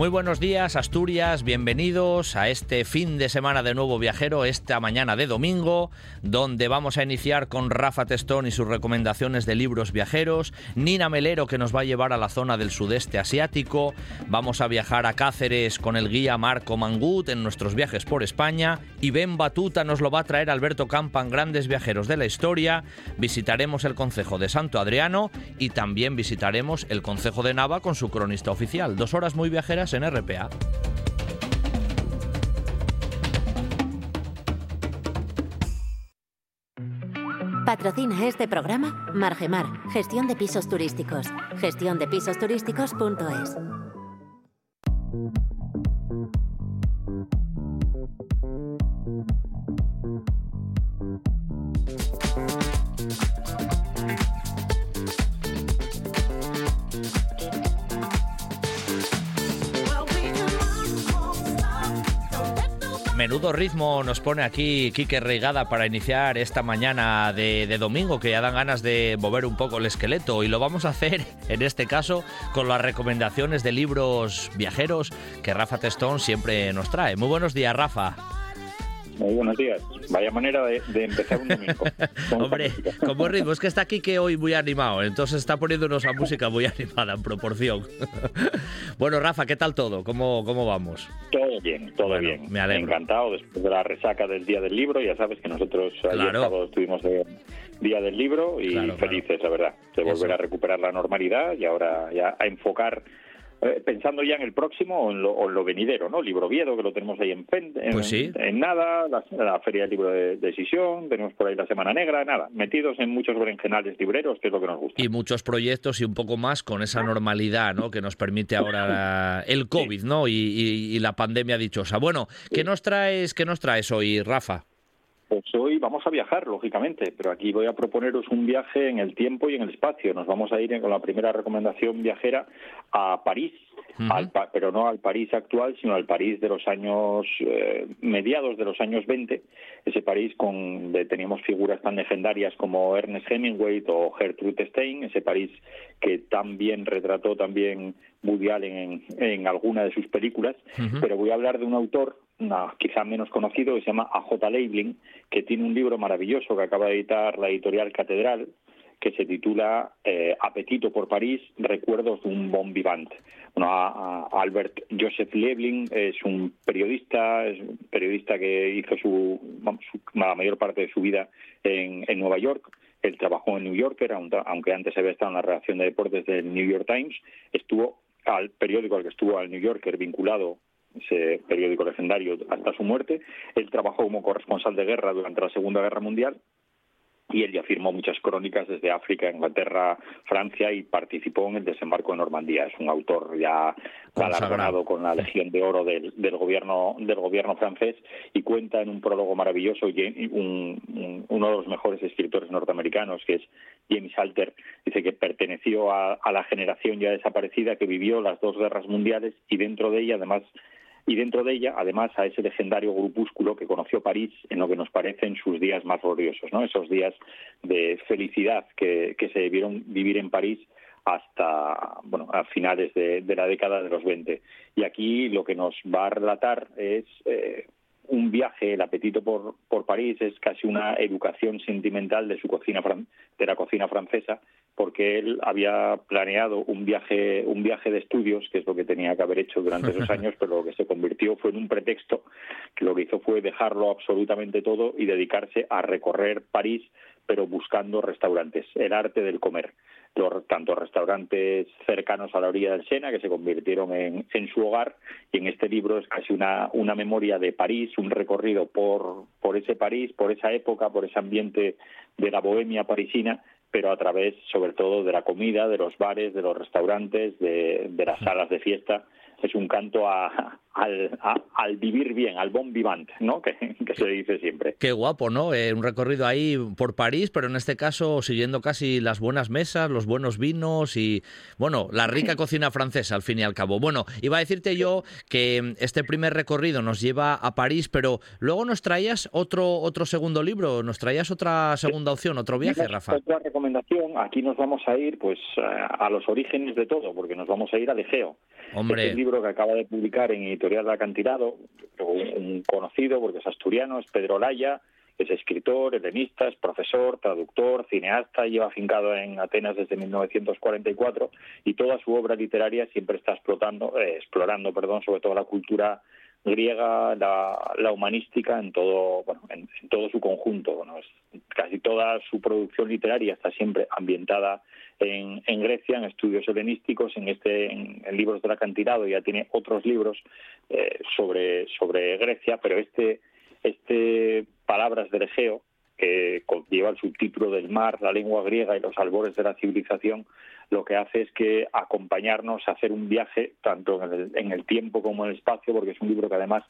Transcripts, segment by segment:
Muy buenos días, Asturias. Bienvenidos a este fin de semana de nuevo viajero, esta mañana de domingo, donde vamos a iniciar con Rafa Testón y sus recomendaciones de libros viajeros, Nina Melero que nos va a llevar a la zona del sudeste asiático, vamos a viajar a Cáceres con el guía Marco Mangut en nuestros viajes por España y Ben Batuta nos lo va a traer Alberto Campan, grandes viajeros de la historia, visitaremos el Concejo de Santo Adriano y también visitaremos el Concejo de Nava con su cronista oficial. Dos horas muy viajeras en RPA. Patrocina este programa Margemar, gestión de pisos turísticos. Gestióndepisosturísticos.es. Menudo ritmo nos pone aquí Quique Reigada para iniciar esta mañana de, domingo, que ya dan ganas de mover un poco el esqueleto. Y lo vamos a hacer, en este caso, con las recomendaciones de libros viajeros que Rafa Testón siempre nos trae. Muy buenos días, Rafa. Muy buenos días. Vaya manera de, empezar un domingo. Hombre, buen ritmo. Es que está aquí que hoy muy animado, entonces está poniéndonos a música muy animada en proporción. bueno, Rafa, ¿qué tal todo? ¿Cómo, cómo vamos? Todo bien, todo bien. Me alegro. Encantado después de la resaca del Día del Libro. Ya sabes que nosotros ayer estuvimos de Día del Libro y felices, la verdad, de volver a recuperar la normalidad y ahora ya a enfocar eh, pensando ya en el próximo o en, lo, venidero, ¿no? Libro Viedo, que lo tenemos ahí en, en, pues en nada, la, Feria del Libro de Decisión, tenemos por ahí la Semana Negra, nada, metidos en muchos berenjenales libreros, que es lo que nos gusta. Y muchos proyectos y un poco más con esa normalidad, ¿no? Que nos permite ahora el COVID, ¿no? Y, la pandemia dichosa. Bueno, ¿qué nos traes, qué nos traes hoy, Rafa? Pues hoy vamos a viajar, lógicamente, pero aquí voy a proponeros un viaje en el tiempo y en el espacio. Nos vamos a ir con la primera recomendación viajera a París, pero no al París actual, sino al París de los años eh, mediados de los años 20, ese París con donde teníamos figuras tan legendarias como Ernest Hemingway o Gertrude Stein, ese París que tan bien retrató también Woody Allen en, alguna de sus películas, pero voy a hablar de un autor quizá menos conocido, que se llama A.J. Leibling, que tiene un libro maravilloso que acaba de editar la editorial Catedral, que se titula eh, Apetito por París, Recuerdos de un bon vivant. Bueno, Albert Joseph Leibling es un periodista, es un periodista que hizo su, la mayor parte de su vida en, en Nueva York. Él trabajó en New Yorker, aunque antes había estado en la redacción de deportes del New York Times. Estuvo al periódico al que estuvo al New Yorker vinculado ese periódico legendario hasta su muerte. Él trabajó como corresponsal de guerra durante la Segunda Guerra Mundial y él ya firmó muchas crónicas desde África, Inglaterra, Francia y participó en el desembarco de Normandía. Es un autor ya galardonado con la Legión de Oro del, gobierno del gobierno francés y cuenta en un prólogo maravilloso un, uno de los mejores escritores norteamericanos que es James Alter dice que perteneció a la generación ya desaparecida que vivió las dos guerras mundiales y dentro de ella además y dentro de ella, además, a ese legendario grupúsculo que conoció París en lo que nos parecen sus días más gloriosos, ¿no? Esos días de felicidad que, se debieron vivir en París hasta bueno a finales de, la década de los 20. Y aquí lo que nos va a relatar es eh, un viaje, el apetito por, por París es casi una educación sentimental de su cocina de la cocina francesa, porque él había planeado un viaje, un viaje de estudios, que es lo que tenía que haber hecho durante esos años, pero lo que se convirtió fue en un pretexto, que lo que hizo fue dejarlo absolutamente todo y dedicarse a recorrer París, pero buscando restaurantes, el arte del comer. Tanto restaurantes cercanos a la orilla del Sena, que se convirtieron en, su hogar, y en este libro es casi una, una memoria de París, un recorrido por, por ese París, por esa época, por ese ambiente de la bohemia parisina, pero a través sobre todo de la comida, de los bares, de los restaurantes, de, de las salas de fiesta. Es un canto a, al, al vivir bien, al bon vivant, ¿no? Que, se dice siempre. Qué guapo, ¿no? Eh, un recorrido ahí por París, pero en este caso siguiendo casi las buenas mesas, los buenos vinos y, bueno, la rica cocina francesa, al fin y al cabo. Bueno, iba a decirte yo que este primer recorrido nos lleva a París, pero luego nos traías otro, otro segundo libro, nos traías otra segunda opción, otro viaje, Rafa. Otra recomendación, aquí nos vamos a ir pues a los orígenes de todo, porque nos vamos a ir al Egeo. Hombre. Este libro que acaba de publicar en Editorial de Acantilado, un conocido porque es asturiano, es Pedro Laya, es escritor, helenista, es profesor, traductor, cineasta, lleva afincado en Atenas desde 1944 y toda su obra literaria siempre está explotando, eh, explorando, perdón, sobre todo la cultura griega, la, humanística en todo, bueno, en, todo su conjunto. Bueno, casi toda su producción literaria está siempre ambientada en, en Grecia, en estudios helenísticos, en este, en, libros del acantilado, ya tiene otros libros eh, sobre, sobre Grecia, pero este, este Palabras del Egeo, que lleva el subtítulo del mar, la lengua griega y los albores de la civilización, lo que hace es que acompañarnos a hacer un viaje tanto en el, tiempo como en el espacio, porque es un libro que además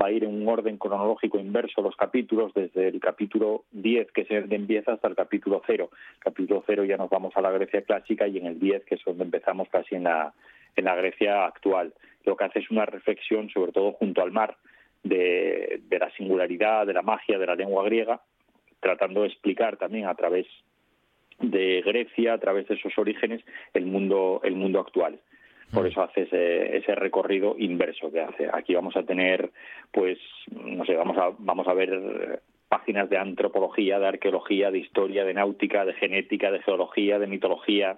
va a ir en un orden cronológico inverso los capítulos, desde el capítulo 10, que es el de empieza, hasta el capítulo 0. Capítulo 0 ya nos vamos a la Grecia clásica y en el 10, que es donde empezamos casi en la, en la Grecia actual. Lo que hace es una reflexión, sobre todo junto al mar, de la singularidad, de la magia de la lengua griega, tratando de explicar también a través de Grecia, a través de esos orígenes, el mundo, el mundo actual. Por mm. eso hace ese, ese, recorrido inverso que hace. Aquí vamos a tener, pues, no sé, vamos a, vamos a ver páginas de antropología, de arqueología, de historia, de náutica, de genética, de geología, de mitología,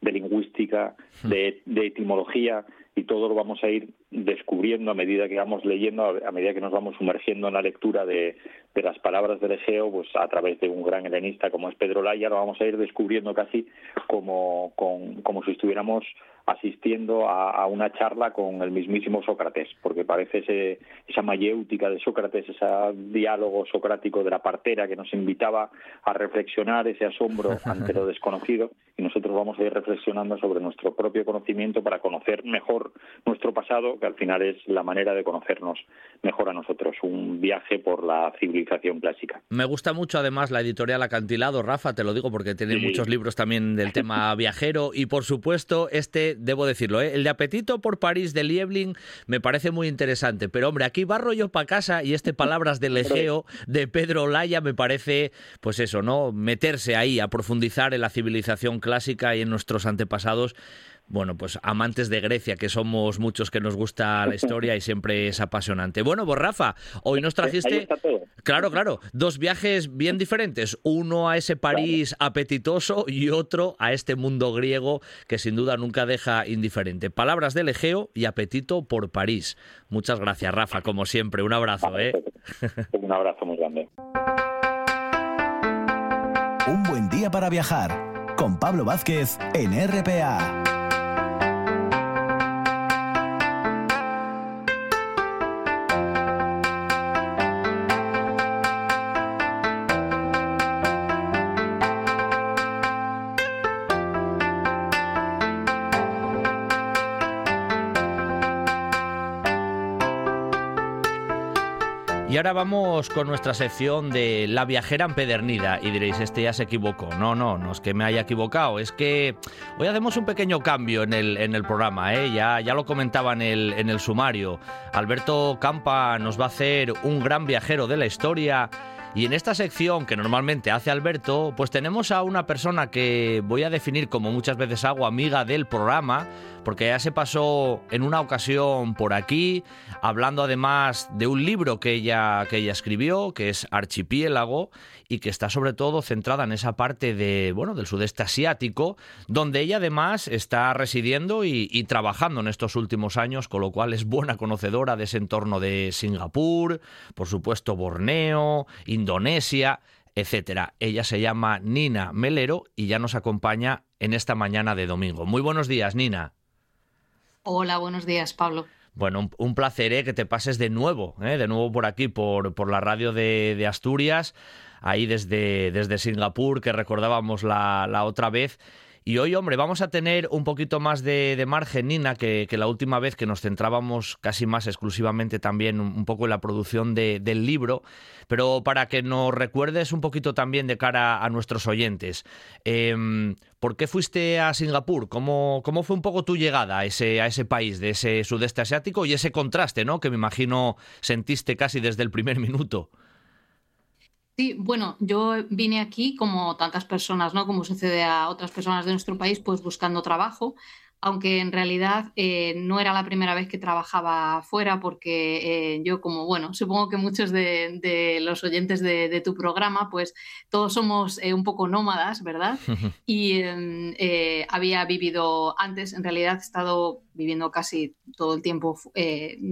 de lingüística, mm. de, de etimología, y todo lo vamos a ir descubriendo a medida que vamos leyendo, a medida que nos vamos sumergiendo en la lectura de, las palabras del Egeo, pues a través de un gran helenista como es Pedro Laya, lo vamos a ir descubriendo casi como, como si estuviéramos asistiendo a, una charla con el mismísimo Sócrates, porque parece ese, esa mayéutica de Sócrates, ese diálogo socrático de la partera que nos invitaba a reflexionar ese asombro ante lo desconocido, y nosotros vamos a ir reflexionando sobre nuestro propio conocimiento para conocer mejor nuestro pasado, que al final es la manera de conocernos mejor a nosotros, un viaje por la civilización clásica. Me gusta mucho además la editorial Acantilado, Rafa, te lo digo porque tiene muchos libros también del tema viajero, y por supuesto este debo decirlo, ¿eh? el de Apetito por París de Liebling me parece muy interesante, pero hombre, aquí barro yo para casa y este Palabras del Egeo de Pedro Laya me parece, pues eso, ¿no? Meterse ahí a profundizar en la civilización clásica y en nuestros antepasados bueno, pues amantes de Grecia, que somos muchos que nos gusta la historia y siempre es apasionante. Bueno, pues Rafa, hoy nos trajiste, claro, claro, dos viajes bien diferentes, uno a ese París apetitoso y otro a este mundo griego que sin duda nunca deja indiferente. Palabras del Egeo y apetito por París. Muchas gracias, Rafa, como siempre, un abrazo, ¿eh? Un abrazo muy grande. Un buen día para viajar con Pablo Vázquez en RPA. Y ahora vamos con nuestra sección de La viajera empedernida. Y diréis, este ya se equivocó. No, no, no es que me haya equivocado. Es que hoy hacemos un pequeño cambio en el, en el programa. ¿eh? Ya, ya lo comentaba en el, en el sumario. Alberto Campa nos va a hacer un gran viajero de la historia. Y en esta sección que normalmente hace Alberto, pues tenemos a una persona que voy a definir como muchas veces hago amiga del programa, porque ya se pasó en una ocasión por aquí, hablando además de un libro que ella, que ella escribió, que es Archipiélago, y que está sobre todo centrada en esa parte de, bueno, del sudeste asiático, donde ella además está residiendo y, trabajando en estos últimos años, con lo cual es buena conocedora de ese entorno de Singapur, por supuesto Borneo, Indonesia, etcétera. Ella se llama Nina Melero y ya nos acompaña en esta mañana de domingo. Muy buenos días, Nina. Hola, buenos días, Pablo. Bueno, un, placer ¿eh? que te pases de nuevo, ¿eh? de nuevo por aquí, por, por la radio de, Asturias, ahí desde, desde Singapur, que recordábamos la, la otra vez. Y hoy, hombre, vamos a tener un poquito más de, margen, Nina, que, la última vez que nos centrábamos casi más exclusivamente también un, poco en la producción del libro, pero para que nos recuerdes un poquito también de cara a nuestros oyentes. Em, ¿Por qué fuiste a Singapur? ¿Cómo, ¿Cómo, fue un poco tu llegada a ese país de ese sudeste asiático y ese contraste, ¿no? Que me imagino sentiste casi desde el primer minuto. Sí, bueno, yo vine aquí como tantas personas, ¿no? Como sucede a otras personas de nuestro país, pues buscando trabajo aunque en realidad eh, no era la primera vez que trabajaba fuera, porque eh, yo como, bueno, supongo que muchos de, los oyentes de, tu programa, pues todos somos eh, un poco nómadas, ¿verdad? Y em, había vivido antes, en realidad he estado viviendo casi todo el tiempo,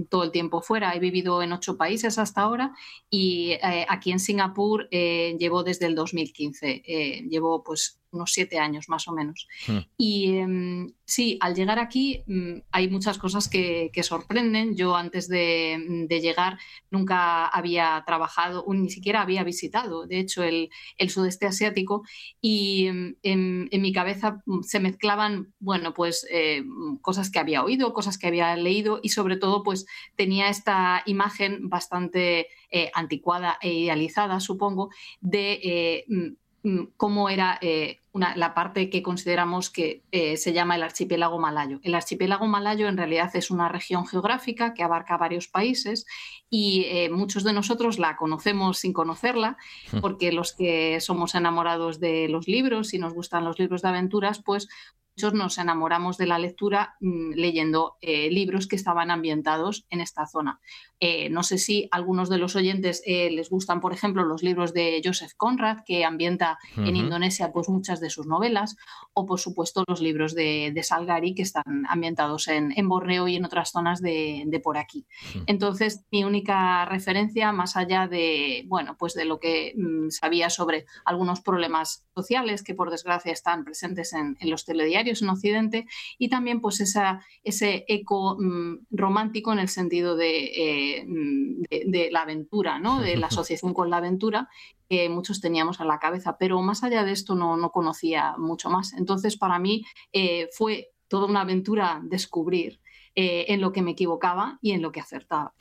todo el tiempo fuera, he vivido en ocho países hasta ahora y aquí en Singapur llevo desde el 2015, llevo pues unos siete años más o menos. Hmm. Y em, sí, al llegar aquí mm, hay muchas cosas que, sorprenden. Yo antes de, llegar nunca había trabajado, ni siquiera había visitado, de hecho, el, sudeste asiático y em, en, mi cabeza se mezclaban, bueno, pues eh, cosas que había oído, cosas que había leído y sobre todo pues tenía esta imagen bastante eh, anticuada e idealizada, supongo, de... Eh, mm, Mm, cómo era eh, la parte que consideramos que se llama el archipiélago malayo. El archipiélago malayo en realidad es una región geográfica que abarca varios países y muchos de nosotros la conocemos sin conocerla, hmm. porque los que somos enamorados de los libros y nos gustan los libros de aventuras, pues muchos nos enamoramos de la lectura mm, leyendo eh, libros que estaban ambientados en esta zona. Eh, no sé si algunos de los oyentes eh, les gustan, por ejemplo, los libros de Joseph Conrad, que ambienta en Indonesia pues, muchas de sus novelas, o por supuesto los libros de, Salgari, que están ambientados en, Borneo y en otras zonas de, por aquí. Entonces, mi única referencia, más allá de, bueno, pues de lo que mm, sabía sobre algunos problemas sociales que por desgracia están presentes en los telediarios, en Occidente y también pues esa, ese eco mm, romántico en el sentido eh, de, la aventura, ¿no? de la asociación con la aventura que muchos teníamos en la cabeza, pero más allá de esto no, no conocía mucho más. Entonces para mí eh, fue toda una aventura descubrir eh, en lo que me equivocaba y en lo que acertaba.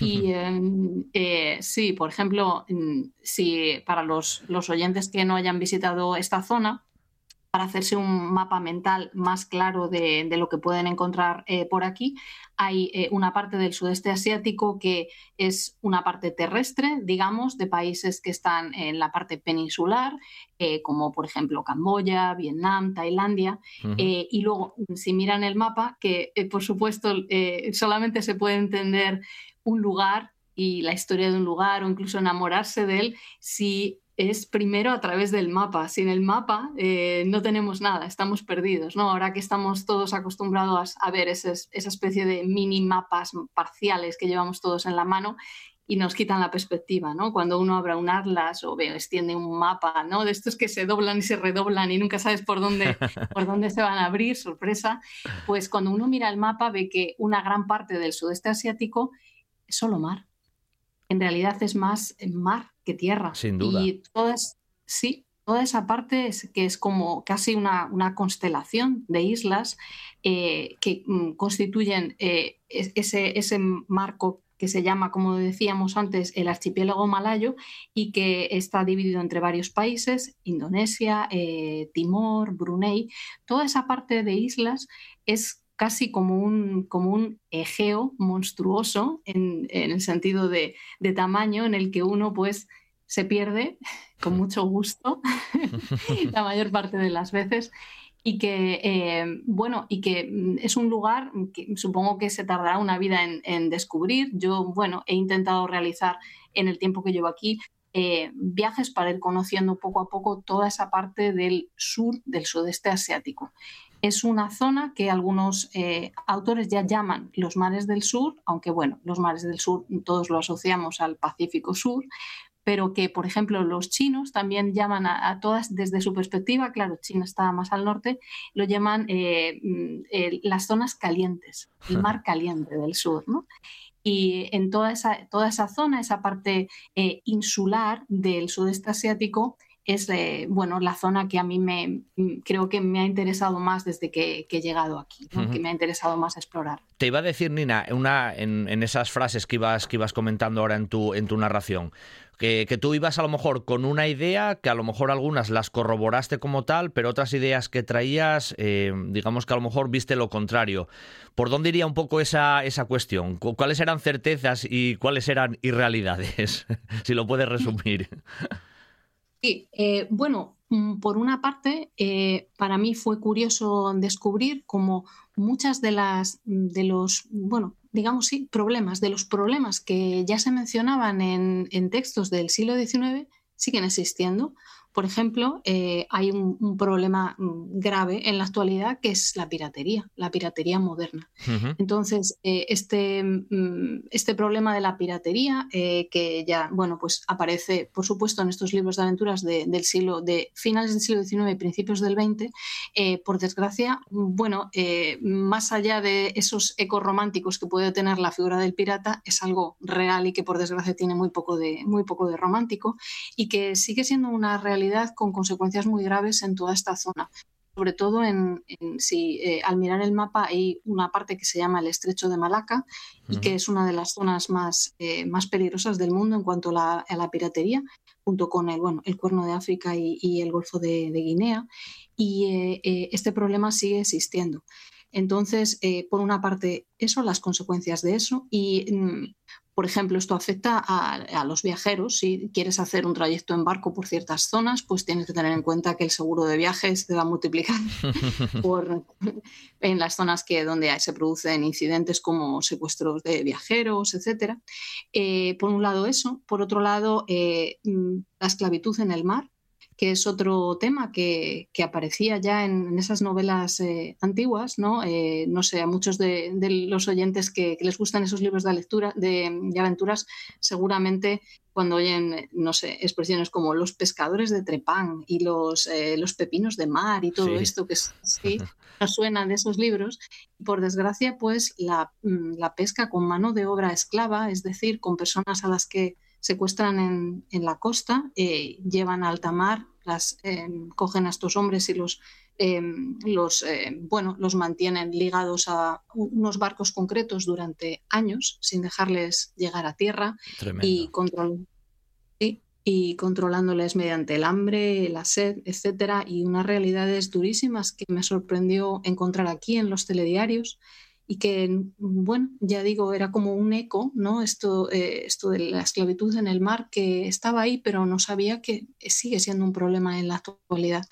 Y em, sí, por ejemplo, mm, si para los, los, oyentes que no hayan visitado esta zona, para hacerse un mapa mental más claro de, lo que pueden encontrar eh, por aquí. Hay eh, una parte del sudeste asiático que es una parte terrestre, digamos, de países que están en la parte peninsular, eh, como por ejemplo Camboya, Vietnam, Tailandia. y luego, si miran el mapa, que por supuesto solamente se puede entender un lugar y la historia de un lugar o incluso enamorarse de él si es primero a través del mapa. Sin el mapa eh, no tenemos nada, estamos perdidos. ¿no? Ahora que estamos todos acostumbrados a ver esa especie de mini mapas parciales que llevamos todos en la mano y nos quitan la perspectiva, ¿no? Cuando uno abra un atlas o ve, extiende un mapa, ¿no? De estos que se doblan y se redoblan y nunca sabes por dónde, por dónde se van a abrir, sorpresa. Pues cuando uno mira el mapa ve que una gran parte del sudeste asiático es solo mar. En realidad es más mar tierra. Sin duda. Y toda, sí, toda esa parte es, que es como casi una, constelación de islas eh, que mm, constituyen eh, ese, ese marco que se llama, como decíamos antes, el archipiélago malayo y que está dividido entre varios países, Indonesia, eh, Timor, Brunei. Toda esa parte de islas es casi como un, como un egeo monstruoso en, el sentido de, tamaño en el que uno pues se pierde con mucho gusto la mayor parte de las veces y que eh, bueno y que mm, es un lugar que supongo que se tardará una vida en, descubrir. Yo bueno he intentado realizar en el tiempo que llevo aquí eh, viajes para ir conociendo poco a poco toda esa parte del sur del sudeste asiático es una zona que algunos eh, autores ya llaman los mares del sur, aunque bueno, los mares del sur todos lo asociamos al Pacífico Sur, pero que, por ejemplo, los chinos también llaman a, todas, desde su perspectiva, claro, China está más al norte, lo llaman eh, mm, las zonas calientes, el mar caliente del sur, ¿no? Y en toda esa, toda esa zona, esa parte eh, insular del sudeste asiático, es eh, bueno, la zona que a mí me mm, creo que me ha interesado más desde que, he llegado aquí, que me ha interesado más explorar. Te iba a decir, Nina, una, en, en, esas frases que ibas, que ibas comentando ahora en tu, en tu narración, que, tú ibas a lo mejor con una idea, que a lo mejor algunas las corroboraste como tal, pero otras ideas que traías, eh, digamos que a lo mejor viste lo contrario. ¿Por dónde iría un poco esa, esa cuestión? ¿Cuáles eran certezas y cuáles eran irrealidades? si lo puedes resumir. Sí, eh, bueno, mm, por una parte, eh, para mí fue curioso descubrir cómo muchas de las de los bueno digamos, sí, problemas, de los problemas que ya se mencionaban en, en textos del siglo XIX siguen existiendo. Por ejemplo, eh, hay un, problema mm, grave en la actualidad que es la piratería, la piratería moderna. Entonces, eh, este, mm, este problema de la piratería, eh, que ya, bueno, pues aparece, por supuesto, en estos libros de aventuras del siglo, de finales del siglo XIX y principios del XX, por desgracia, bueno, más allá de esos ecos románticos que puede tener la figura del pirata, es algo real y que por desgracia tiene muy poco de, muy poco de romántico y que sigue siendo una realidad con consecuencias muy graves en toda esta zona. Sobre todo en, si eh, al mirar el mapa hay una parte que se llama el Estrecho de Malaca y que es una de las zonas más, eh, más peligrosas del mundo en cuanto a la, piratería, junto con el, bueno, el Cuerno de África y, el Golfo de, Guinea. Y eh, este problema sigue existiendo. Entonces, por una parte, eso, las consecuencias de eso, y mm, por ejemplo, esto afecta a, los viajeros. Si quieres hacer un trayecto en barco por ciertas zonas, pues tienes que tener en cuenta que el seguro de viajes te va a multiplicar por, en las zonas que, donde se producen incidentes como secuestros de viajeros, etc. Eh, por un lado eso. Por otro lado, eh, mm, la esclavitud en el mar que es otro tema que, aparecía ya en, esas novelas eh, antiguas, ¿no? Eh, no sé, a muchos de, los oyentes que, les gustan esos libros de lectura, de, aventuras, seguramente cuando oyen, no sé, expresiones como los pescadores de Trepán y los, eh, los pepinos de mar y todo esto que sí, nos suena de esos libros. Por desgracia, pues la, mm, la pesca con mano de obra esclava, es decir, con personas a las que secuestran en, en la costa, eh, llevan a alta mar, las, em, cogen a estos hombres y los, em, los, em, bueno, los mantienen ligados a unos barcos concretos durante años sin dejarles llegar a tierra y, y controlándoles mediante el hambre, la sed, etcétera, y unas realidades durísimas que me sorprendió encontrar aquí en los telediarios y que, bueno, ya digo, era como un eco, ¿no? Esto, eh, esto de la esclavitud en el mar que estaba ahí, pero no sabía que sigue siendo un problema en la actualidad.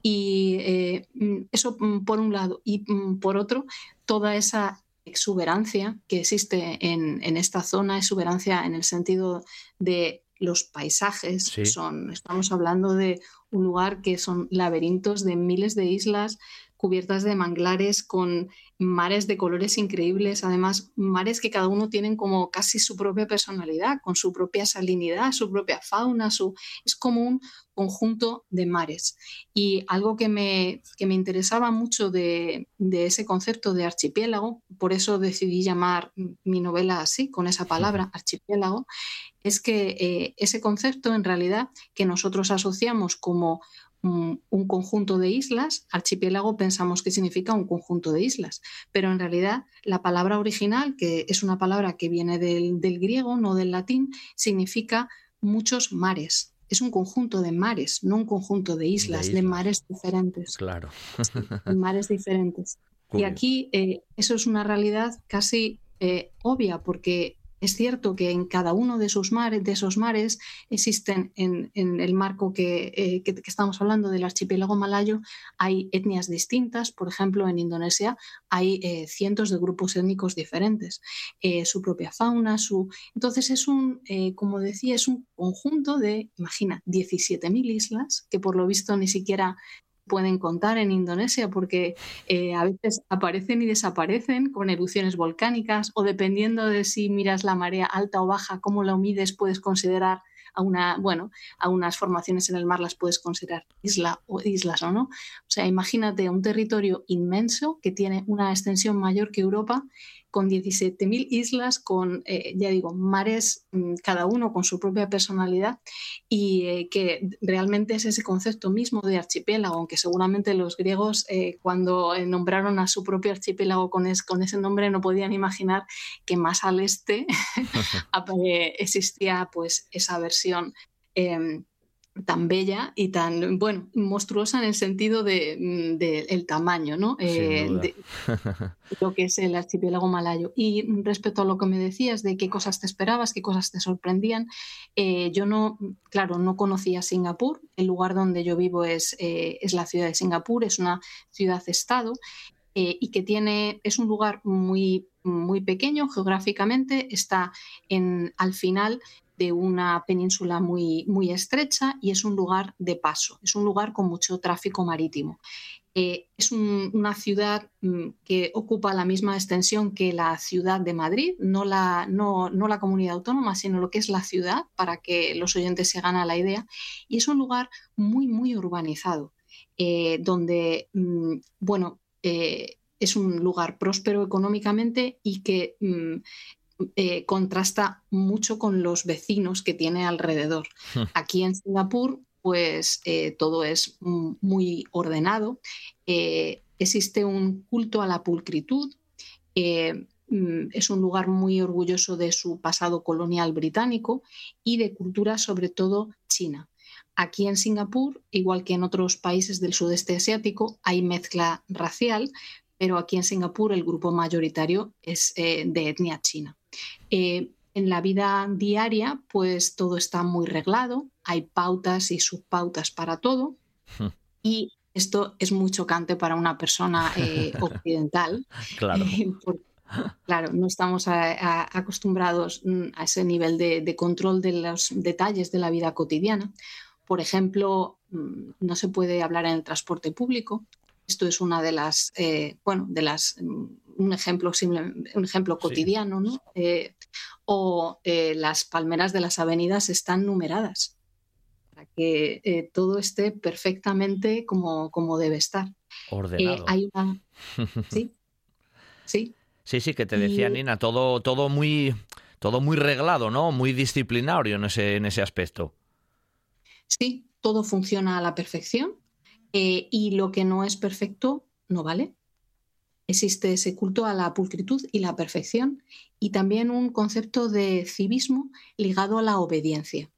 Y eh, mm, eso mm, por un lado. Y mm, por otro, toda esa exuberancia que existe en, en esta zona, exuberancia en el sentido de los paisajes, son, estamos hablando de un lugar que son laberintos de miles de islas cubiertas de manglares con mares de colores increíbles, además mares que cada uno tienen como casi su propia personalidad, con su propia salinidad, su propia fauna, su... es como un conjunto de mares. Y algo que me, que me interesaba mucho de, ese concepto de archipiélago, por eso decidí llamar mi novela así, con esa palabra, archipiélago, es que eh, ese concepto en realidad que nosotros asociamos como un, conjunto de islas, archipiélago pensamos que significa un conjunto de islas, pero en realidad la palabra original, que es una palabra que viene del, griego, no del latín, significa muchos mares. Es un conjunto de mares, no un conjunto de islas, de, mares diferentes. Claro. de mares diferentes. Y aquí eh, eso es una realidad casi eh, obvia, porque es cierto que en cada uno de esos mares, de esos mares existen en, el marco eh, que, estamos hablando del archipiélago malayo, hay etnias distintas. Por ejemplo, en Indonesia hay eh, cientos de grupos étnicos diferentes, eh, su propia fauna, su... Entonces es un, como decía, es un conjunto de, imagina, 17.000 islas que por lo visto ni siquiera pueden contar en Indonesia porque eh, a veces aparecen y desaparecen con erupciones volcánicas o dependiendo de si miras la marea alta o baja, cómo la mides, puedes considerar a una, bueno, a unas formaciones en el mar las puedes considerar isla o islas o no. O sea, imagínate un territorio inmenso que tiene una extensión mayor que Europa con 17.000 islas, con, eh, ya digo, mares, mm, cada uno con su propia personalidad, y eh, que realmente es ese concepto mismo de archipiélago, aunque seguramente los griegos eh, cuando nombraron a su propio archipiélago con, con, ese nombre no podían imaginar que más al este existía pues esa versión. Em, tan bella y tan, bueno, monstruosa en el sentido de, mm, el tamaño, ¿no? Eh, de, lo que es el archipiélago malayo. Y respecto a lo que me decías de qué cosas te esperabas, qué cosas te sorprendían, eh, yo no, claro, no conocía Singapur. El lugar donde yo vivo es, eh, es la ciudad de Singapur, es una ciudad-estado y que tiene, es un lugar muy, muy pequeño geográficamente, está en, al final de una península muy, muy estrecha y es un lugar de paso, es un lugar con mucho tráfico marítimo. Eh, es una ciudad mm, que ocupa la misma extensión que la ciudad de Madrid, no la, no, la comunidad autónoma, sino lo que es la ciudad, para que los oyentes se hagan la idea. Y es un lugar muy, muy urbanizado, eh, donde, mm, bueno, eh, es un lugar próspero económicamente y que mm, eh, contrasta mucho con los vecinos que tiene alrededor. Hmm. Aquí en Singapur, pues eh, todo es muy ordenado. Eh, existe un culto a la pulcritud. Mm, es un lugar muy orgulloso de su pasado colonial británico y de cultura sobre todo china. Aquí en Singapur, igual que en otros países del sudeste asiático, hay mezcla racial, pero aquí en Singapur el grupo mayoritario es de etnia china. Eh, en la vida diaria, pues todo está muy reglado, hay pautas y subpautas para todo. Hmm. Y esto es muy chocante para una persona eh, occidental. claro. claro, no estamos acostumbrados mm, a ese nivel de, control de los detalles de la vida cotidiana. Por ejemplo, mm, no se puede hablar en el transporte público. Esto es una de las, eh, bueno, de las mm, un ejemplo, un ejemplo cotidiano, ¿no? Eh, o eh, las palmeras de las avenidas están numeradas para que eh, todo esté perfectamente como, como debe estar. Ordenado. hay una... Sí, sí. Sí, sí, que te decía Nina, todo, todo muy todo muy reglado, ¿no? Muy disciplinario en ese, en ese aspecto. Sí, todo funciona a la perfección y lo que no es perfecto no vale. Existe ese culto a la pulcritud y la perfección y también un concepto de civismo ligado a la obediencia.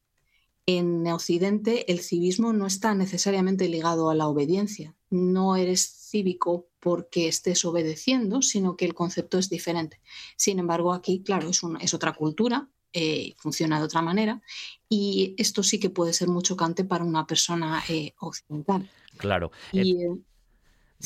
En Occidente el civismo no está necesariamente ligado a la obediencia. No eres cívico porque estés obedeciendo, sino que el concepto es diferente. Sin embargo, aquí, claro, es, es otra cultura, eh, funciona de otra manera y esto sí que puede ser muy chocante para una persona eh, occidental. Claro. Y, eh,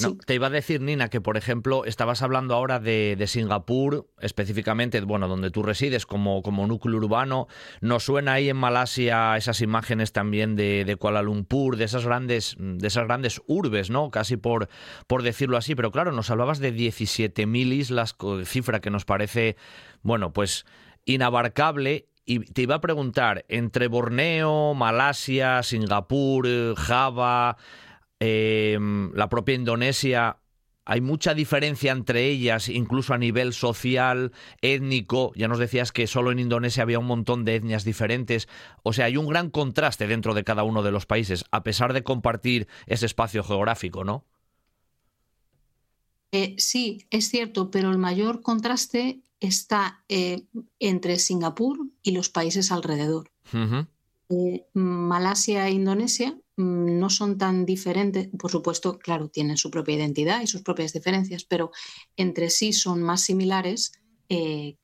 no, te iba a decir, Nina, que por ejemplo, estabas hablando ahora de, Singapur, específicamente, bueno, donde tú resides como, como núcleo urbano. ¿Nos suena ahí en Malasia esas imágenes también de, Kuala Lumpur, de esas grandes, de esas grandes urbes, ¿no? Casi por, por decirlo así. Pero claro, nos hablabas de 17.000 islas, cifra que nos parece, bueno, pues inabarcable y te iba a preguntar, entre Borneo, Malasia, Singapur, Java, Em, la propia Indonesia, hay mucha diferencia entre ellas, incluso a nivel social, étnico. Ya nos decías que solo en Indonesia había un montón de etnias diferentes. O sea, hay un gran contraste dentro de cada uno de los países, a pesar de compartir ese espacio geográfico, ¿no? Eh, sí, es cierto, pero el mayor contraste está eh, entre Singapur y los países alrededor. Eh, Malasia e Indonesia no son tan diferentes, por supuesto, claro, tienen su propia identidad y sus propias diferencias, pero entre sí son más similares eh,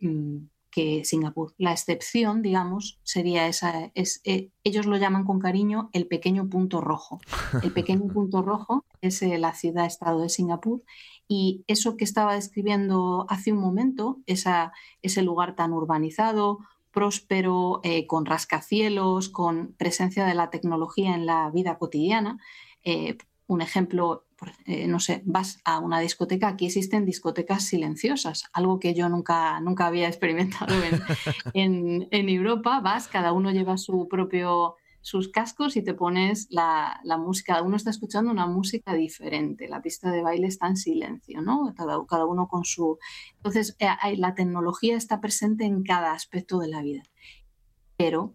mm, que, Singapur. La excepción, digamos, sería esa, es, eh, ellos lo llaman con cariño el pequeño punto rojo. El pequeño punto rojo es eh, la ciudad-estado de Singapur y eso que estaba describiendo hace un momento, esa, ese lugar tan urbanizado, próspero, eh, con rascacielos, con presencia de la tecnología en la vida cotidiana. Eh, un ejemplo eh, no sé, vas a una discoteca, aquí existen discotecas silenciosas, algo que yo nunca, nunca había experimentado en, en, Europa. Vas, cada uno lleva su propio sus cascos y te pones la, música, cada uno está escuchando una música diferente, la pista de baile está en silencio, ¿no? Cada, cada uno con su... Entonces, eh, la tecnología está presente en cada aspecto de la vida, pero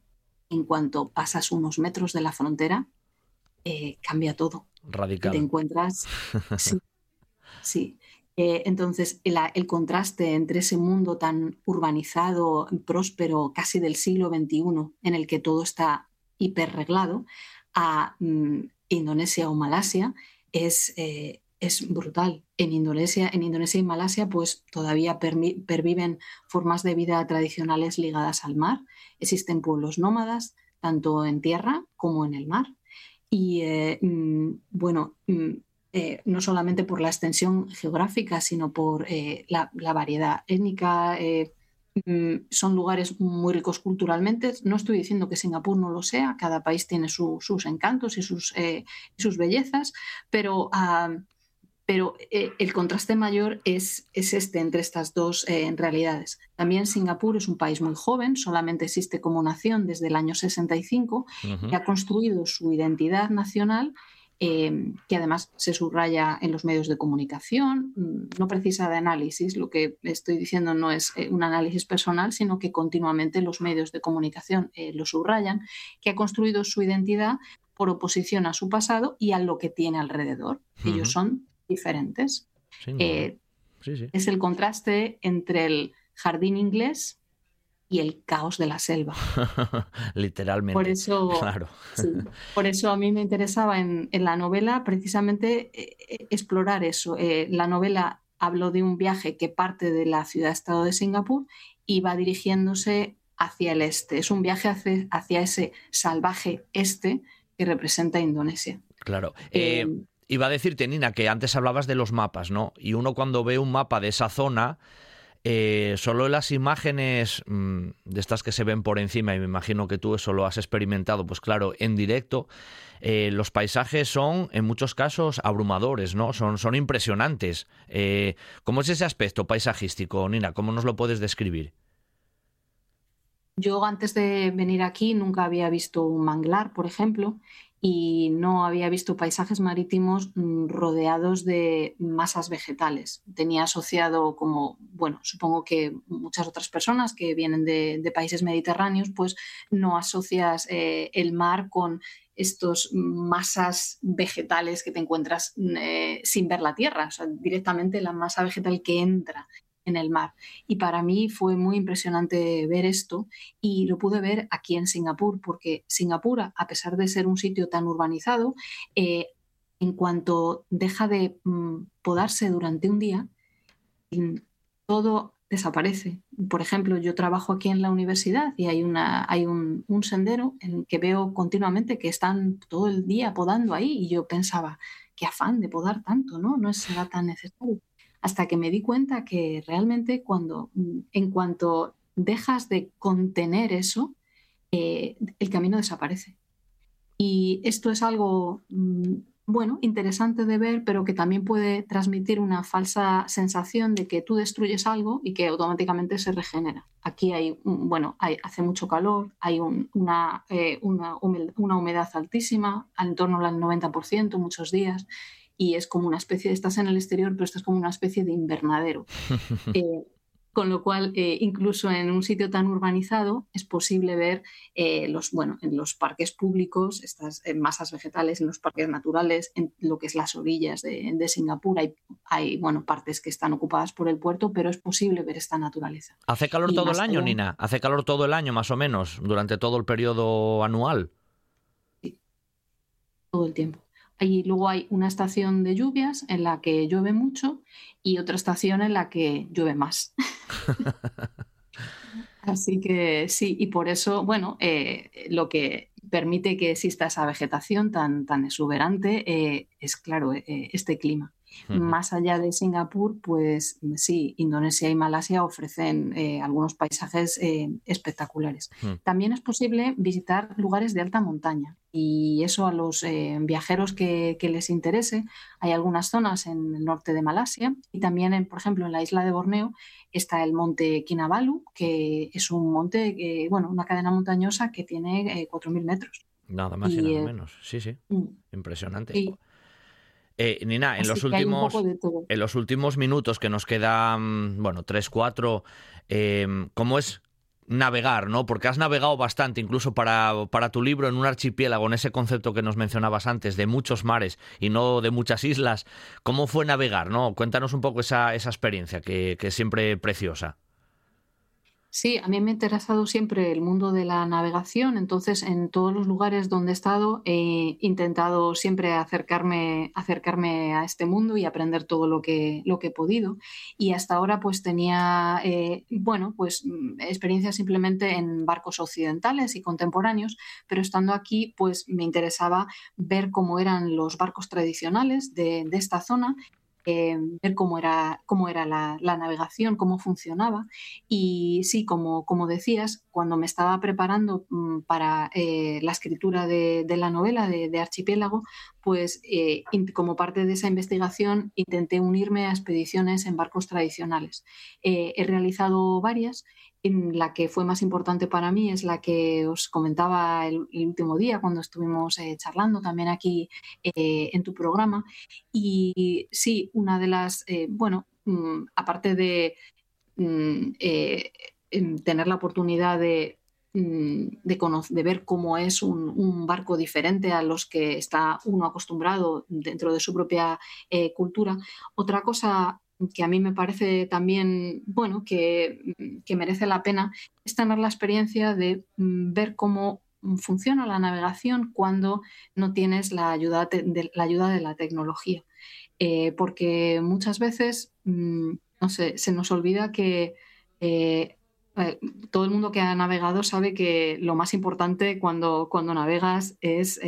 en cuanto pasas unos metros de la frontera, eh, cambia todo. Radical. Te encuentras. Sí. sí. Eh, entonces, el, contraste entre ese mundo tan urbanizado, próspero, casi del siglo XXI, en el que todo está hiperreglado, a mm, Indonesia o Malasia, es, eh, es brutal. En Indonesia, en Indonesia y Malasia, pues todavía perviven formas de vida tradicionales ligadas al mar. Existen pueblos nómadas, tanto en tierra como en el mar. Y eh, mm, bueno, mm, eh, no solamente por la extensión geográfica, sino por la, variedad étnica. Son lugares muy ricos culturalmente. No estoy diciendo que Singapur no lo sea, cada país tiene sus encantos y sus, sus bellezas, pero ah, pero eh, el contraste mayor es, es, este entre estas dos eh, realidades. También Singapur es un país muy joven, solamente existe como nación desde el año 65 y ha construido su identidad nacional, em, que además se subraya en los medios de comunicación, mm, no precisa de análisis, lo que estoy diciendo no es eh, un análisis personal, sino que continuamente los medios de comunicación lo subrayan, que ha construido su identidad por oposición a su pasado y a lo que tiene alrededor. Ellos son diferentes. Eh, es el contraste entre el jardín inglés y el caos de la selva. Literalmente. Por eso, por eso a mí me interesaba en, la novela precisamente eh, eh, explorar eso. la novela habló de un viaje que parte de la ciudad-estado de Singapur y va dirigiéndose hacia el este. Es un viaje hacia, ese salvaje este que representa Indonesia. Claro. Iba a decirte, Nina, que antes hablabas de los mapas, ¿no? Y uno cuando ve un mapa de esa zona, eh, solo las imágenes mm, de estas que se ven por encima, y me imagino que tú eso lo has experimentado, pues claro, en directo, eh, los paisajes son en muchos casos abrumadores, ¿no? Son, son impresionantes. Eh, ¿Cómo es ese aspecto paisajístico, Nina? ¿Cómo nos lo puedes describir? Yo antes de venir aquí nunca había visto un manglar, por ejemplo, y no había visto paisajes marítimos mm, rodeados de masas vegetales. Tenía asociado como, bueno, supongo que muchas otras personas que vienen de, países mediterráneos, pues no asocias eh, el mar con estos masas vegetales que te encuentras mm, eh, sin ver la tierra, o sea, directamente la masa vegetal que entra en el mar. Y para mí fue muy impresionante ver esto y lo pude ver aquí en Singapur, porque Singapur, a pesar de ser un sitio tan urbanizado, eh, en cuanto deja de mm, podarse durante un día, mm, todo desaparece. Por ejemplo, yo trabajo aquí en la universidad y hay, una, hay un, un, sendero en el que veo continuamente que están todo el día podando ahí y yo pensaba, qué afán de podar tanto, ¿no? No será tan necesario hasta que me di cuenta que realmente cuando, mm, en cuanto dejas de contener eso, eh, el camino desaparece. Y esto es algo, mm, bueno, interesante de ver, pero que también puede transmitir una falsa sensación de que tú destruyes algo y que automáticamente se regenera. Aquí hay, bueno, hace mucho calor, hay una, eh, una, humedad altísima, en torno al 90% muchos días, y es como una especie de, estás en el exterior, pero estás como una especie de invernadero. Eh, con lo cual, eh, incluso en un sitio tan urbanizado, es posible ver eh, los, bueno, en los parques públicos, estas masas vegetales, en los parques naturales, en lo que es las orillas de, Singapur, hay, hay, bueno, partes que están ocupadas por el puerto, pero es posible ver esta naturaleza. ¿Hace calor todo el año, Nina? ¿Hace calor todo el año, más o menos, durante todo el periodo anual? Sí, todo el tiempo. Y luego hay una estación de lluvias en la que llueve mucho y otra estación en la que llueve más. Así que sí, y por eso, bueno, eh, lo que permite que exista esa vegetación tan, tan exuberante eh, es, claro, eh, este clima. Más allá de Singapur, pues sí, Indonesia y Malasia ofrecen algunos paisajes espectaculares. También es posible visitar lugares de alta montaña y eso a los eh, viajeros que, les interese. Hay algunas zonas en el norte de Malasia y también, por ejemplo, en la isla de Borneo está el monte Kinabalu, que es un monte, bueno, una cadena montañosa que tiene 4.000 metros. Nada más y, nada menos. Sí, sí. Mm. Impresionante. Eh, Nina, en los, últimos, en los últimos minutos que nos quedan, bueno, tres, cuatro, eh, ¿cómo es navegar, ¿no? Porque has navegado bastante, incluso para, para, tu libro, en un archipiélago, en ese concepto que nos mencionabas antes, de muchos mares y no de muchas islas. ¿Cómo fue navegar, no? Cuéntanos un poco esa, esa experiencia, que, que es siempre preciosa. Sí, a mí me ha interesado siempre el mundo de la navegación, entonces en todos los lugares donde he estado he intentado siempre acercarme, acercarme a este mundo y aprender todo lo que, lo que he podido. Y hasta ahora pues tenía, eh, bueno, pues mm, experiencia simplemente en barcos occidentales y contemporáneos, pero estando aquí pues me interesaba ver cómo eran los barcos tradicionales de, de esta zona eh, ver cómo era, cómo era la, navegación, cómo funcionaba. Y sí, como, como decías, cuando me estaba preparando mm, para eh, la escritura de, la novela de, Archipiélago, pues eh, como parte de esa investigación intenté unirme a expediciones en barcos tradicionales. he realizado varias la que fue más importante para mí es la que os comentaba el, último día cuando estuvimos eh, charlando también aquí eh, en tu programa. Y sí, una de las, eh, bueno, mm, aparte de mm, tener la oportunidad de, mm, de, ver cómo es un, un, barco diferente a los que está uno acostumbrado dentro de su propia cultura. Otra cosa que a mí me parece también, bueno, que, merece la pena, es tener la experiencia de mm, ver cómo funciona la navegación cuando no tienes la ayuda de la, ayuda de la tecnología. Eh, porque muchas veces, mm, no sé, se nos olvida que eh, eh, todo el mundo que ha navegado sabe que lo más importante cuando, cuando navegas es,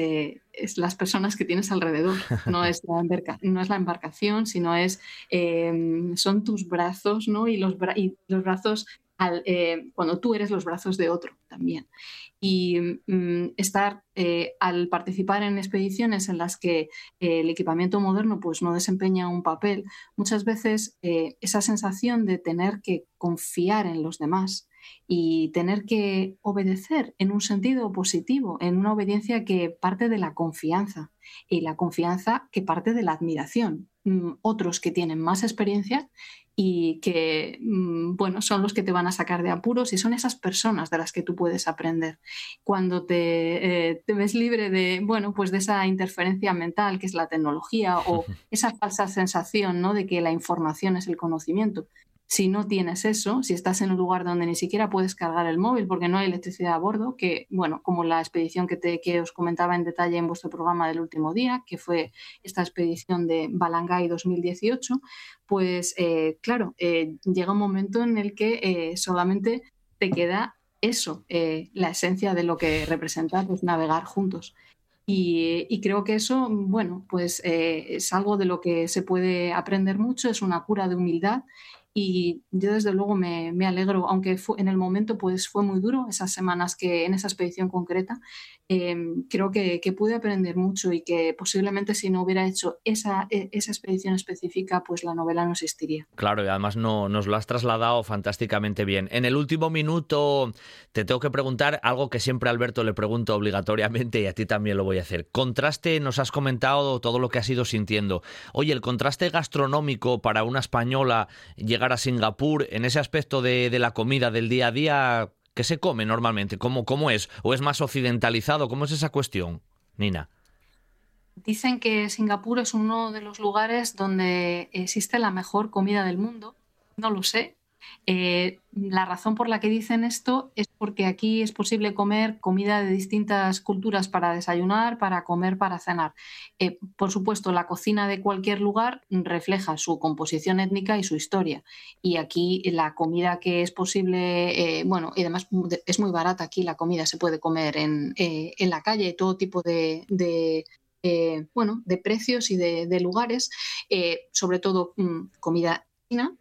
es las personas que tienes alrededor. No es la, no es la embarcación, sino es, em, son tus brazos ¿no? y, los y los brazos eh, cuando tú eres los brazos de otro también. Y mm, estar eh, al participar en expediciones en las que eh, el equipamiento moderno pues, no desempeña un papel, muchas veces esa sensación de tener que confiar en los demás y tener que obedecer en un sentido positivo, en una obediencia que parte de la confianza y la confianza que parte de la admiración. Mm, otros que tienen más experiencia y que, mm, bueno, son los que te van a sacar de apuros y son esas personas de las que tú puedes aprender. Cuando te, eh, te, ves libre de, bueno, pues de esa interferencia mental que es la tecnología o esa falsa sensación, ¿no? De que la información es el conocimiento si no tienes eso, si estás en un lugar donde ni siquiera puedes cargar el móvil porque no hay electricidad a bordo, que bueno, como la expedición que, te, que os comentaba en detalle en vuestro programa del último día, que fue esta expedición de Balangay 2018, pues eh, claro, eh, llega un momento en el que eh, solamente te queda eso, la esencia de lo que representa pues, navegar juntos. Y, y, creo que eso, bueno, pues es algo de lo que se puede aprender mucho, es una cura de humildad y yo desde luego me, me alegro, aunque fue, en el momento pues fue muy duro esas semanas que en esa expedición concreta, em, creo que, que, pude aprender mucho y que posiblemente si no hubiera hecho esa, e, esa expedición específica, pues la novela no existiría. Claro, y además no, nos lo has trasladado fantásticamente bien. En el último minuto te tengo que preguntar algo que siempre a Alberto le pregunto obligatoriamente y a ti también lo voy a hacer. Contraste, nos has comentado todo lo que has ido sintiendo. Oye, el contraste gastronómico para una española llega a Singapur, en ese aspecto de, la comida del día a día, ¿qué se come normalmente? ¿Cómo, ¿Cómo es? ¿O es más occidentalizado? ¿Cómo es esa cuestión, Nina? Dicen que Singapur es uno de los lugares donde existe la mejor comida del mundo. No lo sé, eh, la razón por la que dicen esto es porque aquí es posible comer comida de distintas culturas para desayunar, para comer, para cenar. Eh, por supuesto, la cocina de cualquier lugar refleja su composición étnica y su historia. Y aquí la comida que es posible, eh, bueno, y además es muy barata aquí la comida, se puede comer en, la calle, todo tipo de bueno, de precios y de, lugares, sobre todo mm, comida china,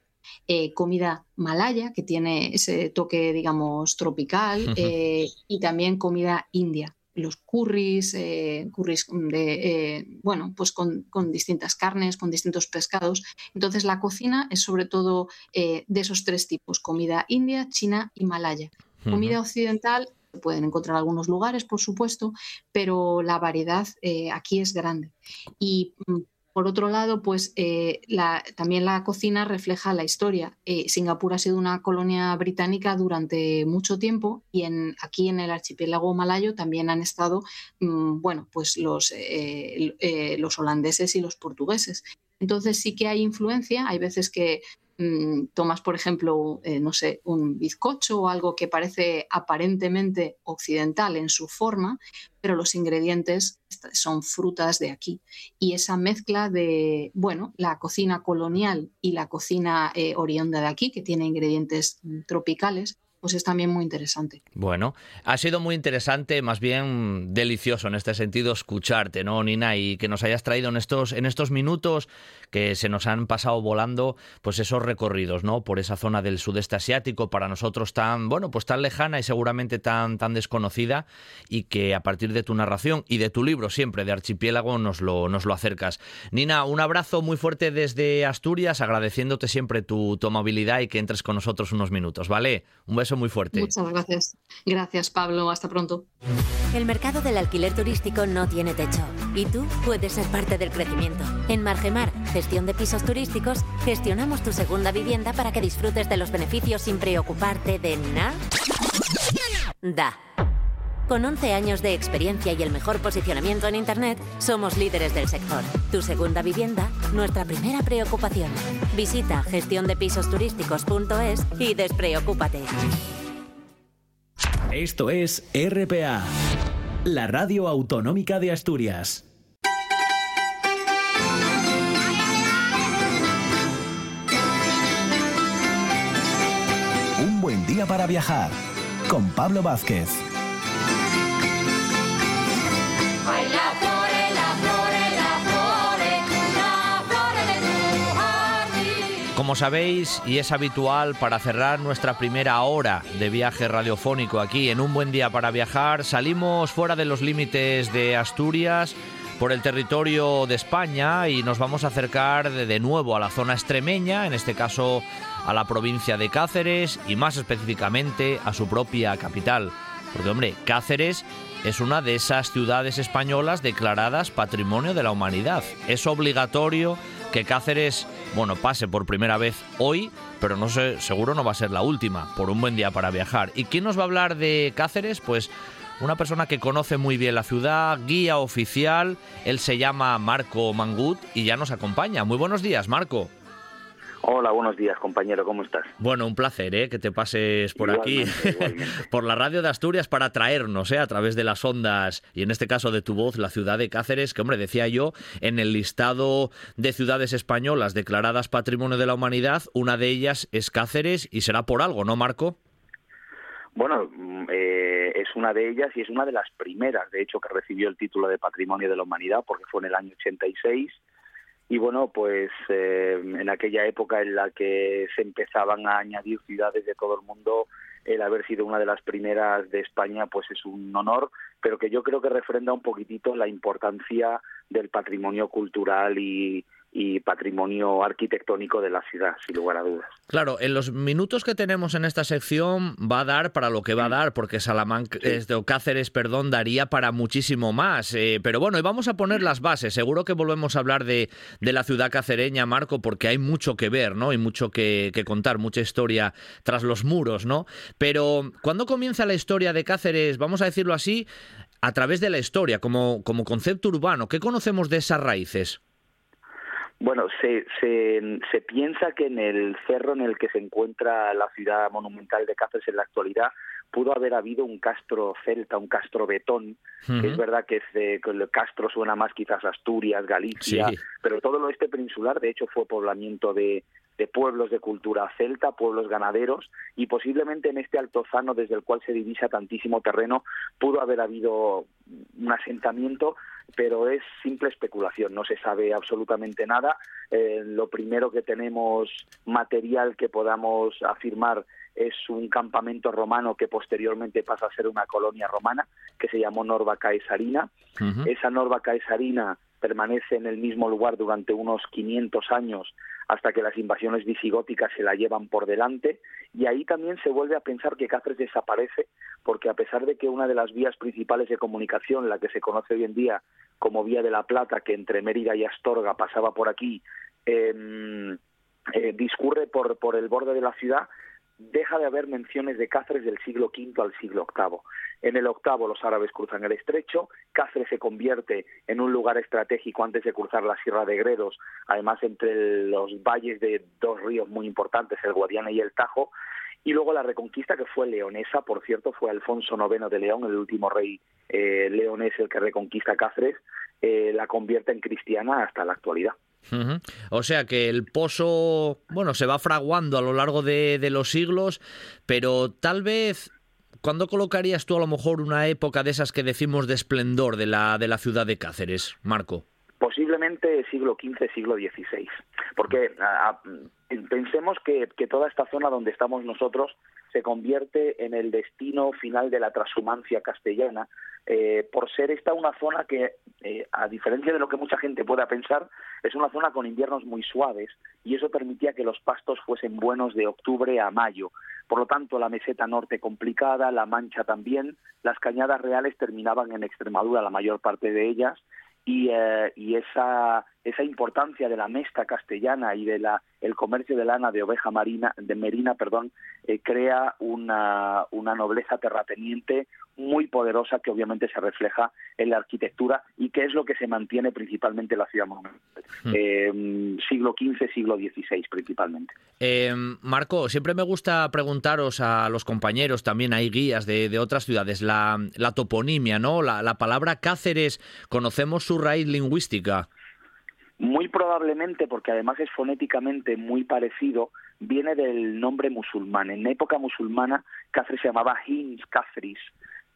comida malaya, que tiene ese toque, digamos, tropical, y también comida india los curries, eh, curries de, eh, bueno, pues con, distintas carnes, con distintos pescados. Entonces la cocina es sobre todo eh, de esos tres tipos, comida india, china y malaya. Comida occidental pueden encontrar algunos lugares, por supuesto, pero la variedad aquí es grande. Y mm, por otro lado, pues eh, también la cocina refleja la historia. Eh, Singapur ha sido una colonia británica durante mucho tiempo y aquí en el archipiélago malayo también han estado, mm, bueno, pues los, eh, los holandeses y los portugueses. Entonces sí que hay influencia, hay veces que Mm, tomas, por ejemplo, eh, no sé, un bizcocho o algo que parece aparentemente occidental en su forma, pero los ingredientes son frutas de aquí. Y esa mezcla de, bueno, la cocina colonial y la cocina eh, oriunda de aquí, que tiene ingredientes mm, tropicales, pues es también muy interesante. Bueno, ha sido muy interesante, más bien delicioso en este sentido escucharte, ¿no, Nina? Y que nos hayas traído en estos, en estos minutos que se nos han pasado volando, pues esos recorridos, ¿no? Por esa zona del sudeste asiático, para nosotros tan, bueno, pues tan lejana y seguramente tan, tan desconocida, y que a partir de tu narración y de tu libro siempre de Archipiélago nos lo, nos lo acercas. Nina, un abrazo muy fuerte desde Asturias, agradeciéndote siempre tu, tu y que entres con nosotros unos minutos, ¿vale? Un beso muy fuerte. Muchas gracias. Gracias, Pablo. Hasta pronto. El mercado del alquiler turístico no tiene techo y tú puedes ser parte del crecimiento. En Margemar, gestión de pisos turísticos, gestionamos tu segunda vivienda para que disfrutes de los beneficios sin preocuparte de nada. Con 11 años de experiencia y el mejor posicionamiento en Internet, somos líderes del sector. Tu segunda vivienda, nuestra primera preocupación. Visita gestiondepisosturísticos.es y despreocúpate. Esto es RPA, la radio autonómica de Asturias. Un buen día para viajar con Pablo Vázquez. Como sabéis, y es habitual para cerrar nuestra primera hora de viaje radiofónico aquí en Un Buen Día para Viajar, salimos fuera de los límites de Asturias por el territorio de España y nos vamos a acercar de, nuevo a la zona extremeña, en este caso a la provincia de Cáceres y más específicamente a su propia capital. Porque, hombre, Cáceres es una de esas ciudades españolas declaradas Patrimonio de la Humanidad. Es obligatorio que Cáceres, bueno, pase por primera vez hoy, pero no sé, seguro no va a ser la última, por un buen día para viajar. ¿Y quién nos va a hablar de Cáceres? Pues una persona que conoce muy bien la ciudad, guía oficial, él se llama Marco Mangut y ya nos acompaña. Muy buenos días, Marco. Hola, buenos días, compañero, ¿cómo estás? Bueno, un placer ¿eh? que te pases por aquí, por la radio de Asturias, para traernos ¿eh? a través de las ondas y en este caso de tu voz, la ciudad de Cáceres, que, hombre, decía yo, en el listado de ciudades españolas declaradas Patrimonio de la Humanidad, una de ellas es Cáceres y será por algo, ¿no, Marco? Bueno, mm, eh, es una de ellas y es una de las primeras, de hecho, que recibió el título de Patrimonio de la Humanidad, porque fue en el año 86 y bueno, pues eh, en aquella época en la que se empezaban a añadir ciudades de todo el mundo, el haber sido una de las primeras de España, pues es un honor, pero que yo creo que refrenda un poquitito la importancia del patrimonio cultural y, y patrimonio arquitectónico de la ciudad, sin lugar a dudas. Claro, en los minutos que tenemos en esta sección va a dar para lo que va a dar, porque Salamanca, este, Cáceres, perdón, daría para muchísimo más. Eh, pero bueno, y vamos a poner las bases. Seguro que volvemos a hablar de, de, la ciudad cacereña, Marco, porque hay mucho que ver, ¿no? Y mucho que, que contar, mucha historia tras los muros, ¿no? Pero, ¿cuándo comienza la historia de Cáceres, vamos a decirlo así, a través de la historia, como, como concepto urbano? ¿Qué conocemos de esas raíces? Bueno, se, se, se, piensa que en el cerro en el que se encuentra la ciudad monumental de Cáceres en la actualidad pudo haber habido un castro celta, un castro betón, que es verdad que, el castro suena más quizás Asturias, Galicia, pero todo el oeste peninsular de hecho fue poblamiento de, de pueblos de cultura celta, pueblos ganaderos, y posiblemente en este altozano desde el cual se divisa tantísimo terreno pudo haber habido un asentamiento pero es simple especulación, no se sabe absolutamente nada. Eh, lo primero que tenemos material que podamos afirmar es un campamento romano que posteriormente pasa a ser una colonia romana que se llamó Norva Caesarina. Esa Norva Caesarina permanece en el mismo lugar durante unos 500 años hasta que las invasiones visigóticas se la llevan por delante y ahí también se vuelve a pensar que Cáceres desaparece porque a pesar de que una de las vías principales de comunicación, la que se conoce hoy en día como Vía de la Plata, que entre Mérida y Astorga pasaba por aquí, em, eh, discurre por, por el borde de la ciudad, deja de haber menciones de Cáceres del siglo V al siglo VIII. En el octavo los árabes cruzan el estrecho, Cáceres se convierte en un lugar estratégico antes de cruzar la Sierra de Gredos, además entre los valles de dos ríos muy importantes, el Guadiana y el Tajo, y luego la reconquista que fue leonesa, por cierto, fue Alfonso IX de León, el último rey eh, leonés el que reconquista Cáceres, eh, la convierte en cristiana hasta la actualidad. O sea que el pozo, bueno, se va fraguando a lo largo de, los siglos, pero tal vez ¿Cuándo colocarías tú a lo mejor una época de esas que decimos de esplendor de la, de la ciudad de Cáceres, Marco? Posiblemente siglo XV, siglo XVI, porque pensemos que, toda esta zona donde estamos nosotros se convierte en el destino final de la transhumancia castellana, eh, por ser esta una zona que, eh, a diferencia de lo que mucha gente pueda pensar, es una zona con inviernos muy suaves y eso permitía que los pastos fuesen buenos de octubre a mayo. Por lo tanto, la meseta norte complicada, la mancha también, las cañadas reales terminaban en Extremadura, la mayor parte de ellas, y, eh, y esa, esa importancia de la mesta castellana y de la el comercio de lana de oveja marina de merina perdón eh, crea una, una nobleza terrateniente muy poderosa que obviamente se refleja en la arquitectura y que es lo que se mantiene principalmente en la ciudad monumental. Eh, siglo XV siglo XVI principalmente. Marco siempre me gusta preguntaros a los compañeros también hay guías de, de otras ciudades la, la toponimia no la, la palabra Cáceres conocemos su raíz lingüística muy probablemente, porque además es fonéticamente muy parecido, viene del nombre musulmán. En época musulmana, Cáceres se llamaba Hins Cáceres,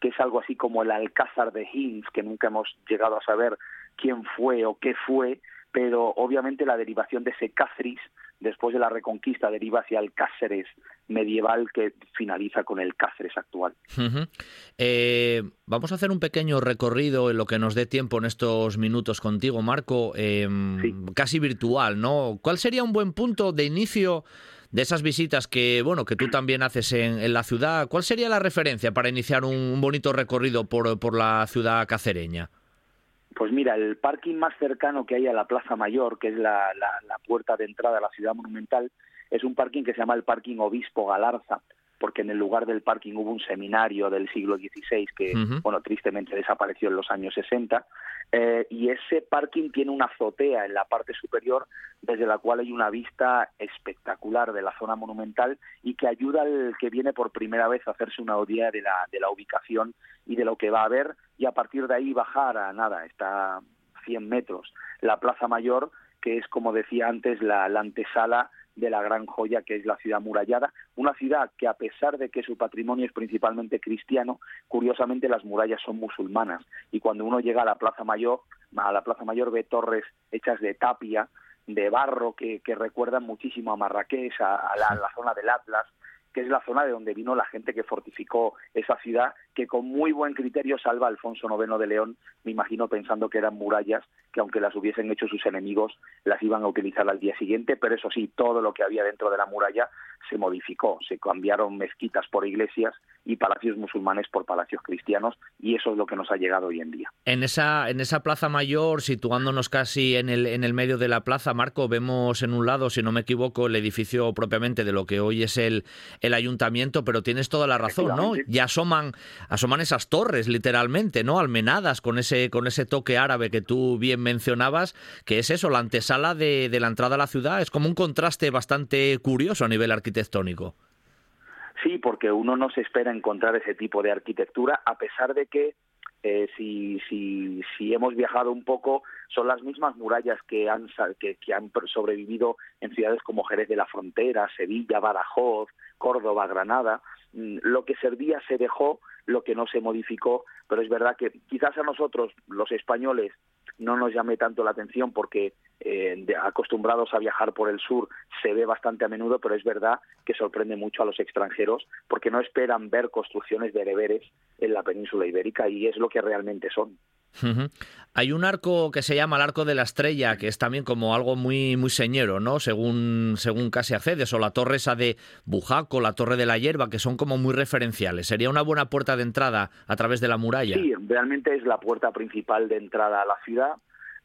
que es algo así como el Alcázar de Hins, que nunca hemos llegado a saber quién fue o qué fue, pero obviamente la derivación de ese Cáceres después de la reconquista deriva hacia el Cáceres medieval que finaliza con el Cáceres actual. Eh, vamos a hacer un pequeño recorrido en lo que nos dé tiempo en estos minutos contigo, Marco, em, casi virtual, ¿no? ¿Cuál sería un buen punto de inicio? de esas visitas que bueno que tú también haces en, la ciudad, ¿cuál sería la referencia para iniciar un, bonito recorrido por, por la ciudad cacereña? Pues mira, el parking más cercano que hay a la Plaza Mayor, que es la, puerta de entrada a la ciudad monumental, es un parking que se llama el Parking Obispo Galarza, porque en el lugar del parking hubo un seminario del siglo XVI que, bueno, tristemente desapareció en los años 60, eh, y ese parking tiene una azotea en la parte superior desde la cual hay una vista espectacular de la zona monumental y que ayuda al que viene por primera vez a hacerse una idea de la, de la ubicación y de lo que va a ver, y a partir de ahí bajar a nada, está 100 metros, la Plaza Mayor, que es, como decía antes, la, la antesala de la gran joya que es la ciudad murallada, una ciudad que a pesar de que su patrimonio es principalmente cristiano, curiosamente las murallas son musulmanas. Y cuando uno llega a la Plaza Mayor, a la Plaza Mayor ve torres hechas de tapia, de barro que, que recuerdan muchísimo a Marrakech, a, la, a la zona del Atlas, que es la zona de donde vino la gente que fortificó esa ciudad, que con muy buen criterio salva a Alfonso IX de León, me imagino pensando que eran murallas que aunque las hubiesen hecho sus enemigos, las iban a utilizar al día siguiente, pero eso sí, todo lo que había dentro de la muralla se modificó, se cambiaron mezquitas por iglesias y palacios musulmanes por palacios cristianos, y eso es lo que nos ha llegado hoy en día. En esa, en esa plaza mayor, situándonos casi en el, en el medio de la plaza, Marco, vemos en un lado, si no me equivoco, el edificio propiamente de lo que hoy es el, el ayuntamiento, pero tienes toda la razón, ¿no? Ya asoman, asoman esas torres, literalmente, ¿no? Almenadas con ese, con ese toque árabe que tú bien mencionabas, que es eso, la antesala de, la entrada a la ciudad. Es como un contraste bastante curioso a nivel arquitectónico. Sí, porque uno no se espera encontrar ese tipo de arquitectura, a pesar de que eh, si, si, si hemos viajado un poco, son las mismas murallas que han, que, que, han sobrevivido en ciudades como Jerez de la Frontera, Sevilla, Badajoz, Córdoba, Granada, mm, lo que servía se dejó, lo que no se modificó, pero es verdad que quizás a nosotros, los españoles, no nos llame tanto la atención porque eh, acostumbrados a viajar por el sur se ve bastante a menudo, pero es verdad que sorprende mucho a los extranjeros porque no esperan ver construcciones de bereberes en la península ibérica y es lo que realmente son. Hay un arco que se llama el Arco de la Estrella, que es también como algo muy, muy señero, ¿no? Según, según casi accedes, o la torre esa de Bujaco, la torre de la Hierba, que son como muy referenciales. ¿Sería una buena puerta de entrada a través de la muralla? Sí, realmente es la puerta principal de entrada a la ciudad.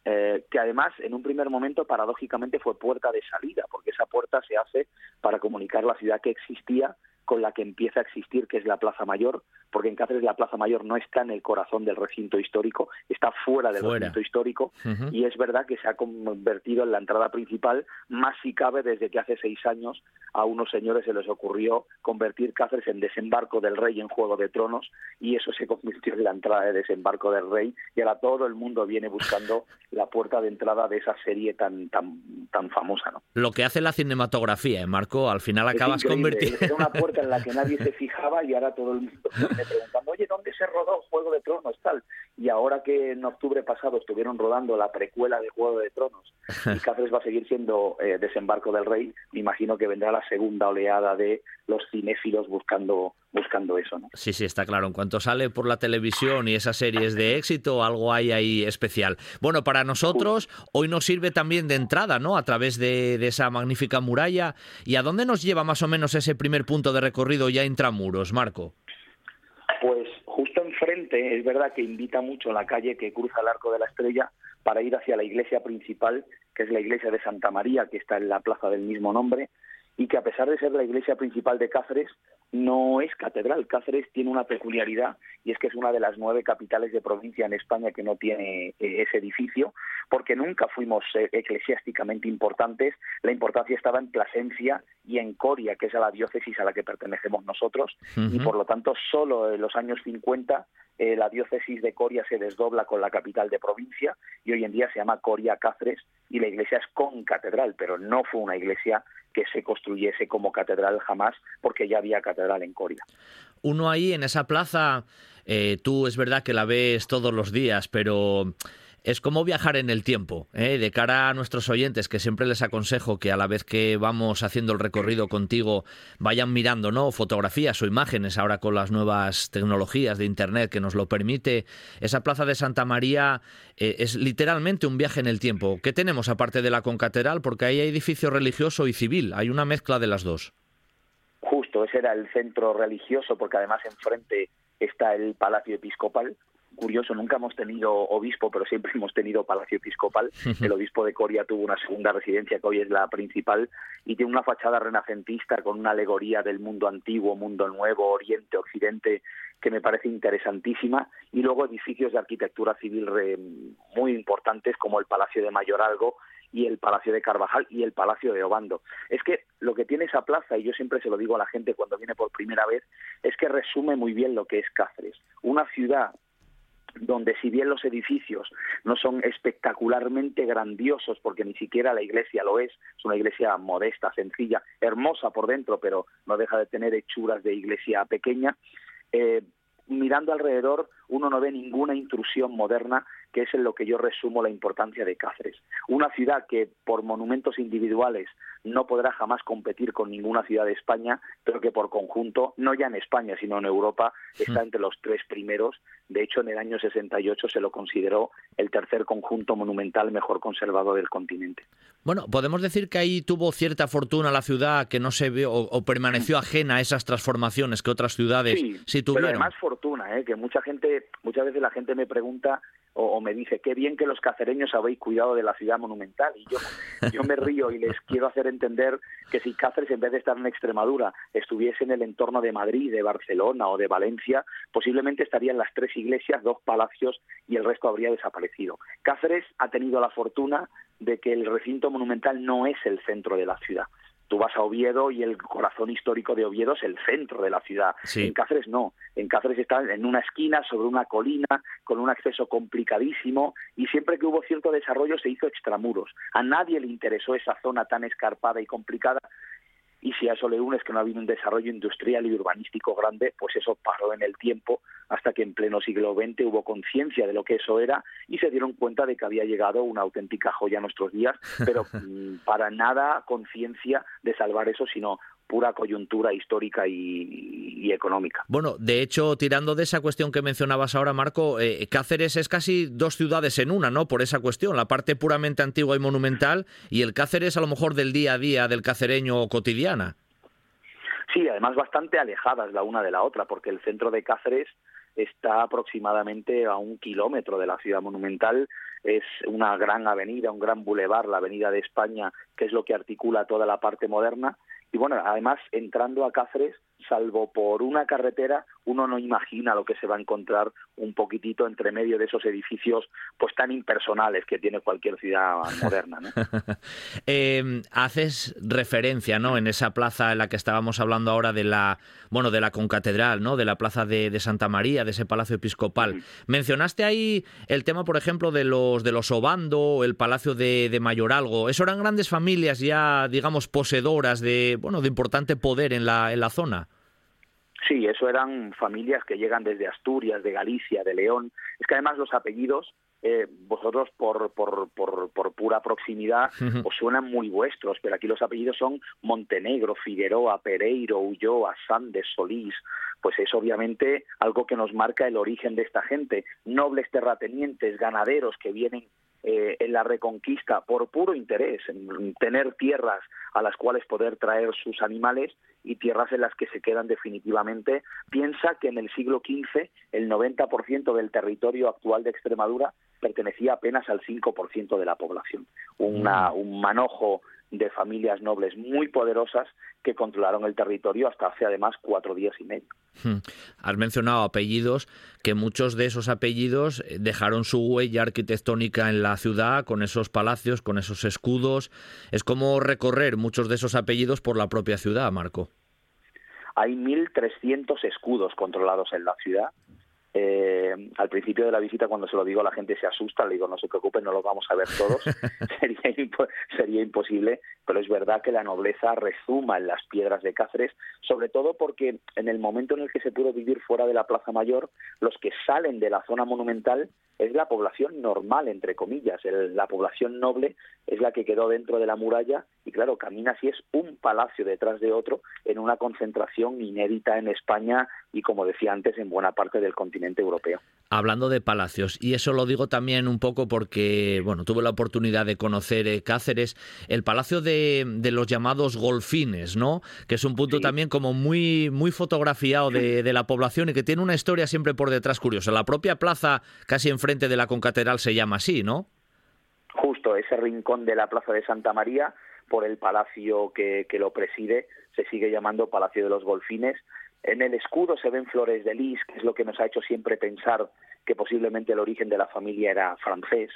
Eh, que además en un primer momento paradójicamente fue puerta de salida, porque esa puerta se hace para comunicar la ciudad que existía con la que empieza a existir, que es la Plaza Mayor, porque en Cáceres la Plaza Mayor no está en el corazón del recinto histórico, está fuera del recinto histórico y es verdad que se ha convertido en la entrada principal, más si cabe desde que hace seis años a unos señores se les ocurrió convertir Cáceres en desembarco del rey en Juego de Tronos y eso se convirtió en la entrada de desembarco del rey y ahora todo el mundo viene buscando la puerta de entrada de esa serie tan tan tan famosa. ¿no? Lo que hace la cinematografía, ¿eh, Marco, al final acabas convirtiendo... Era una puerta en la que nadie se fijaba y ahora todo el mundo preguntando, oye, ¿dónde se rodó Juego de Tronos? Tal. Y ahora que en octubre pasado estuvieron rodando la precuela de Juego de Tronos y Cáceres va a seguir siendo eh, desembarco del rey, me imagino que vendrá la segunda oleada de los cinéfilos buscando buscando eso. ¿no? Sí, sí, está claro. En cuanto sale por la televisión y esas series de éxito, algo hay ahí especial. Bueno, para nosotros hoy nos sirve también de entrada, ¿no? A través de, de, esa magnífica muralla. ¿Y a dónde nos lleva más o menos ese primer punto de recorrido ya intramuros, Marco? Es verdad que invita mucho la calle que cruza el Arco de la Estrella para ir hacia la iglesia principal, que es la iglesia de Santa María, que está en la plaza del mismo nombre, y que a pesar de ser la iglesia principal de Cáceres, no es catedral. Cáceres tiene una peculiaridad y es que es una de las nueve capitales de provincia en España que no tiene eh, ese edificio, porque nunca fuimos eh, eclesiásticamente importantes. La importancia estaba en Plasencia y en Coria, que es a la diócesis a la que pertenecemos nosotros, y por lo tanto solo en los años 50 eh, la diócesis de Coria se desdobla con la capital de provincia y hoy en día se llama Coria Cáceres y la iglesia es con catedral, pero no fue una iglesia que se construyese como catedral jamás porque ya había catedral en Coria. Uno ahí en esa plaza, eh, tú es verdad que la ves todos los días, pero es como viajar en el tiempo. ¿eh? De cara a nuestros oyentes, que siempre les aconsejo que a la vez que vamos haciendo el recorrido contigo, vayan mirando ¿no? fotografías o imágenes ahora con las nuevas tecnologías de Internet que nos lo permite. Esa plaza de Santa María eh, es literalmente un viaje en el tiempo. ¿Qué tenemos aparte de la concatedral? Porque ahí hay edificio religioso y civil. Hay una mezcla de las dos. Justo, ese era el centro religioso, porque además enfrente está el Palacio Episcopal, curioso, nunca hemos tenido obispo, pero siempre hemos tenido palacio episcopal. El obispo de Coria tuvo una segunda residencia que hoy es la principal y tiene una fachada renacentista con una alegoría del mundo antiguo, mundo nuevo, oriente, occidente, que me parece interesantísima. Y luego edificios de arquitectura civil muy importantes como el Palacio de Mayoralgo y el Palacio de Carvajal y el Palacio de Obando. Es que lo que tiene esa plaza, y yo siempre se lo digo a la gente cuando viene por primera vez, es que resume muy bien lo que es Cáceres. Una ciudad donde si bien los edificios no son espectacularmente grandiosos, porque ni siquiera la iglesia lo es, es una iglesia modesta, sencilla, hermosa por dentro, pero no deja de tener hechuras de iglesia pequeña, eh, mirando alrededor uno no ve ninguna intrusión moderna, que es en lo que yo resumo la importancia de Cáceres. Una ciudad que por monumentos individuales no podrá jamás competir con ninguna ciudad de España, pero que por conjunto, no ya en España, sino en Europa, está hmm. entre los tres primeros. De hecho, en el año 68 se lo consideró el tercer conjunto monumental mejor conservado del continente. Bueno, podemos decir que ahí tuvo cierta fortuna la ciudad que no se vio o, permaneció ajena a esas transformaciones que otras ciudades sí, tuvieron. Pero además fortuna, ¿eh? que mucha gente, muchas veces la gente me pregunta o, me dice, qué bien que los cacereños habéis cuidado de la ciudad monumental. Y yo, yo me río y les quiero hacer entender que si Cáceres, en vez de estar en Extremadura, estuviese en el entorno de Madrid, de Barcelona o de Valencia, posiblemente estarían las tres iglesias, dos palacios y el resto habría desaparecido. Cáceres ha tenido la fortuna de que el recinto monumental no es el centro de la ciudad. Tú vas a Oviedo y el corazón histórico de Oviedo es el centro de la ciudad. En Cáceres no. En Cáceres está en una esquina, sobre una colina, con un acceso complicadísimo y siempre que hubo cierto desarrollo se hizo extramuros. A nadie le interesó esa zona tan escarpada y complicada y si a eso le unes que no ha habido un desarrollo industrial y urbanístico grande, pues eso paró en el tiempo hasta que en pleno siglo XX hubo conciencia de lo que eso era y se dieron cuenta de que había llegado una auténtica joya a nuestros días, pero mm, para nada conciencia de salvar eso, sino pura coyuntura histórica y, económica. Bueno, de hecho, tirando de esa cuestión que mencionabas ahora, Marco, eh, Cáceres es casi dos ciudades en una, ¿no? Por esa cuestión, la parte puramente antigua y monumental y el Cáceres a lo mejor del día a día del cacereño cotidiana. Sí, además bastante alejadas la una de la otra, porque el centro de Cáceres está aproximadamente a un kilómetro de la ciudad monumental. Es una gran avenida, un gran bulevar, la Avenida de España, que es lo que articula toda la parte moderna. Y bueno, además, entrando a Cáceres, salvo por una carretera, uno no imagina lo que se va a encontrar un poquitito entre medio de esos edificios pues tan impersonales que tiene cualquier ciudad moderna. ¿no? Em, haces referencia, ¿no? En esa plaza en la que estábamos hablando ahora de la, bueno, de la concatedral, ¿no? De la plaza de, Santa María, de ese palacio episcopal. Mencionaste ahí el tema, por ejemplo, de los de los Obando, el palacio de, de Mayoralgo. Eso eran grandes familias ya, digamos, poseedoras de, bueno, de importante poder en la, en la zona. Sí, eso eran familias que llegan desde Asturias, de Galicia, de León. Es que además los apellidos, eh, vosotros por, por, por, pura proximidad, os suenan muy vuestros, pero aquí los apellidos son Montenegro, Figueroa, Pereiro, Ulloa, Sandes, Solís. Pues es obviamente algo que nos marca el origen de esta gente. Nobles terratenientes, ganaderos que vienen eh, en la reconquista por puro interés, en tener tierras a las cuales poder traer sus animales y tierras en las que se quedan definitivamente. Piensa que en el siglo XV el 90% del territorio actual de Extremadura pertenecía apenas al 5% de la población. Una, mm. un manojo de familias nobles muy poderosas que controlaron el territorio hasta hace además cuatro días y medio. Hmm. Has mencionado apellidos, que muchos de esos apellidos eh, dejaron su huella arquitectónica en la ciudad, con esos palacios, con esos escudos. Es como recorrer muchos de esos apellidos por la propia ciudad, Marco. Hay 1.300 escudos controlados en la ciudad eh, al principio de la visita, cuando se lo digo, la gente se asusta, le digo, no se preocupen, no los vamos a ver todos, sería, imposible, pero es verdad que la nobleza resuma en las piedras de Cáceres, sobre todo porque en el momento en el que se pudo vivir fuera de la Plaza Mayor, los que salen de la zona monumental es la población normal, entre comillas, la población noble es la que quedó dentro de la muralla y claro, camina así es un palacio detrás de otro en una concentración inédita en España y como decía antes en buena parte del continente europeo. Hablando de palacios, y eso lo digo también un poco porque, bueno, tuve la oportunidad de conocer eh, Cáceres, el palacio de, los llamados golfines, ¿no? Que es un punto también como muy, muy fotografiado de, de, la población y que tiene una historia siempre por detrás curiosa. La propia plaza, casi enfrente de la concatedral, se llama así, ¿no? Justo, ese rincón de la plaza de Santa María, por el palacio que, que lo preside, se sigue llamando Palacio de los Golfines en el escudo se ven flores de lis, que es lo que nos ha hecho siempre pensar que posiblemente el origen de la familia era francés,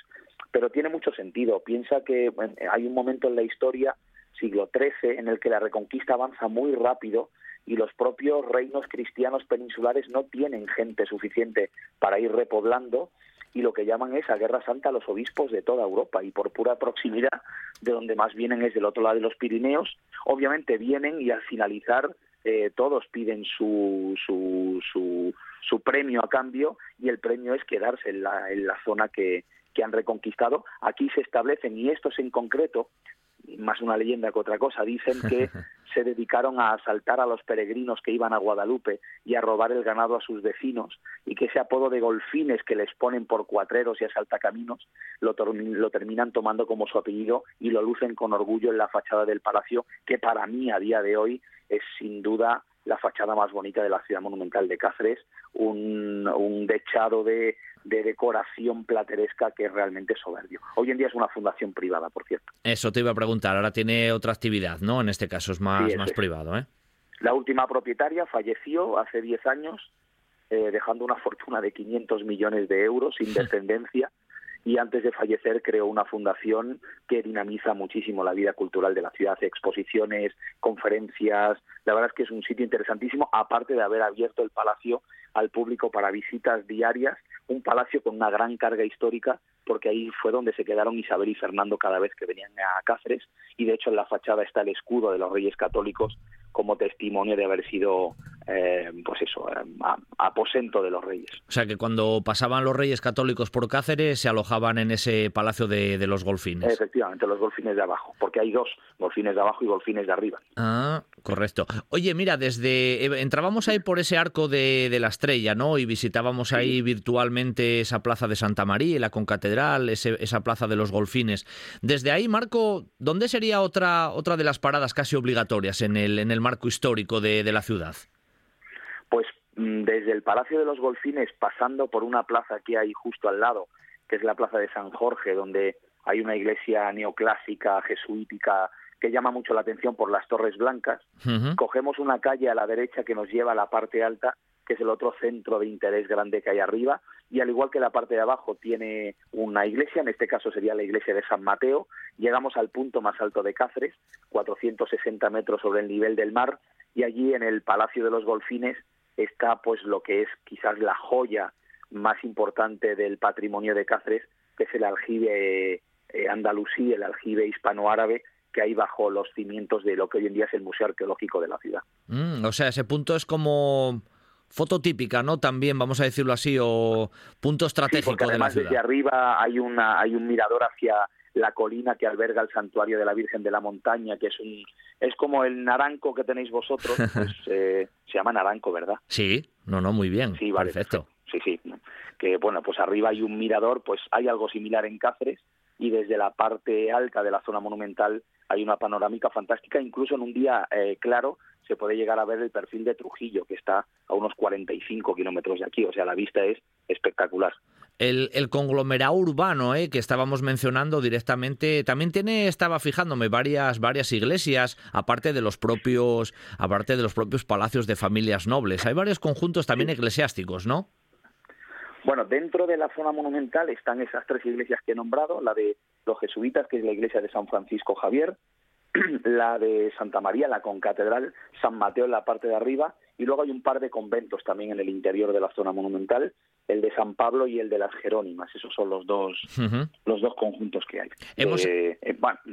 pero tiene mucho sentido. Piensa que hay un momento en la historia, siglo XIII, en el que la reconquista avanza muy rápido y los propios reinos cristianos peninsulares no tienen gente suficiente para ir repoblando y lo que llaman es a Guerra Santa los obispos de toda Europa y por pura proximidad de donde más vienen es del otro lado de los Pirineos, obviamente vienen y al finalizar eh, todos piden su, su, su, premio a cambio y el premio es quedarse en la, en la zona que, que han reconquistado. Aquí se establecen, y estos en concreto, más una leyenda que otra cosa, dicen que se dedicaron a asaltar a los peregrinos que iban a Guadalupe y a robar el ganado a sus vecinos y que ese apodo de golfines que les ponen por cuatreros y asaltacaminos lo, lo terminan tomando como su apellido y lo lucen con orgullo en la fachada del palacio que para mí a día de hoy es sin duda la fachada más bonita de la ciudad monumental de Cáceres, un, un dechado de, de, decoración plateresca que es realmente soberbio. Hoy en día es una fundación privada, por cierto. Eso te iba a preguntar, ahora tiene otra actividad, ¿no? En este caso es más, más privado, ¿eh? La última propietaria falleció hace 10 años, eh, dejando una fortuna de 500 millones de euros sin descendencia y antes de fallecer creó una fundación que dinamiza muchísimo la vida cultural de la ciudad, exposiciones, conferencias, la verdad es que es un sitio interesantísimo, aparte de haber abierto el palacio al público para visitas diarias, un palacio con una gran carga histórica, porque ahí fue donde se quedaron Isabel y Fernando cada vez que venían a Cáceres, y de hecho en la fachada está el escudo de los reyes católicos como testimonio de haber sido, eh, pues eso, eh, aposento de los reyes. O sea que cuando pasaban los reyes católicos por Cáceres se alojaban en ese palacio de, los golfines. Efectivamente, los golfines de abajo, porque hay dos, golfines de abajo y golfines de arriba. Ah, correcto. Oye, mira, desde eh, entrábamos ahí por ese arco de, la estrella, ¿no? Y visitábamos ahí virtualmente esa plaza de Santa María, la concatedral, esa plaza de los golfines. Desde ahí, Marco, ¿dónde sería otra, otra de las paradas casi obligatorias en el, en el marco histórico de, la ciudad? Pues mm, desde el Palacio de los Golfines, pasando por una plaza que hay justo al lado, que es la Plaza de San Jorge, donde hay una iglesia neoclásica, jesuítica, que llama mucho la atención por las Torres Blancas. Cogemos una calle a la derecha que nos lleva a la parte alta, que es el otro centro de interés grande que hay arriba, y al igual que la parte de abajo tiene una iglesia, en este caso sería la iglesia de San Mateo, llegamos al punto más alto de Cáceres, 460 metros sobre el nivel del mar, y allí en el Palacio de los Golfines está pues lo que es quizás la joya más importante del patrimonio de Cáceres, que es el aljibe eh, andalusí, el aljibe hispanoárabe, que hay bajo los cimientos de lo que hoy en día es el Museo Arqueológico de la ciudad. Mm, o sea, ese punto es como foto típica, ¿no? También, vamos a decirlo así, o punto estratégico de la ciudad. desde arriba hay, una, hay un mirador hacia la colina que alberga el santuario de la Virgen de la Montaña, que es un es como el naranco que tenéis vosotros, pues eh, se llama naranco, ¿verdad? Sí, no, no, muy bien, sí, vale, perfecto. Sí, sí, que bueno, pues arriba hay un mirador, pues hay algo similar en Cáceres y desde la parte alta de la zona monumental hay una panorámica fantástica, incluso en un día eh, claro se puede llegar a ver el perfil de Trujillo, que está a unos 45 kilómetros de aquí, o sea, la vista es espectacular. El, conglomerado urbano eh, que estábamos mencionando directamente también tiene estaba fijándome varias varias iglesias aparte de los propios aparte de los propios palacios de familias nobles. Hay varios conjuntos también eclesiásticos no bueno dentro de la zona monumental están esas tres iglesias que he nombrado la de los jesuitas que es la iglesia de San Francisco Javier la de Santa María, la concatedral, San Mateo en la parte de arriba, y luego hay un par de conventos también en el interior de la zona monumental, el de San Pablo y el de las Jerónimas. Esos son los dos, los dos conjuntos que hay. Eh,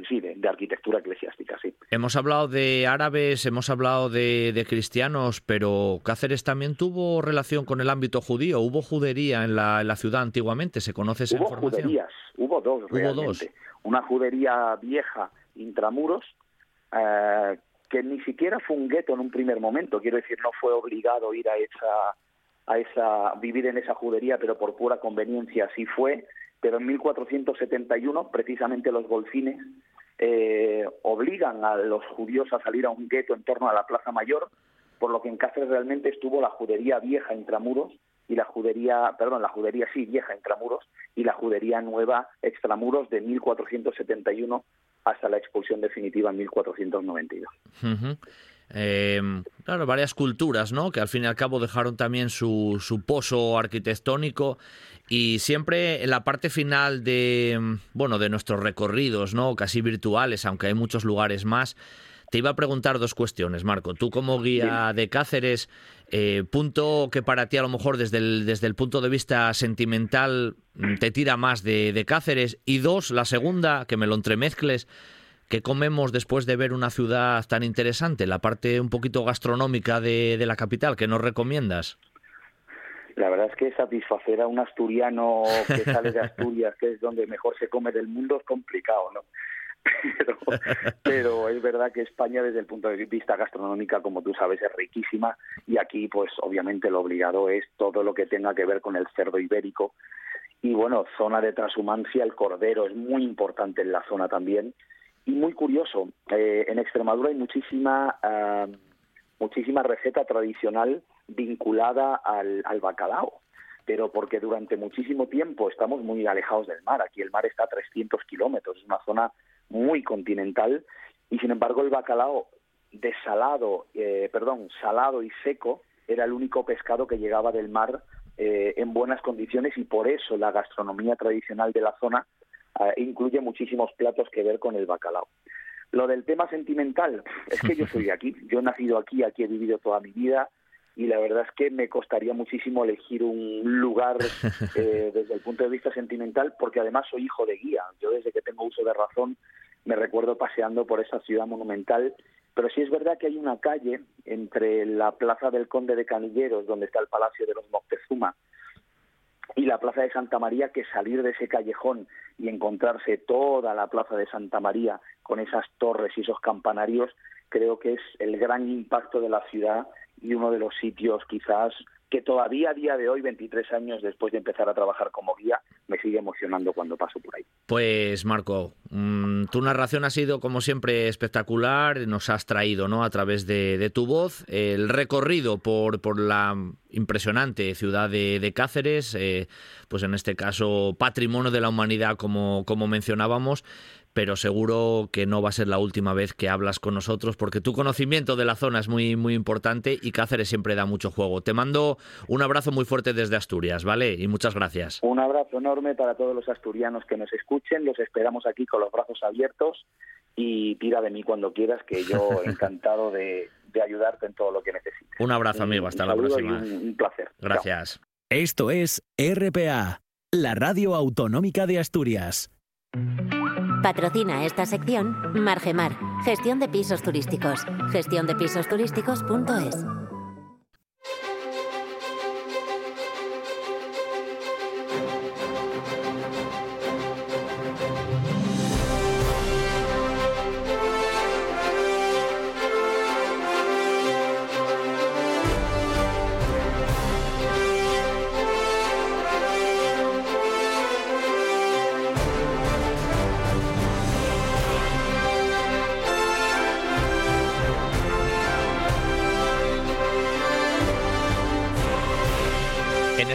sí, de, arquitectura eclesiástica, sí. Hemos hablado de árabes, hemos hablado de, cristianos, pero Cáceres también tuvo relación con el ámbito judío. ¿Hubo judería en la, ciudad antiguamente? ¿Se conoce esa hubo información? Juderías, hubo dos hubo Dos. Una judería vieja intramuros, eh, que ni siquiera fue un gueto en un primer momento, quiero decir, no fue obligado ir a esa, a esa, vivir en esa judería, pero por pura conveniencia así fue, pero en 1471 precisamente los golfines eh, obligan a los judíos a salir a un gueto en torno a la Plaza Mayor, por lo que en Cáceres realmente estuvo la judería vieja intramuros y la judería, perdón, la judería sí vieja intramuros y la judería nueva extramuros de 1471 hasta la expulsión definitiva en 1492. Em, claro, varias culturas, ¿no? Que al fin y al cabo dejaron también su, su pozo arquitectónico y siempre en la parte final de, bueno, de nuestros recorridos, ¿no? Casi virtuales, aunque hay muchos lugares más. Te iba a preguntar dos cuestiones, Marco. Tú como guía de Cáceres, eh, punto que para ti a lo mejor desde el, desde el punto de vista sentimental mm, te tira más de, Cáceres. Y dos, la segunda, que me lo entremezcles, ¿qué comemos después de ver una ciudad tan interesante? La parte un poquito gastronómica de, de la capital, ¿qué nos recomiendas? La verdad es que satisfacer a un asturiano que sale de Asturias, que es donde mejor se come del mundo, es complicado, ¿no? Pero, es verdad que España desde el punto de vista gastronómica, como tú sabes, es riquísima. Y aquí pues obviamente lo obligado es todo lo que tenga que ver con el cerdo ibérico. Y bueno, zona de transhumancia, el cordero es muy importante en la zona también. Y muy curioso, eh, en Extremadura hay muchísima ah, muchísima receta tradicional vinculada al, al bacalao. Pero porque durante muchísimo tiempo estamos muy alejados del mar. Aquí el mar está a 300 kilómetros, es una zona muy continental y sin embargo el bacalao desalado, eh, perdón, salado y seco era el único pescado que llegaba del mar eh, en buenas condiciones y por eso la gastronomía tradicional de la zona eh, incluye muchísimos platos que ver con el bacalao. Lo del tema sentimental, es que yo soy aquí, yo he nacido aquí, aquí he vivido toda mi vida, y la verdad es que me costaría muchísimo elegir un lugar eh, desde el punto de vista sentimental, porque además soy hijo de guía. Yo desde que tengo uso de razón me recuerdo paseando por esa ciudad monumental, pero sí es verdad que hay una calle entre la Plaza del Conde de Canilleros, donde está el Palacio de los Moctezuma, y la Plaza de Santa María, que salir de ese callejón y encontrarse toda la Plaza de Santa María con esas torres y esos campanarios, creo que es el gran impacto de la ciudad y uno de los sitios quizás que todavía a día de hoy, 23 años después de empezar a trabajar como guía, me sigue emocionando cuando paso por ahí. Pues Marco, mm, tu narración ha sido como siempre espectacular, nos has traído ¿no? a través de, tu voz el recorrido por, por la impresionante ciudad de, Cáceres, eh, pues en este caso patrimonio de la humanidad como, como mencionábamos, pero seguro que no va a ser la última vez que hablas con nosotros porque tu conocimiento de la zona es muy muy importante y Cáceres siempre da mucho juego. Te mando un abrazo muy fuerte desde Asturias, ¿vale? Y muchas gracias. Un abrazo enorme para todos los asturianos que nos escuchen, los esperamos aquí con los brazos abiertos y tira de mí cuando quieras que yo encantado de, ayudarte en todo lo que necesites. Un abrazo amigo, hasta la próxima. Un, placer. Gracias. Esto es RPA, la radio autonómica de Asturias. Patrocina esta sección Margemar, gestión de pisos turísticos. gestiondepisosturísticos.es.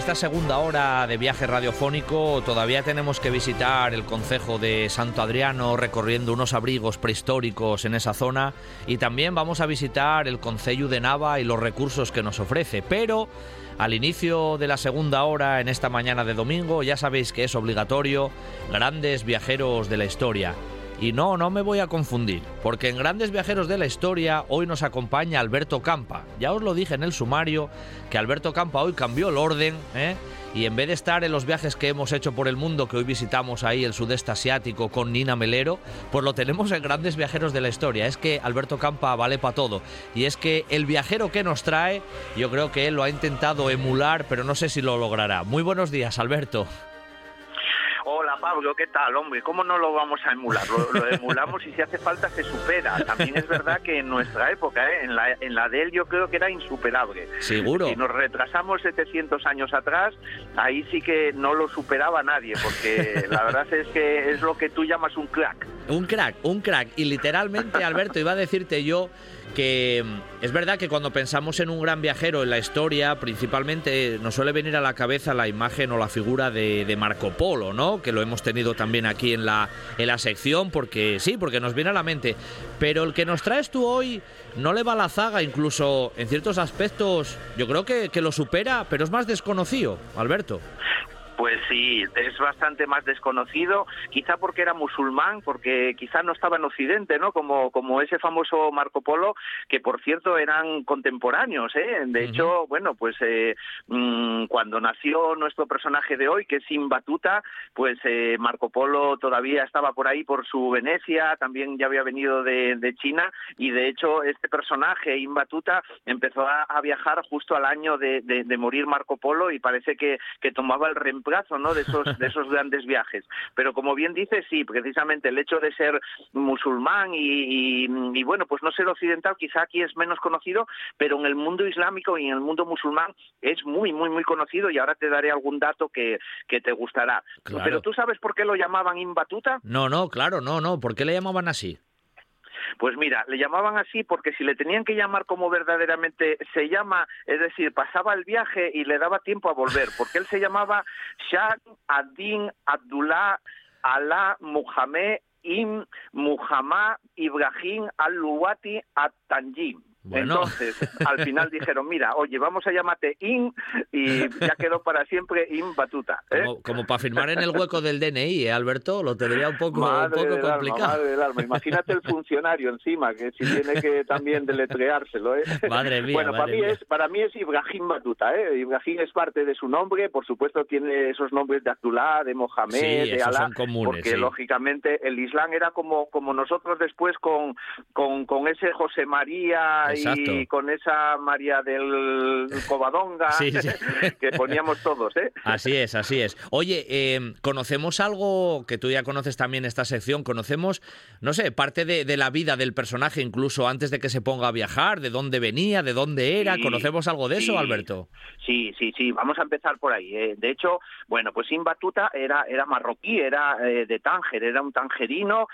esta segunda hora de viaje radiofónico todavía tenemos que visitar el concejo de Santo Adriano recorriendo unos abrigos prehistóricos en esa zona y también vamos a visitar el concello de Nava y los recursos que nos ofrece, pero al inicio de la segunda hora en esta mañana de domingo ya sabéis que es obligatorio grandes viajeros de la historia. Y no, no me voy a confundir, porque en Grandes Viajeros de la Historia hoy nos acompaña Alberto Campa. Ya os lo dije en el sumario que Alberto Campa hoy cambió el orden, ¿eh? y en vez de estar en los viajes que hemos hecho por el mundo, que hoy visitamos ahí el sudeste asiático con Nina Melero, pues lo tenemos en Grandes Viajeros de la Historia. Es que Alberto Campa vale para todo. Y es que el viajero que nos trae, yo creo que él lo ha intentado emular, pero no sé si lo logrará. Muy buenos días, Alberto. Pablo, ¿qué tal, hombre? ¿Cómo no lo vamos a emular? Lo, emulamos y si hace falta se supera. También es verdad que en nuestra época, ¿eh? en, la, en la de él yo creo que era insuperable. Seguro. Si nos retrasamos 700 años atrás, ahí sí que no lo superaba nadie, porque la verdad es que es lo que tú llamas un crack. Un crack, un crack. Y literalmente, Alberto, iba a decirte yo que mm, es verdad que cuando pensamos en un gran viajero en la historia, principalmente nos suele venir a la cabeza la imagen o la figura de, Marco Polo, ¿no? Que lo hemos tenido también aquí en la, en la sección, porque sí, porque nos viene a la mente. Pero el que nos traes tú hoy no le va a la zaga, incluso en ciertos aspectos, yo creo que, que lo supera, pero es más desconocido, Alberto. Pues sí, es bastante más desconocido, quizá porque era musulmán, porque quizá no estaba en Occidente, ¿no? Como, como ese famoso Marco Polo, que por cierto eran contemporáneos, ¿eh? De hecho, bueno, pues eh, mm, cuando nació nuestro personaje de hoy, que es Sin Batuta, pues eh, Marco Polo todavía estaba por ahí por su Venecia, también ya había venido de, China, y de hecho este personaje, Imbatuta, empezó a, viajar justo al año de, morir Marco Polo y parece que, que tomaba el reemplazo ¿no? de, esos, de esos grandes viajes. Pero como bien dice, sí, precisamente el hecho de ser musulmán y, y, bueno, pues no ser occidental, quizá aquí es menos conocido, pero en el mundo islámico y en el mundo musulmán es muy, muy, muy conocido y ahora te daré algún dato que, que te gustará. Pero tú sabes por qué lo llamaban Imbatuta? No, no, claro, no, no. ¿Por qué le llamaban así? Pues mira, le llamaban así porque si le tenían que llamar como verdaderamente se llama, es decir, pasaba el viaje y le daba tiempo a volver, porque él se llamaba Shah ad-Din Abdullah Alá Muhammad Im Muhammad Ibrahim al-Luwati at-Tanjim Entonces, al final dijeron, mira, oye, vamos a llamarte In y ya quedó para siempre In Batuta. ¿eh? Como, para firmar en el hueco del DNI, ¿eh, Alberto? Lo tendría un poco, un poco complicado. Imagínate el funcionario encima, que si tiene que también deletreárselo. ¿eh? Madre mía. Bueno, para, mí Es, para mí es Ibrahim Batuta. ¿eh? Ibrahim es parte de su nombre, por supuesto tiene esos nombres de Abdullah, de Mohamed, de Alá, porque lógicamente el Islam era como, como nosotros después con, con, con ese José María y con esa María del Covadonga que poníamos todos. ¿eh? Así es, así es. Oye, eh, ¿conocemos algo que tú ya conoces también esta sección? ¿Conocemos, no sé, parte de, la vida del personaje incluso antes de que se ponga a viajar? ¿De dónde venía? ¿De dónde era? ¿Conocemos algo de eso, Alberto? Sí, sí, sí. Vamos a empezar por ahí. ¿eh? De hecho, bueno, pues Imbatuta era, era marroquí, era eh, de Tánger, era un tangerino,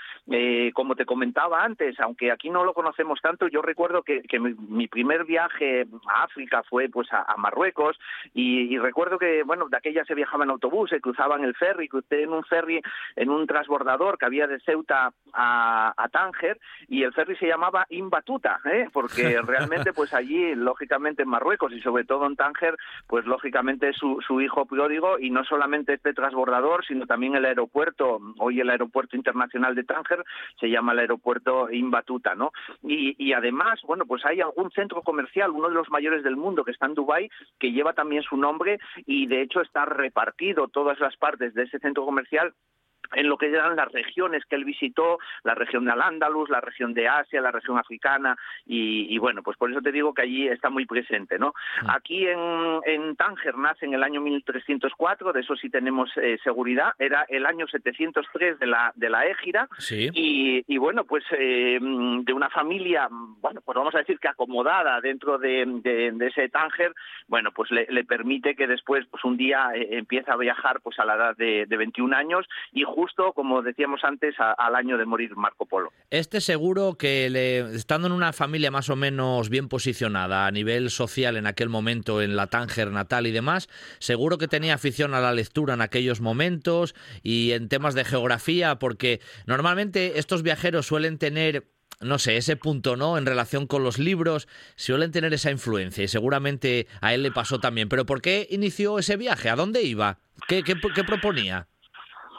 como te comentaba antes, aunque aquí no lo conocemos tanto, yo recuerdo que que mi, primer viaje a África fue pues a, Marruecos y, recuerdo que, bueno, de aquella se viajaba en autobús, se cruzaban el ferry, crucé en un ferry, en un transbordador que había de Ceuta a, Tánger y el ferry se llamaba Imbatuta, ¿eh? porque realmente pues allí, lógicamente en Marruecos y sobre todo en Tánger, pues lógicamente su, su hijo pródigo y no solamente este transbordador, sino también el aeropuerto, hoy el aeropuerto internacional de Tánger se llama el aeropuerto Imbatuta, ¿no? Y, y además, bueno, pues hay algún centro comercial, uno de los mayores del mundo, que está en Dubái, que lleva también su nombre y de hecho está repartido todas las partes de ese centro comercial en lo que eran las regiones que él visitó, la región de Al-Ándalus, la región de Asia, la región africana, y, bueno, pues por eso te digo que allí está muy presente, ¿no? Mm. Aquí en, en Tánger nace en el año 1304, de eso sí tenemos eh, seguridad, era el año 703 de la, de la Égira, y, bueno, pues eh, de una familia, bueno, pues vamos a decir que acomodada dentro de, ese Tánger, bueno, pues le, permite que después, pues un día eh, empieza a viajar pues a la edad de, de 21 años y justo, como decíamos antes, al año de morir Marco Polo. Este seguro que, le, estando en una familia más o menos bien posicionada a nivel social en aquel momento, en la Tánger natal y demás, seguro que tenía afición a la lectura en aquellos momentos y en temas de geografía, porque normalmente estos viajeros suelen tener no sé, ese punto, ¿no? En relación con los libros, suelen tener esa influencia y seguramente a él le pasó también. Pero ¿por qué inició ese viaje? ¿A dónde iba? qué, qué proponía?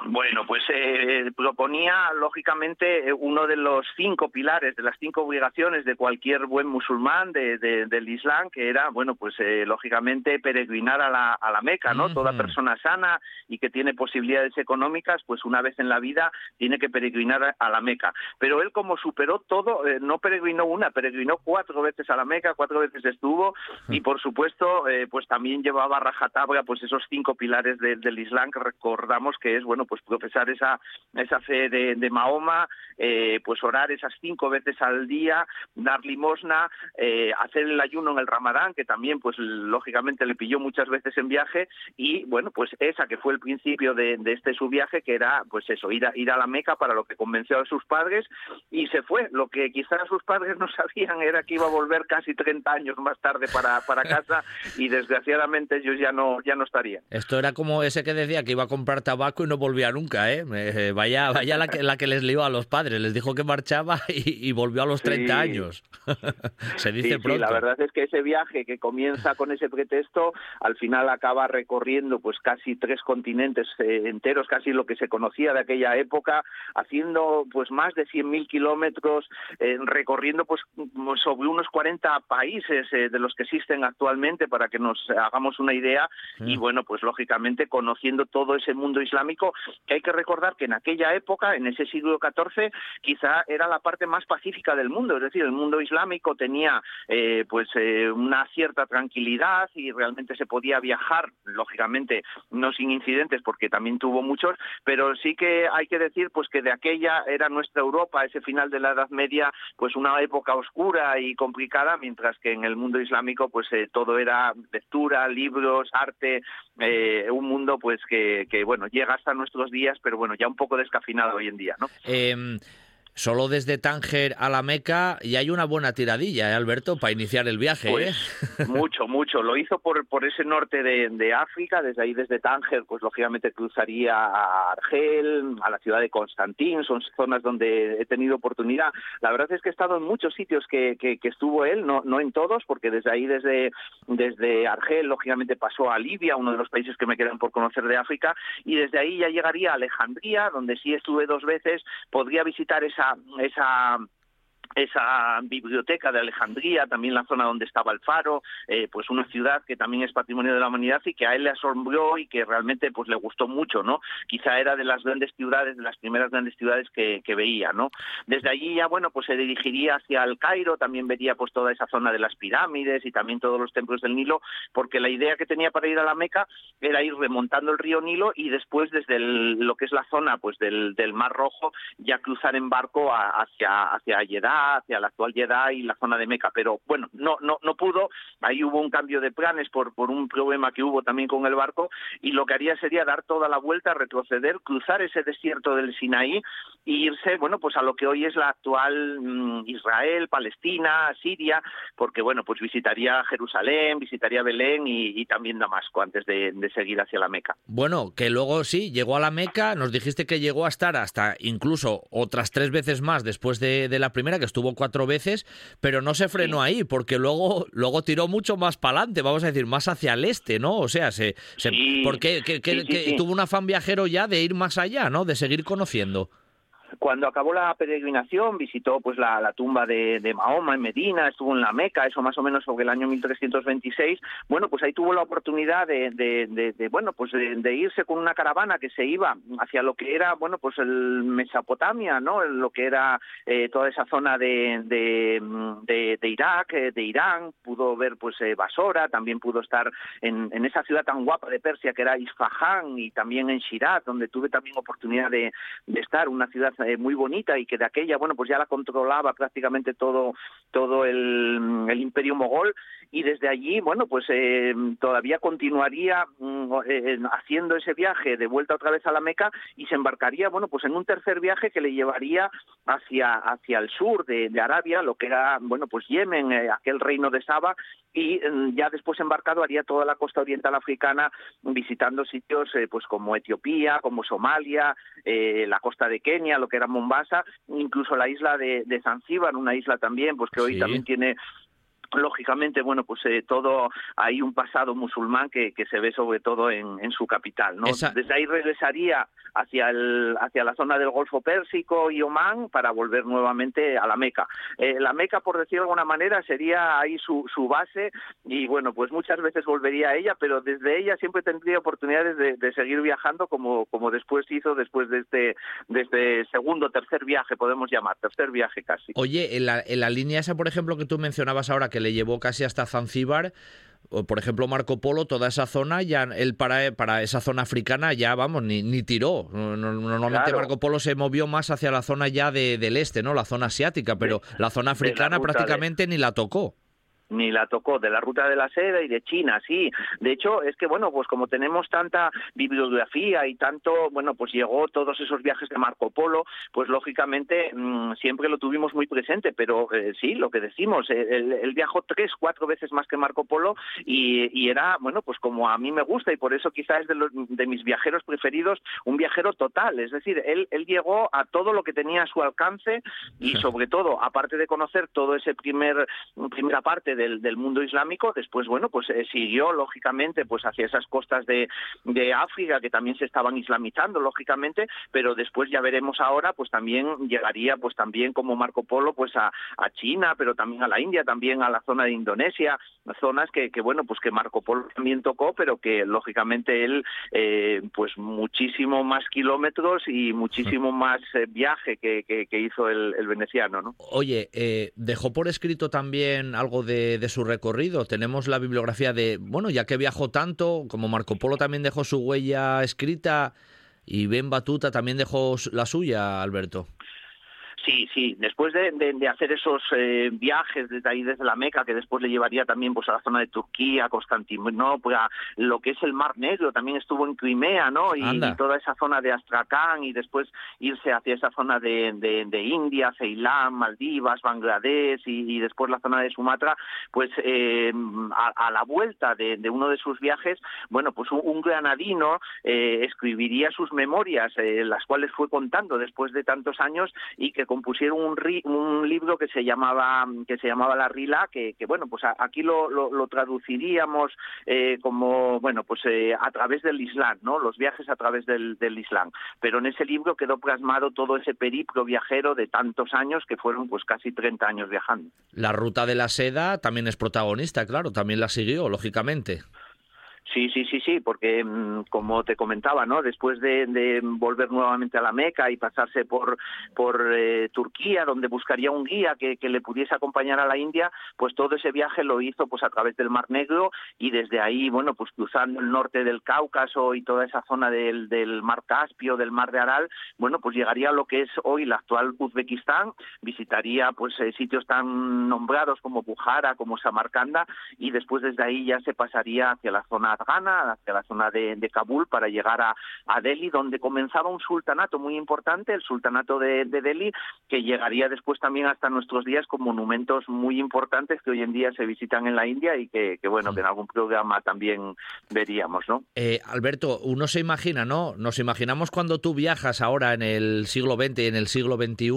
Bueno, pues eh, proponía lógicamente uno de los cinco pilares, de las cinco obligaciones de cualquier buen musulmán de, del Islam, que era, bueno, pues eh, lógicamente peregrinar a la, a la Meca, ¿no? Toda persona sana y que tiene posibilidades económicas, pues una vez en la vida tiene que peregrinar a la Meca. Pero él como superó todo, eh, no peregrinó una, peregrinó cuatro veces a la Meca, cuatro veces estuvo y por supuesto, pues también llevaba a rajatabla pues esos cinco pilares del Islam que recordamos que es, bueno, pues pues profesar esa, esa fe de, Mahoma, eh, pues orar esas cinco veces al día, dar limosna, eh, hacer el ayuno en el Ramadán, que también pues lógicamente le pilló muchas veces en viaje, y bueno, pues esa que fue el principio de, este su viaje, que era pues eso, ir a, ir a la Meca para lo que convenció a sus padres, y se fue. Lo que quizás sus padres no sabían era que iba a volver casi 30 años más tarde para, para casa, y desgraciadamente ellos ya no, ya no estarían. Esto era como ese que decía que iba a comprar tabaco y no volvía nunca, ¿eh? eh vaya vaya la, que, la que les lió a los padres. Les dijo que marchaba y, volvió a los 30 años. Se dice pronto. la verdad es que ese viaje que comienza con ese pretexto, al final acaba recorriendo pues casi tres continentes eh, enteros, casi lo que se conocía de aquella época, haciendo pues más de 100.000 kilómetros, eh, recorriendo pues sobre unos 40 países de los que existen actualmente para que nos hagamos una idea y bueno, pues lógicamente conociendo todo ese mundo islámico que hay que recordar que en aquella época, en ese siglo XIV, quizá era la parte más pacífica del mundo, es decir, el mundo islámico tenía eh, pues eh, una cierta tranquilidad y realmente se podía viajar, lógicamente no sin incidentes porque también tuvo muchos, pero sí que hay que decir pues que de aquella era nuestra Europa, ese final de la Edad Media, pues una época oscura y complicada, mientras que en el mundo islámico pues eh, todo era lectura, libros, arte, un mundo pues que, bueno llega hasta nuestros días, pero bueno, ya un poco descafinado hoy en día, ¿no? Em, solo desde Tánger a la Meca y hay una buena tiradilla, ¿eh, Alberto, para iniciar el viaje. Pues, ¿eh? Mucho, mucho. Lo hizo por, por ese norte de, África, desde ahí, desde Tánger, pues lógicamente cruzaría a Argel, a la ciudad de Constantín, son zonas donde he tenido oportunidad. La verdad es que he estado en muchos sitios que, que, estuvo él, no, no en todos, porque desde ahí, desde, desde Argel, lógicamente pasó a Libia, uno de los países que me quedan por conocer de África, y desde ahí ya llegaría a Alejandría, donde sí estuve dos veces, podría visitar esa esa biblioteca de Alejandría, también la zona donde estaba el faro, eh, pues una ciudad que también es patrimonio de la humanidad y que a él le asombró y que realmente pues le gustó mucho, ¿no? Quizá era de las grandes ciudades, de las primeras grandes ciudades que, veía, ¿no? Desde allí ya, bueno, pues se dirigiría hacia el Cairo, también vería pues toda esa zona de las pirámides y también todos los templos del Nilo, porque la idea que tenía para ir a la Meca era ir remontando el río Nilo y después desde lo que es la zona pues del, del Mar Rojo ya cruzar en barco hacia, hacia hacia la actual Jeddah y la zona de Meca, pero bueno, no, no, no pudo, ahí hubo un cambio de planes por, por un problema que hubo también con el barco y lo que haría sería dar toda la vuelta, retroceder, cruzar ese desierto del Sinaí e irse, bueno, pues a lo que hoy es la actual mm, Israel, Palestina, Siria, porque bueno, pues visitaría Jerusalén, visitaría Belén y, también Damasco antes de, seguir hacia la Meca. Bueno, que luego sí, llegó a la Meca, nos dijiste que llegó a estar hasta incluso otras tres veces más después de, de la primera, que estuvo cuatro veces, pero no se frenó ahí, porque luego, luego tiró mucho más para adelante, vamos a decir, más hacia el este, ¿no? O sea, se, se porque tuvo un afán viajero ya de ir más allá, ¿no? De seguir conociendo. Cuando acabó la peregrinación visitó pues la, tumba de, Mahoma en Medina, estuvo en la Meca, eso más o menos sobre el año 1326. Bueno, pues ahí tuvo la oportunidad de, bueno, pues de, irse con una caravana que se iba hacia lo que era, bueno, pues el Mesopotamia, ¿no? Lo que era eh, toda esa zona de, de, Irak, eh, de Irán, pudo ver pues eh, Basora, también pudo estar en, en, esa ciudad tan guapa de Persia que era Isfahan y también en Shiraz, donde tuve también oportunidad de, estar, una ciudad eh, muy bonita y que de aquella, bueno, pues ya la controlaba prácticamente todo, todo el, el imperio mogol. Y desde allí, bueno, pues eh, todavía continuaría mm, eh, haciendo ese viaje de vuelta otra vez a la Meca y se embarcaría, bueno, pues en un tercer viaje que le llevaría hacia, hacia el sur de, Arabia, lo que era, bueno, pues Yemen, aquel reino de Saba, y mm, ya después embarcado haría toda la costa oriental africana visitando sitios pues como Etiopía, como Somalia, la costa de Kenia, lo que era Mombasa, incluso la isla de, de Zanzíbar, una isla también, pues que hoy también tiene lógicamente, bueno, pues eh, todo hay un pasado musulmán que, que se ve sobre todo en, en su capital, ¿no? Desde ahí regresaría hacia el hacia la zona del Golfo Pérsico y Omán para volver nuevamente a la Meca. Eh, la Meca, por decirlo de alguna manera, sería ahí su, su base y bueno, pues muchas veces volvería a ella, pero desde ella siempre tendría oportunidades de, de seguir viajando como, como después hizo después de este, de este segundo, tercer viaje, podemos llamar, tercer viaje casi. Oye, en la, en la línea esa, por ejemplo, que tú mencionabas ahora, que le llevó casi hasta Zanzíbar. Por ejemplo, Marco Polo, toda esa zona, ya él para, para esa zona africana ya, vamos, ni, ni tiró. Normalmente Marco Polo se movió más hacia la zona ya de, del este, ¿no? La zona asiática, pero la zona africana prácticamente ni la tocó ni la tocó, de la ruta de la seda y de China, sí. De hecho, es que, bueno, pues como tenemos tanta bibliografía y tanto, bueno, pues llegó todos esos viajes de Marco Polo, pues lógicamente mm, siempre lo tuvimos muy presente, pero eh, sí, lo que decimos, eh, él, viajó tres, cuatro veces más que Marco Polo y, era, bueno, pues como a mí me gusta y por eso quizás es de, de mis viajeros preferidos, un viajero total, es decir, él, él llegó a todo lo que tenía a su alcance y sobre todo, aparte de conocer todo ese primer, primera parte del, mundo islámico, después, bueno, pues eh, siguió lógicamente pues hacia esas costas de, de África que también se estaban islamizando, lógicamente, pero después ya veremos ahora, pues también llegaría pues también como Marco Polo pues a, a China, pero también a la India, también a la zona de Indonesia, zonas que, que bueno, pues que Marco Polo también tocó, pero que lógicamente él eh, pues muchísimo más kilómetros y muchísimo más eh, viaje que, que, hizo el, el, veneciano, ¿no? Oye, dejó por escrito también algo de de, su recorrido. Tenemos la bibliografía de, bueno, ya que viajó tanto, como Marco Polo también dejó su huella escrita y Ben Batuta también dejó la suya, Alberto. Sí, sí. Después de, hacer esos eh, viajes desde ahí, desde la Meca, que después le llevaría también pues a la zona de Turquía, Constantinopla, lo que es el Mar Negro, también estuvo en Crimea, ¿no? Y, toda esa zona de Astrakán y después irse hacia esa zona de, de, India, Ceilán, Maldivas, Bangladesh y, después la zona de Sumatra, pues eh, a, la vuelta de, uno de sus viajes, bueno, pues un, granadino eh, escribiría sus memorias, las cuales fue contando después de tantos años y que compusieron un, un libro que se llamaba que se llamaba La Rila, que, bueno, pues aquí lo, lo, traduciríamos eh, como, bueno, pues eh, a través del Islam, ¿no? Los viajes a través del, del Islam. Pero en ese libro quedó plasmado todo ese periplo viajero de tantos años que fueron pues casi 30 años viajando. La ruta de la seda también es protagonista, claro, también la siguió, lógicamente. Sí, sí, sí, sí, porque mm, como te comentaba, ¿no? Después de, volver nuevamente a la Meca y pasarse por por eh, Turquía, donde buscaría un guía que, le pudiese acompañar a la India, pues todo ese viaje lo hizo pues a través del Mar Negro y desde ahí, bueno, pues cruzando el norte del Cáucaso y toda esa zona del, del Mar Caspio, del Mar de Aral, bueno, pues llegaría a lo que es hoy la actual Uzbekistán, visitaría pues eh, sitios tan nombrados como Bujara, como Samarcanda y después desde ahí ya se pasaría hacia la zona Afgana, hacia la zona de, Kabul, para llegar a, Delhi, donde comenzaba un sultanato muy importante, el sultanato de, Delhi, que llegaría después también hasta nuestros días con monumentos muy importantes que hoy en día se visitan en la India y que, bueno, que en algún programa también veríamos, ¿no? Eh, Alberto, uno se imagina, ¿no? Nos imaginamos cuando tú viajas ahora en el siglo XX y en el siglo XXI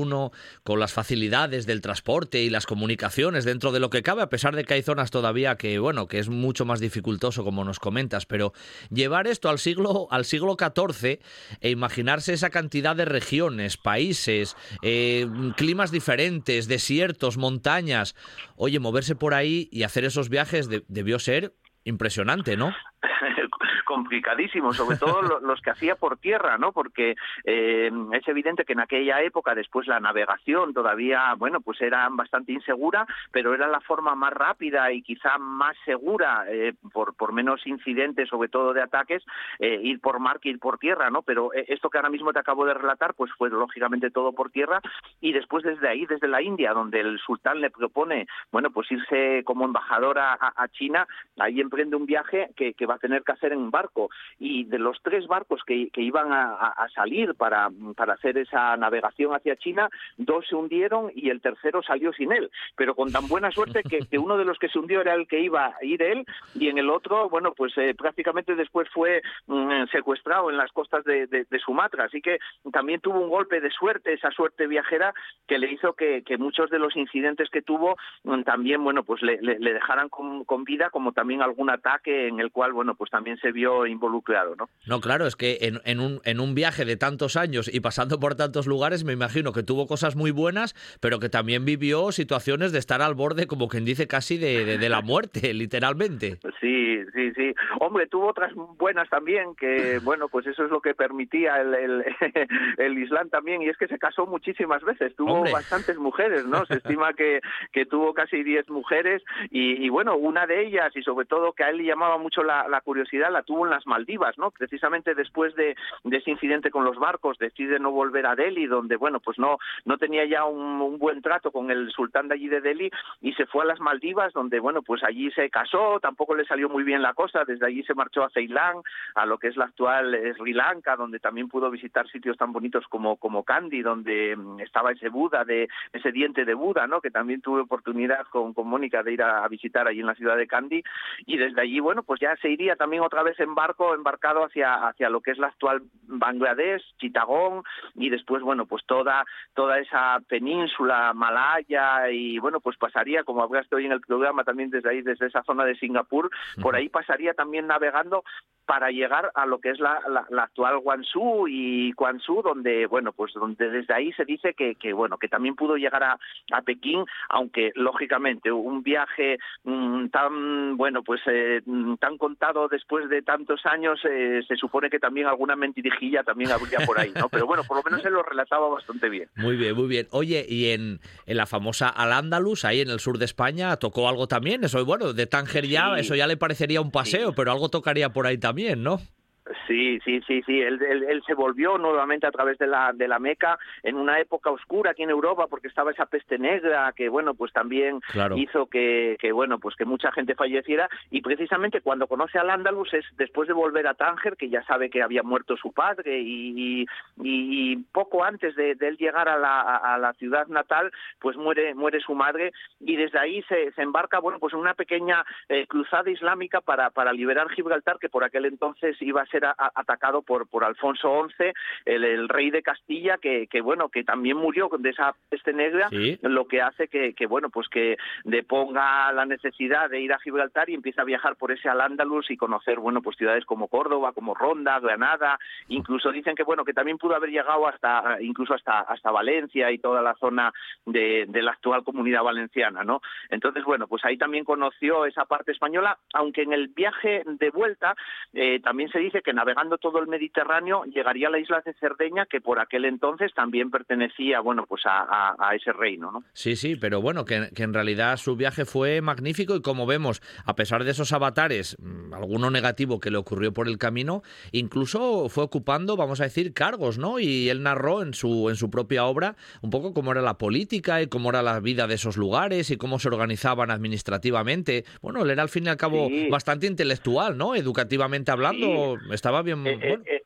con las facilidades del transporte y las comunicaciones dentro de lo que cabe, a pesar de que hay zonas todavía que, bueno, que es mucho más dificultoso, como nos pero llevar esto al siglo, al siglo XIV e imaginarse esa cantidad de regiones, países, eh, climas diferentes, desiertos, montañas, oye, moverse por ahí y hacer esos viajes debió ser impresionante, ¿no? complicadísimo, sobre todo los que hacía por tierra, ¿no? Porque eh, es evidente que en aquella época, después la navegación todavía, bueno, pues era bastante insegura, pero era la forma más rápida y quizá más segura, eh, por, menos incidentes, sobre todo de ataques, eh, ir por mar que ir por tierra, ¿no? Pero esto que ahora mismo te acabo de relatar, pues fue lógicamente todo por tierra y después desde ahí, desde la India, donde el sultán le propone, bueno, pues irse como embajador a, China, ahí emprende un viaje que, va a tener que hacer en barco. Y de los tres barcos que, iban a, salir para, para hacer esa navegación hacia China, dos se hundieron y el tercero salió sin él, pero con tan buena suerte que, uno de los que se hundió era el que iba a ir él y en el otro, bueno, pues eh, prácticamente después fue mm, secuestrado en las costas de, Sumatra, así que también tuvo un golpe de suerte, esa suerte viajera que le hizo que, muchos de los incidentes que tuvo mm, también, bueno, pues le, dejaran con, vida, como también algún ataque en el cual, bueno, pues también se vio involucrado, ¿no? No, claro, es que en, un, en un viaje de tantos años y pasando por tantos lugares, me imagino que tuvo cosas muy buenas, pero que también vivió situaciones de estar al borde, como quien dice, casi de, de, la muerte, literalmente. Sí, sí, sí. Hombre, tuvo otras buenas también, que bueno, pues eso es lo que permitía el, el, Islam también, y es que se casó muchísimas veces, tuvo bastantes mujeres, ¿no? Se estima que, que tuvo casi 10 mujeres, y, bueno, una de ellas, y sobre todo que a él le llamaba mucho la, curiosidad, la tuvo en las Maldivas, ¿no? Precisamente después de, ese incidente con los barcos, decide no volver a Delhi, donde, bueno, pues no, no tenía ya un, buen trato con el sultán de allí de Delhi y se fue a las Maldivas, donde, bueno, pues allí se casó, tampoco le salió muy bien la cosa, desde allí se marchó a Ceilán, a lo que es la actual eh, Sri Lanka, donde también pudo visitar sitios tan bonitos como, como Kandy, donde mm, estaba ese Buda, de ese diente de Buda, ¿no? Que también tuve oportunidad con, con Mónica de ir a, visitar allí en la ciudad de Kandy desde allí, bueno, pues ya se iría también otra vez en barco, embarcado hacia, hacia lo que es la actual Bangladesh, Chittagong, y después, bueno, pues toda, toda esa península malaya, y bueno, pues pasaría, como hablaste hoy en el programa, también desde ahí, desde esa zona de Singapur, por ahí pasaría también navegando para llegar a lo que es la, la, actual Guangzhou y Guangzhou, donde, bueno, pues donde desde ahí se dice que, que bueno, que también pudo llegar a, a Pekín, aunque lógicamente un viaje mm, tan, bueno, pues eh, tan contado después de tantos años, eh, se supone que también alguna mentirijilla también habría por ahí, ¿no? Pero bueno, por lo menos él lo relataba bastante bien. Muy bien, muy bien. Oye, y en, en la famosa Al-Ándalus, ahí en el sur de España, ¿tocó algo también? Eso, bueno, de Tánger ya, eso ya le parecería un paseo, pero algo tocaría por ahí también, ¿no? Sí, sí, sí, sí. Él, él, se volvió nuevamente a través de la, de la Meca en una época oscura aquí en Europa porque estaba esa peste negra que, bueno, pues también hizo que, que, bueno, pues que mucha gente falleciera y precisamente cuando conoce al Andalus es después de volver a Tánger, que ya sabe que había muerto su padre y, y, poco antes de, él llegar a la, a la, ciudad natal, pues muere, muere su madre y desde ahí se, se embarca, bueno, pues en una pequeña eh, cruzada islámica para, para liberar Gibraltar, que por aquel entonces iba a ser atacado por, por Alfonso XI, el, rey de Castilla, que, que, bueno, que también murió de esa peste negra, lo que hace que, que, bueno, pues que deponga la necesidad de ir a Gibraltar y empieza a viajar por ese Al-Ándalus y conocer, bueno, pues ciudades como Córdoba, como Ronda, Granada, incluso dicen que, bueno, que también pudo haber llegado hasta, incluso hasta, hasta Valencia y toda la zona de, de la actual comunidad valenciana, ¿no? Entonces, bueno, pues ahí también conoció esa parte española, aunque en el viaje de vuelta eh, también se dice que navegando todo el Mediterráneo llegaría a la isla de Cerdeña, que por aquel entonces también pertenecía, bueno, pues a, ese reino, ¿no? Sí, sí, pero bueno, que, en realidad su viaje fue magnífico y como vemos, a pesar de esos avatares, mm, alguno negativo que le ocurrió por el camino, incluso fue ocupando, vamos a decir, cargos, ¿no? Y él narró en su, en su propia obra un poco cómo era la política y cómo era la vida de esos lugares y cómo se organizaban administrativamente. Bueno, él era al fin y al cabo bastante intelectual, ¿no? Educativamente hablando, estaba bien. Eh, eh, que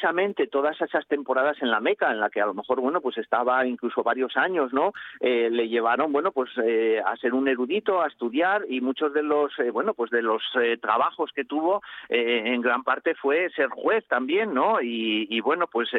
precisamente todas esas temporadas en la Meca, en la que a lo mejor, bueno, pues estaba incluso varios años, ¿no? Eh, le llevaron, bueno, pues eh, a ser un erudito, a estudiar y muchos de los, eh, bueno, pues de los trabajos que tuvo, en gran parte fue ser juez también, ¿no? Y, bueno, pues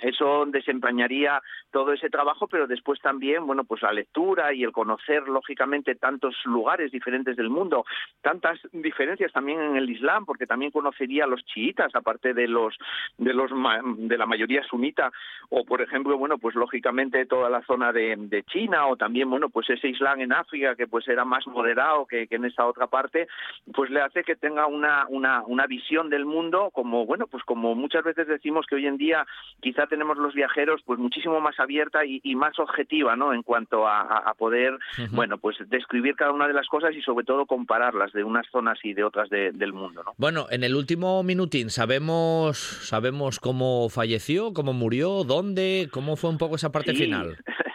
eso desempeñaría todo ese trabajo, pero después también, bueno, pues la lectura y el conocer, lógicamente, tantos lugares diferentes del mundo, tantas diferencias también en el Islam, porque también conocería a los chiitas, aparte de los de los de la mayoría sunita o por ejemplo bueno pues lógicamente toda la zona de, China o también bueno pues ese Islam en África que pues era más moderado que, en esa otra parte pues le hace que tenga una, una, una visión del mundo como bueno pues como muchas veces decimos que hoy en día quizá tenemos los viajeros pues muchísimo más abierta y, más objetiva no en cuanto a, poder bueno pues describir cada una de las cosas y sobre todo compararlas de unas zonas y de otras del mundo ¿no? bueno en el último minutín sabemos sabemos cómo falleció, cómo murió, dónde, cómo fue un poco esa parte final.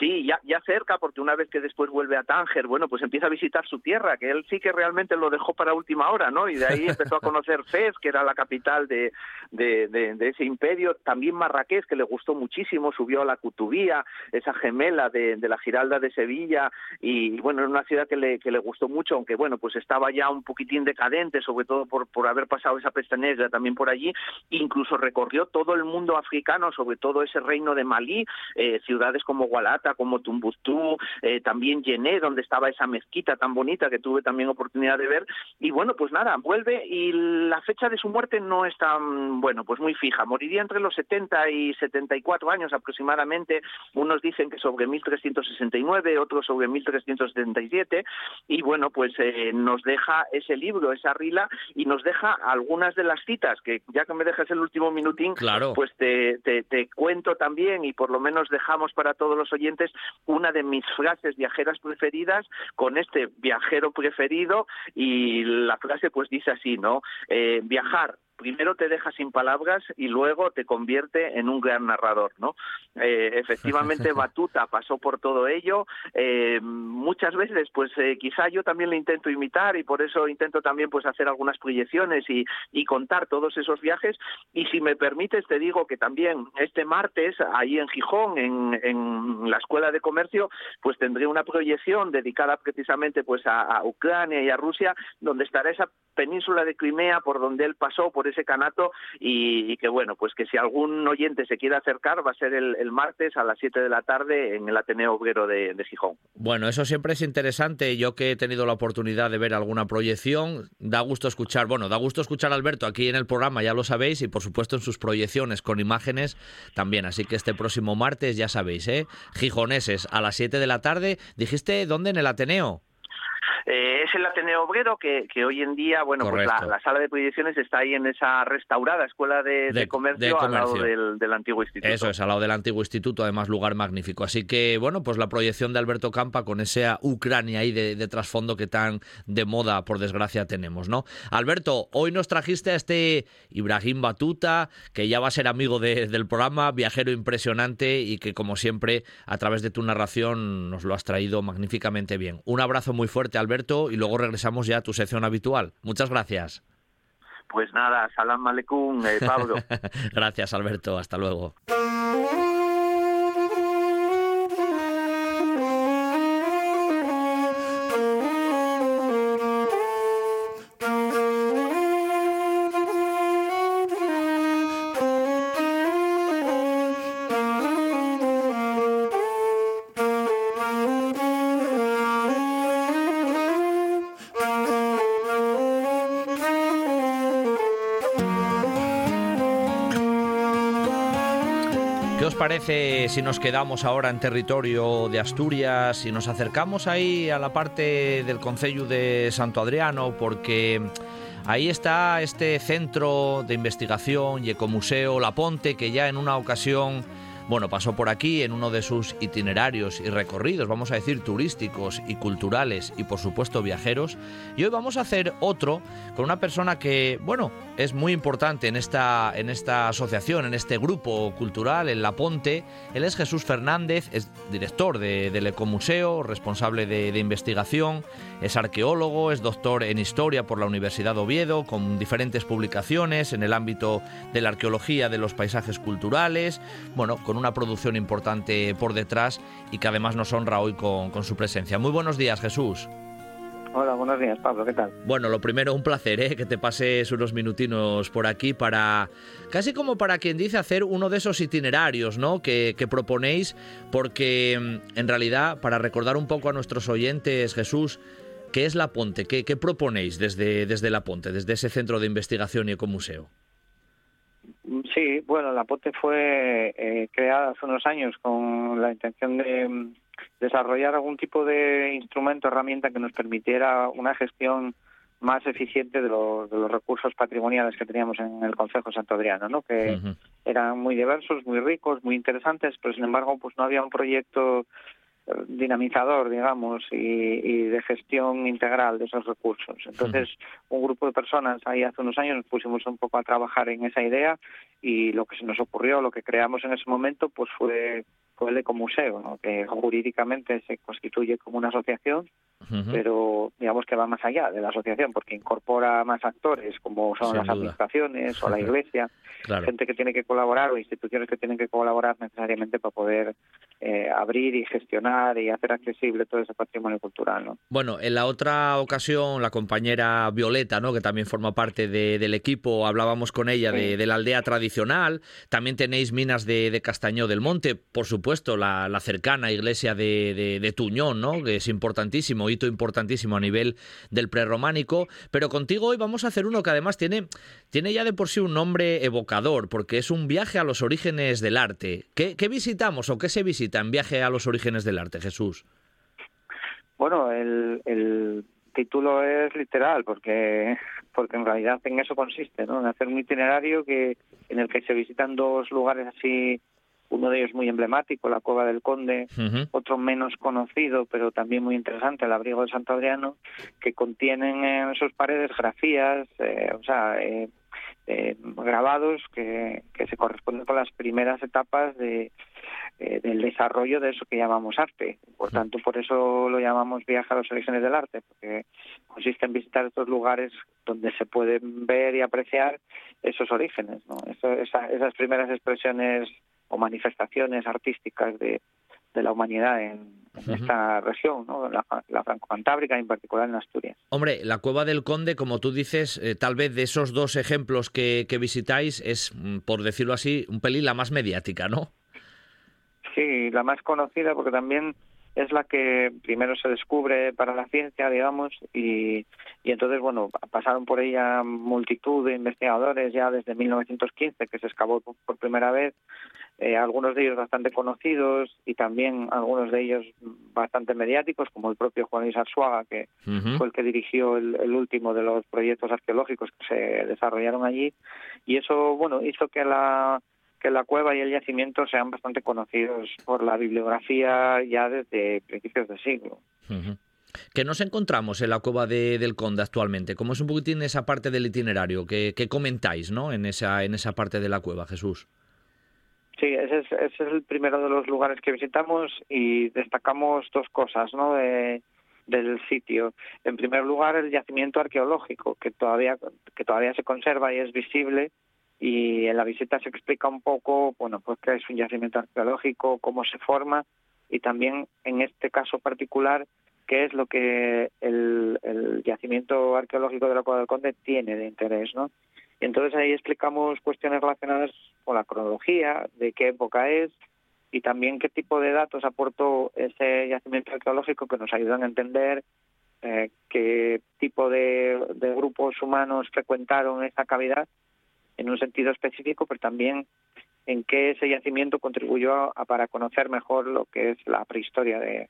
Sí, ya, ya cerca, porque una vez que después vuelve a Tánger, bueno, pues empieza a visitar su tierra, que él sí que realmente lo dejó para última hora, ¿no? Y de ahí empezó a conocer Fez, que era la capital de, de, ese imperio, también Marrakech, que le gustó muchísimo, subió a la Cutubía, esa gemela de, de la Giralda de Sevilla, y bueno, era una ciudad que le, que le gustó mucho, aunque bueno, pues estaba ya un poquitín decadente, sobre todo por, por haber pasado esa peste negra también por allí, incluso recorrió todo el mundo africano, sobre todo ese reino de Malí, eh, ciudades como Gualata, como Tumbuctú, eh, también Yené, donde estaba esa mezquita tan bonita que tuve también oportunidad de ver. Y bueno, pues nada, vuelve y la fecha de su muerte no es tan, bueno, pues muy fija. Moriría entre los 70 y 74 años aproximadamente. Unos dicen que sobre 1369, otros sobre 1377. Y bueno, pues eh, nos deja ese libro, esa rila, y nos deja algunas de las citas, que ya que me dejas el último minutín, pues te, te cuento también y por lo menos dejamos para todos los oyentes una de mis frases viajeras preferidas con este viajero preferido y la frase pues dice así, ¿no? Eh, viajar primero te deja sin palabras y luego te convierte en un gran narrador, ¿no? Eh, efectivamente, Batuta pasó por todo ello. Eh, muchas veces, pues eh, quizá yo también le intento imitar y por eso intento también pues hacer algunas proyecciones y, y contar todos esos viajes. Y si me permites, te digo que también este martes, ahí en Gijón, en, en la Escuela de Comercio, pues tendré una proyección dedicada precisamente pues a, a Ucrania y a Rusia, donde estará esa península de Crimea por donde él pasó, por ese canato y, que bueno, pues que si algún oyente se quiere acercar va a ser el, martes a las 7 de la tarde en el Ateneo Obrero de, Gijón. Bueno, eso siempre es interesante. Yo que he tenido la oportunidad de ver alguna proyección, da gusto escuchar, bueno, da gusto escuchar a Alberto aquí en el programa, ya lo sabéis, y por supuesto en sus proyecciones con imágenes también. Así que este próximo martes, ya sabéis, ¿eh? Gijoneses a las 7 de la tarde. ¿Dijiste dónde? En el Ateneo. Es el Ateneo Obrero que, que hoy en día, bueno, pues la, sala de proyecciones está ahí en esa restaurada escuela de, comercio, al lado del, antiguo instituto. Eso es, al lado del antiguo instituto, además lugar magnífico. Así que, bueno, pues la proyección de Alberto Campa con esa Ucrania ahí de, trasfondo que tan de moda, por desgracia, tenemos, ¿no? Alberto, hoy nos trajiste a este Ibrahim Batuta, que ya va a ser amigo del programa, viajero impresionante y que, como siempre, a través de tu narración nos lo has traído magníficamente bien. Un abrazo muy fuerte, Alberto, y luego regresamos ya a tu sección habitual. Muchas gracias. Pues nada, salam aleikum, eh, Pablo. gracias, Alberto. Hasta luego. Si nos quedamos ahora en territorio de Asturias y nos acercamos ahí a la parte del Concello de Santo Adriano? Porque ahí está este centro de investigación y ecomuseo La Ponte, que ya en una ocasión bueno, pasó por aquí en uno de sus itinerarios y recorridos, vamos a decir turísticos y culturales y por supuesto viajeros. Y hoy vamos a hacer otro con una persona que, bueno, es muy importante en esta, en esta asociación, en este grupo cultural, en La Ponte. Él es Jesús Fernández, es director del Ecomuseo, responsable de, investigación, es arqueólogo, es doctor en historia por la Universidad de Oviedo, con diferentes publicaciones en el ámbito de la arqueología de los paisajes culturales, bueno, con una producción importante por detrás y que además nos honra hoy con, su presencia. Muy buenos días, Jesús. Hola, buenos días, Pablo, ¿qué tal? Bueno, lo primero, un placer, ¿eh? que te pases unos minutinos por aquí para, casi como para quien dice, hacer uno de esos itinerarios, ¿no? Que, proponéis, porque mm, en realidad, para recordar un poco a nuestros oyentes, Jesús, ¿qué es La Ponte? ¿Qué, qué proponéis desde, desde La Ponte, desde ese centro de investigación y ecomuseo? Sí, bueno, la POTE fue eh, creada hace unos años con la intención de mm, desarrollar algún tipo de instrumento, herramienta que nos permitiera una gestión más eficiente de, los, recursos patrimoniales que teníamos en el Consejo Santo Adriano, ¿no? que eran muy diversos, muy ricos, muy interesantes, pero sin embargo pues no había un proyecto dinamizador, digamos, y, de gestión integral de esos recursos. Entonces, un grupo de personas ahí hace unos años nos pusimos un poco a trabajar en esa idea y lo que se nos ocurrió, lo que creamos en ese momento, pues fue, fue el ecomuseo, ¿no? que jurídicamente se constituye como una asociación, pero digamos que va más allá de la asociación porque incorpora más actores como son las administraciones o la iglesia, gente que tiene que colaborar o instituciones que tienen que colaborar necesariamente para poder eh, abrir y gestionar y hacer accesible todo ese patrimonio cultural. ¿no? Bueno, en la otra ocasión la compañera Violeta, ¿no? que también forma parte del equipo, hablábamos con ella de, la aldea tradicional, también tenéis minas de, Castañó del Monte, por supuesto la, cercana iglesia de, de Tuñón, ¿no? que es importantísimo, hito importantísimo a nivel del prerrománico, pero contigo hoy vamos a hacer uno que además tiene, tiene ya de por sí un nombre evocador, porque es un viaje a los orígenes del arte. ¿Qué, qué visitamos o qué se visita? en Viaje a los orígenes del arte, Jesús? Bueno, el, título es literal porque porque en realidad en eso consiste, ¿no? En hacer un itinerario que en el que se visitan dos lugares así, uno de ellos muy emblemático, la Cueva del Conde, otro menos conocido, pero también muy interesante, el Abrigo de Santo Adriano, que contienen en sus paredes grafías, eh, o sea, eh, eh, grabados que, que se corresponden con las primeras etapas de eh, del desarrollo de eso que llamamos arte. Por tanto, por eso lo llamamos viaje a los orígenes del arte, porque consiste en visitar estos lugares donde se pueden ver y apreciar esos orígenes, ¿no? esas primeras expresiones o manifestaciones artísticas de, la humanidad en, esta región, ¿no? la, la franco-cantábrica, en particular en Asturias. Hombre, la Cueva del Conde, como tú dices, eh, tal vez de esos dos ejemplos que, que visitáis es, mm, por decirlo así, un pelín la más mediática, ¿no? Sí, la más conocida porque también es la que primero se descubre para la ciencia, digamos, y, y entonces, bueno, pasaron por ella multitud de investigadores ya desde 1915, que se excavó por primera vez, eh, algunos de ellos bastante conocidos y también algunos de ellos bastante mediáticos, como el propio Juan Luis Arzuaga, que fue el que dirigió el, el, último de los proyectos arqueológicos que se desarrollaron allí. Y eso, bueno, hizo que la que la cueva y el yacimiento sean bastante conocidos por la bibliografía ya desde principios del siglo. ¿Qué nos encontramos en la cueva de, del Conde actualmente? ¿Cómo es un poquitín esa parte del itinerario? ¿Qué, comentáis ¿no? en, esa, en esa parte de la cueva, Jesús? Sí, ese es, ese es el primero de los lugares que visitamos y destacamos dos cosas ¿no? de, del sitio. En primer lugar, el yacimiento arqueológico, que todavía, que todavía se conserva y es visible y en la visita se explica un poco, bueno, pues qué es un yacimiento arqueológico, cómo se forma y también en este caso particular qué es lo que el, yacimiento arqueológico de la Cueva del Conde tiene de interés, ¿no? Y entonces ahí explicamos cuestiones relacionadas con la cronología, de qué época es y también qué tipo de datos aportó ese yacimiento arqueológico que nos ayudan a entender eh, qué tipo de, de grupos humanos frecuentaron esa cavidad en un sentido específico, pero también en qué ese yacimiento contribuyó a, para conocer mejor lo que es la prehistoria de,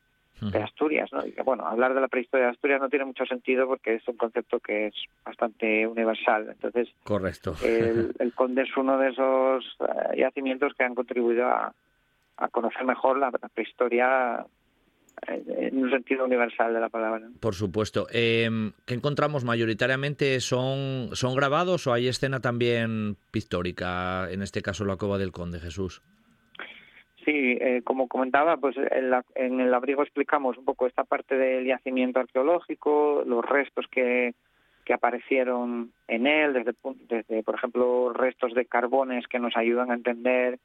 Asturias. ¿no? Y bueno, hablar de la prehistoria de Asturias no tiene mucho sentido porque es un concepto que es bastante universal. Entonces, Correcto. El, el conde es uno de esos eh, yacimientos que han contribuido a, a conocer mejor la prehistoria en un sentido universal de la palabra. Por supuesto. Eh, ¿Qué encontramos mayoritariamente? ¿Son, ¿Son grabados o hay escena también pictórica, en este caso la Cova del Conde Jesús? Sí, eh, como comentaba, pues en, en, el abrigo explicamos un poco esta parte del yacimiento arqueológico, los restos que, que aparecieron en él, desde, desde, por ejemplo, restos de carbones que nos ayudan a entender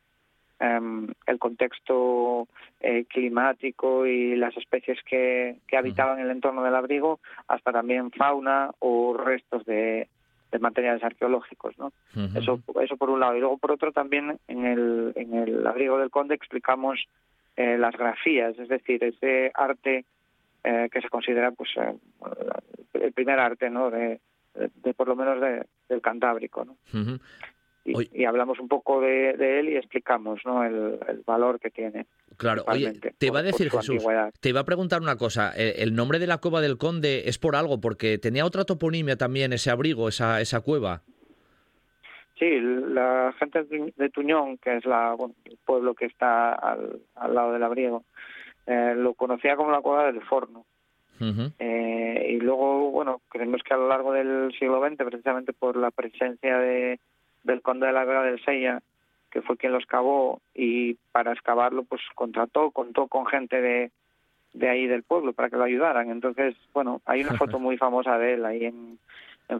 Em, el contexto eh, climático y las especies que, que habitaban el entorno del abrigo, hasta también fauna o restos de, de materiales arqueológicos, ¿no? Eso, eso por un lado. Y luego por otro también en el, en el abrigo del conde explicamos eh, las grafías, es decir, ese arte eh, que se considera pues el primer arte, ¿no? De, de, por lo menos de, del Cantábrico, ¿no? Y, hablamos un poco de, él y explicamos ¿no? el, valor que tiene. Claro, oye, te iba a decir Jesús, te iba a preguntar una cosa, el nombre de la cueva del conde es por algo, porque tenía otra toponimia también ese abrigo, esa, esa cueva. Sí, la gente de Tuñón, que es la, el pueblo que está al, lado del abrigo, eh, lo conocía como la cueva del forno. eh, y luego, bueno, creemos que a lo largo del siglo XX, precisamente por la presencia de, del conde de la Vega del Sella, que fue quien lo excavó y para excavarlo pues contrató, contó con gente de, de ahí del pueblo para que lo ayudaran. Entonces, bueno, hay una foto muy famosa de él ahí en,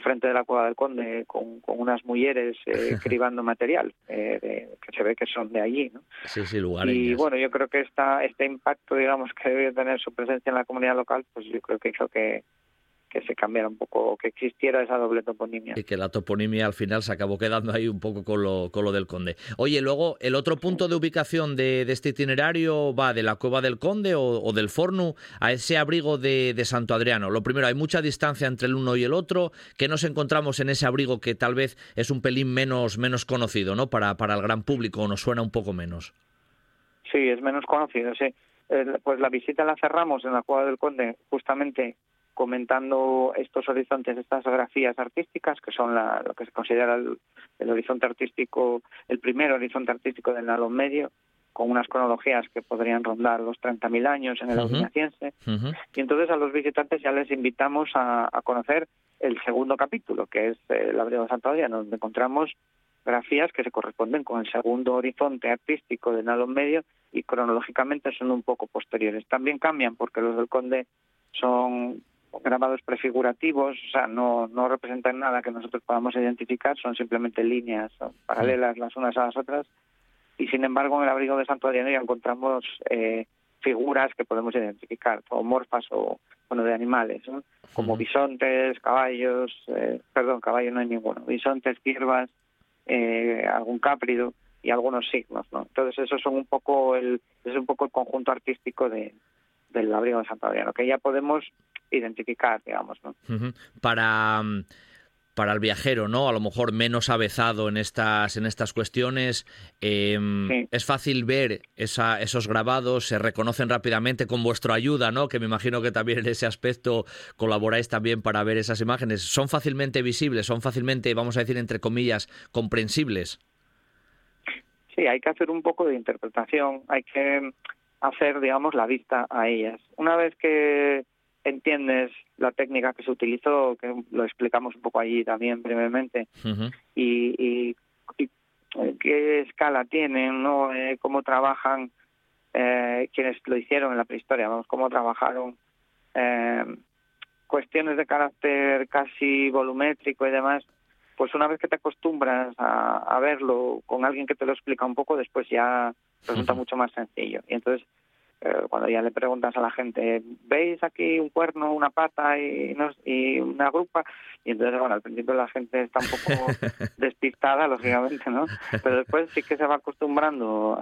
frente de la cueva del conde con, con unas mujeres eh, cribando material eh, que se ve que son de allí ¿no? sí, sí, y bueno yo creo que esta, este impacto digamos que debe tener su presencia en la comunidad local pues yo creo que hizo que que se cambiara un poco, que existiera esa doble toponimia. Y que la toponimia al final se acabó quedando ahí un poco con lo, con lo del Conde. Oye, luego, ¿el otro punto de ubicación de, este itinerario va de la Cueva del Conde o, del Fornu a ese abrigo de, Santo Adriano? Lo primero, hay mucha distancia entre el uno y el otro. ¿Qué nos encontramos en ese abrigo que tal vez es un pelín menos, menos conocido ¿no? para, para el gran público o nos suena un poco menos? Sí, es menos conocido, sí. pues la visita la cerramos en la Cueva del Conde justamente comentando estos horizontes, estas grafías artísticas, que son lo que se considera el, horizonte artístico, el primer horizonte artístico del Nalón Medio, con unas cronologías que podrían rondar los 30.000 años en el uh Y entonces a los visitantes ya les invitamos a, conocer el segundo capítulo, que es el Abrigo de Santo Adriano, donde encontramos grafías que se corresponden con el segundo horizonte artístico del Nalón Medio y cronológicamente son un poco posteriores. También cambian porque los del Conde son grabados prefigurativos, o sea, no, no representan nada que nosotros podamos identificar, son simplemente líneas paralelas las unas a las otras. Y sin embargo, en el abrigo de Santo Adriano ya encontramos eh, figuras que podemos identificar, morfas o bueno, de animales, como bisontes, caballos, eh, perdón, caballo no hay ninguno, bisontes, ciervas, eh, algún cáprido y algunos signos, ¿no? Entonces, esos son un poco el, es un poco el conjunto artístico de, del abrigo de Santo Adriano, que ya podemos identificar, digamos. ¿no? Para mm, para el viajero, ¿no? A lo mejor menos avezado en estas, en estas cuestiones. Em, es fácil ver esa, esos grabados, se reconocen rápidamente con vuestra ayuda, ¿no? Que me imagino que también en ese aspecto colaboráis también para ver esas imágenes. ¿Son fácilmente visibles? ¿Son fácilmente, vamos a decir, entre comillas, comprensibles? Sí, hay que hacer un poco de interpretación, hay que hacer, digamos, la vista a ellas. Una vez que entiendes la técnica que se utilizó, que lo explicamos un poco allí también brevemente, y, eh, qué escala tienen, ¿no? Eh, cómo trabajan eh, quienes lo hicieron en la prehistoria, vamos, cómo trabajaron cuestiones de carácter casi volumétrico y demás, pues una vez que te acostumbras a, verlo con alguien que te lo explica un poco, después ya resulta mucho más sencillo. Y entonces, cuando ya le preguntas a la gente, ¿veis aquí un cuerno, una pata y, y una grupa? Y entonces, bueno, al principio la gente está un poco despistada, lógicamente, ¿no? Pero después sí que se va acostumbrando,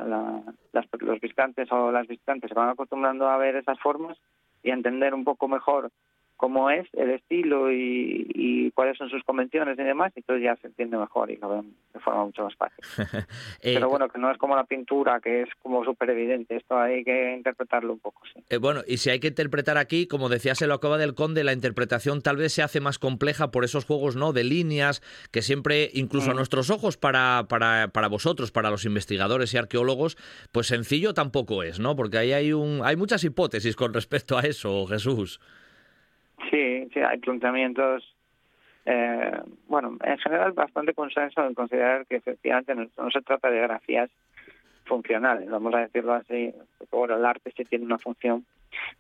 los visitantes o las visitantes se van acostumbrando a ver esas formas y a entender un poco mejor cómo es el estilo y, cuáles son sus convenciones y demás, y entonces ya se entiende mejor y lo ven de forma mucho más fácil. Eh, Pero bueno, que no es como la pintura, que es como súper evidente, esto hay que interpretarlo un poco. Sí. Eh, bueno, y si hay que interpretar aquí, como decías en lo acaba del Conde, la interpretación tal vez se hace más compleja por esos juegos no de líneas que siempre, incluso a mm. nuestros ojos, para, para, para vosotros, para los investigadores y arqueólogos, pues sencillo tampoco es, ¿no? Porque ahí hay, un, hay muchas hipótesis con respecto a eso, Jesús. Sí, sí, hay planteamientos, eh, bueno, en general bastante consenso en considerar que efectivamente no, se trata de grafías funcionales, vamos a decirlo así, bueno, el arte sí tiene una función,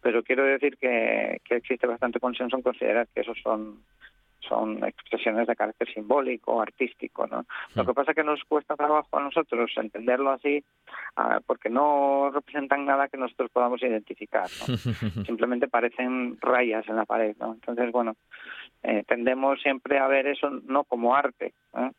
pero quiero decir que, que existe bastante consenso en considerar que esos son son expresiones de carácter simbólico, artístico, ¿no? Lo que pasa es que nos cuesta trabajo a nosotros entenderlo así, ah, porque no representan nada que nosotros podamos identificar, Simplemente parecen rayas en la pared, ¿no? Entonces, bueno, eh, tendemos siempre a ver eso no como arte, ¿eh?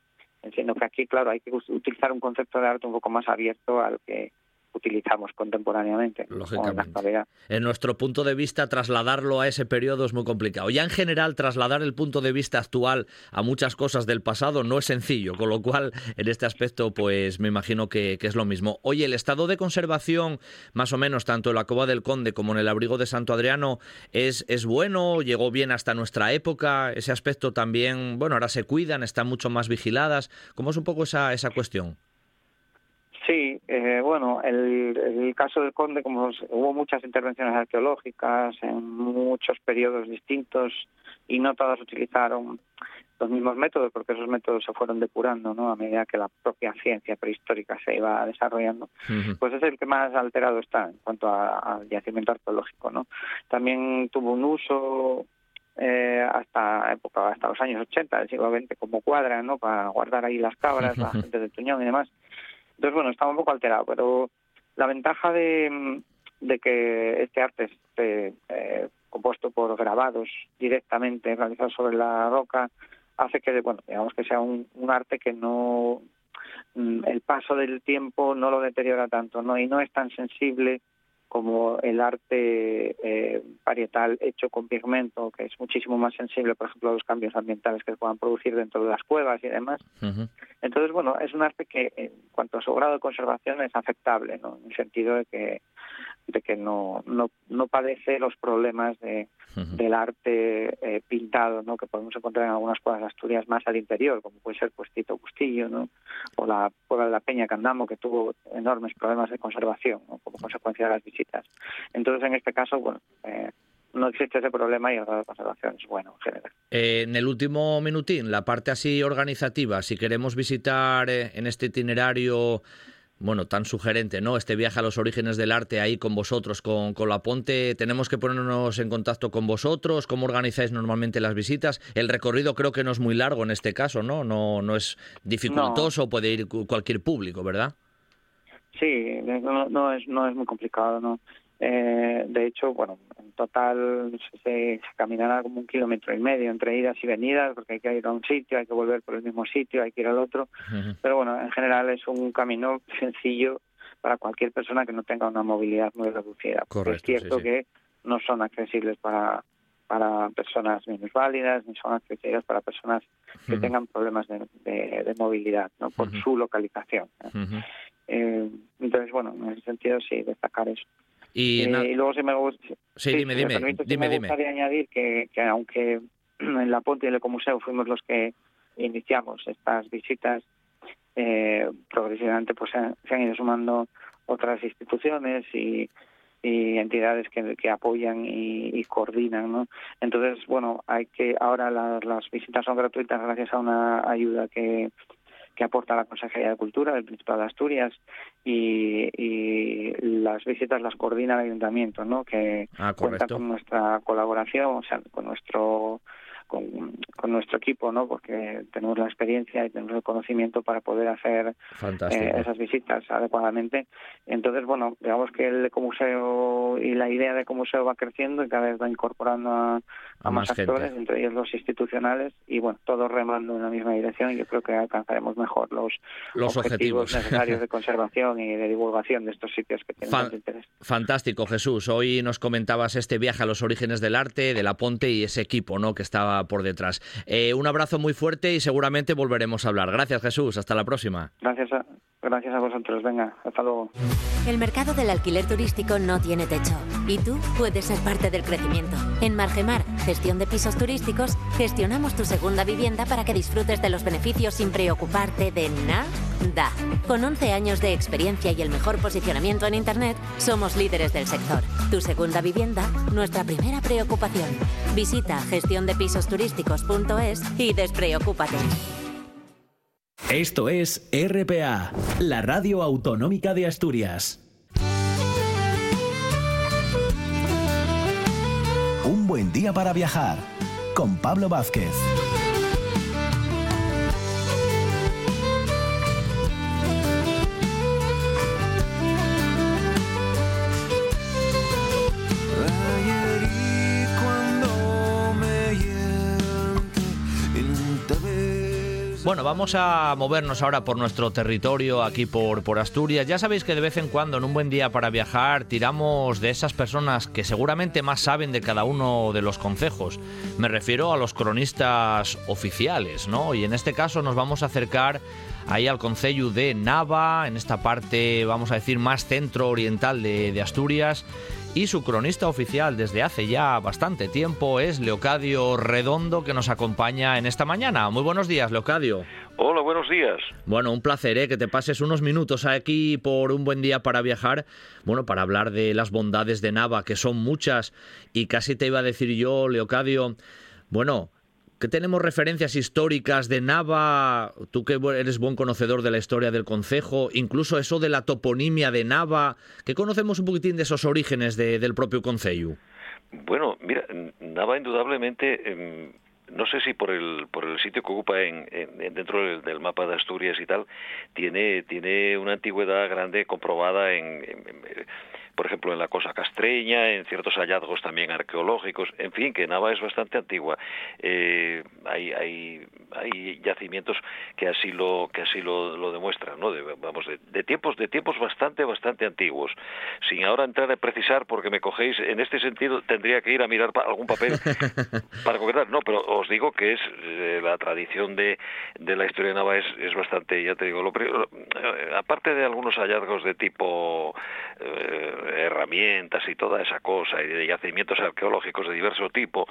sino que aquí, claro, hay que utilizar un concepto de arte un poco más abierto al que utilizamos contemporáneamente. Lógicamente. En, nuestro punto de vista, trasladarlo a ese periodo es muy complicado. Ya en general, trasladar el punto de vista actual a muchas cosas del pasado no es sencillo, con lo cual, en este aspecto, pues me imagino que, es lo mismo. Oye, el estado de conservación, más o menos, tanto en la Cova del Conde como en el abrigo de Santo Adriano, es, es bueno, llegó bien hasta nuestra época, ese aspecto también, bueno, ahora se cuidan, están mucho más vigiladas. ¿Cómo es un poco esa, esa cuestión? Sí, eh, bueno, el, el, caso del Conde, como hubo muchas intervenciones arqueológicas en muchos periodos distintos y no todas utilizaron los mismos métodos, porque esos métodos se fueron depurando ¿no? a medida que la propia ciencia prehistórica se iba desarrollando, pues es el que más alterado está en cuanto al yacimiento arqueológico. ¿no? También tuvo un uso eh, hasta época hasta los años 80 del siglo XX como cuadra no para guardar ahí las cabras la gente de Tuñón y demás entonces, bueno, estaba un poco alterado, pero la ventaja de, de que este arte esté eh, compuesto por grabados directamente realizados sobre la roca hace que, bueno, digamos que sea un, un arte que no mm, el paso del tiempo no lo deteriora tanto, ¿no? Y no es tan sensible como el arte eh, parietal hecho con pigmento, que es muchísimo más sensible, por ejemplo, a los cambios ambientales que se puedan producir dentro de las cuevas y demás. Entonces, bueno, es un arte que en cuanto a su grado de conservación es aceptable, ¿no? En el sentido de que de que no, no, no padece los problemas de, del arte eh, pintado ¿no? que podemos encontrar en algunas cuevas de Asturias más al interior, como puede ser pues Tito Bustillo ¿no? o la cueva de la Peña Candamo, que tuvo enormes problemas de conservación como consecuencia de las visitas. Entonces, en este caso, bueno, eh, no existe ese problema y el grado de conservación es bueno en general. Eh, en el último minutín, la parte así organizativa, si queremos visitar en este itinerario bueno, tan sugerente, ¿no? Este viaje a los orígenes del arte ahí con vosotros, con, con la Ponte. Tenemos que ponernos en contacto con vosotros. ¿Cómo organizáis normalmente las visitas? El recorrido creo que no es muy largo en este caso, ¿no? No, no es dificultoso, puede ir cualquier público, ¿verdad? Sí, no, no, es, no es muy complicado, ¿no? Eh, de hecho, bueno, en total se, caminará como un kilómetro y medio entre idas y venidas, porque hay que ir a un sitio, hay que volver por el mismo sitio, hay que ir al otro. Pero bueno, en general es un camino sencillo para cualquier persona que no tenga una movilidad muy reducida. es cierto que no son accesibles para para personas menos válidas, ni son accesibles para personas que tengan problemas de, movilidad, ¿no? Por su localización. Eh, entonces, bueno, en ese sentido sí, destacar eso. Y, eh, luego si me, gusta, sí, dime, dime, dime, me gustaría añadir que, que aunque en la Ponte y el Ecomuseo fuimos los que iniciamos estas visitas, eh, progresivamente pues se han, ido sumando otras instituciones y, entidades que, que apoyan y, coordinan, ¿no? Entonces, bueno, hay que ahora las visitas son gratuitas gracias a una ayuda que que aporta la Consejería de Cultura del Principado de Asturias y, las visitas las coordina el Ayuntamiento, ¿no? que ah, cuenta con nuestra colaboración, o sea, con nuestro con, nuestro equipo, ¿no? Porque tenemos la experiencia y tenemos el conocimiento para poder hacer eh, esas visitas adecuadamente. Entonces, bueno, digamos que el ecomuseo y la idea de ecomuseo va creciendo y cada vez va incorporando a, más, actores, entre ellos los institucionales, y bueno, todos remando en la misma dirección y yo creo que alcanzaremos mejor los, objetivos, necesarios de conservación y de divulgación de estos sitios que tienen interés. Fantástico, Jesús. Hoy nos comentabas este viaje a los orígenes del arte, de la Ponte y ese equipo, ¿no? Que estaba por detrás. Eh, un abrazo muy fuerte y seguramente volveremos a hablar. Gracias Jesús, hasta la próxima. Gracias a, gracias a vosotros, venga, hasta luego. El mercado del alquiler turístico no tiene techo y tú puedes ser parte del crecimiento. En Margemar, gestión de pisos turísticos, gestionamos tu segunda vivienda para que disfrutes de los beneficios sin preocuparte de nada. Con 11 años de experiencia y el mejor posicionamiento en Internet, somos líderes del sector. Tu segunda vivienda, nuestra primera preocupación. Visita gestiondepisosturísticos.es y despreocúpate. Esto es RPA, la radio autonómica de Asturias. Un buen día para viajar con Pablo Vázquez. Bueno, vamos a movernos ahora por nuestro territorio, aquí por, Asturias. Ya sabéis que de vez en cuando, en un buen día para viajar, tiramos de esas personas que seguramente más saben de cada uno de los concejos. Me refiero a los cronistas oficiales, ¿no? Y en este caso nos vamos a acercar ahí al Concello de Nava, en esta parte, vamos a decir, más centro-oriental de, de Asturias y su cronista oficial desde hace ya bastante tiempo es Leocadio Redondo que nos acompaña en esta mañana. Muy buenos días, Leocadio. Hola, buenos días. Bueno, un placer ¿eh? que te pases unos minutos aquí por un buen día para viajar, bueno, para hablar de las bondades de Nava, que son muchas, y casi te iba a decir yo, Leocadio, bueno, que tenemos referencias históricas de Nava, tú que eres buen conocedor de la historia del concejo, incluso eso de la toponimia de Nava, que conocemos un poquitín de esos orígenes del propio concello. Bueno, mira, Nava indudablemente, em, no sé si por el por el sitio que ocupa en, dentro del, mapa de Asturias y tal, tiene tiene una antigüedad grande comprobada en por ejemplo, en la cosa castreña, en ciertos hallazgos también arqueológicos, en fin, que Nava es bastante antigua. Eh, hay, hay, hay yacimientos que así lo que así lo, demuestran, ¿no? De, vamos, de, tiempos de tiempos bastante bastante antiguos. Sin ahora entrar a precisar, porque me cogéis en este sentido, tendría que ir a mirar algún papel para concretar. No, pero os digo que es eh, la tradición de, de la historia de Nava es, es bastante, ya te digo, lo, eh, aparte de algunos hallazgos de tipo herramientas y toda esa cosa, y de yacimientos arqueológicos de diverso tipo,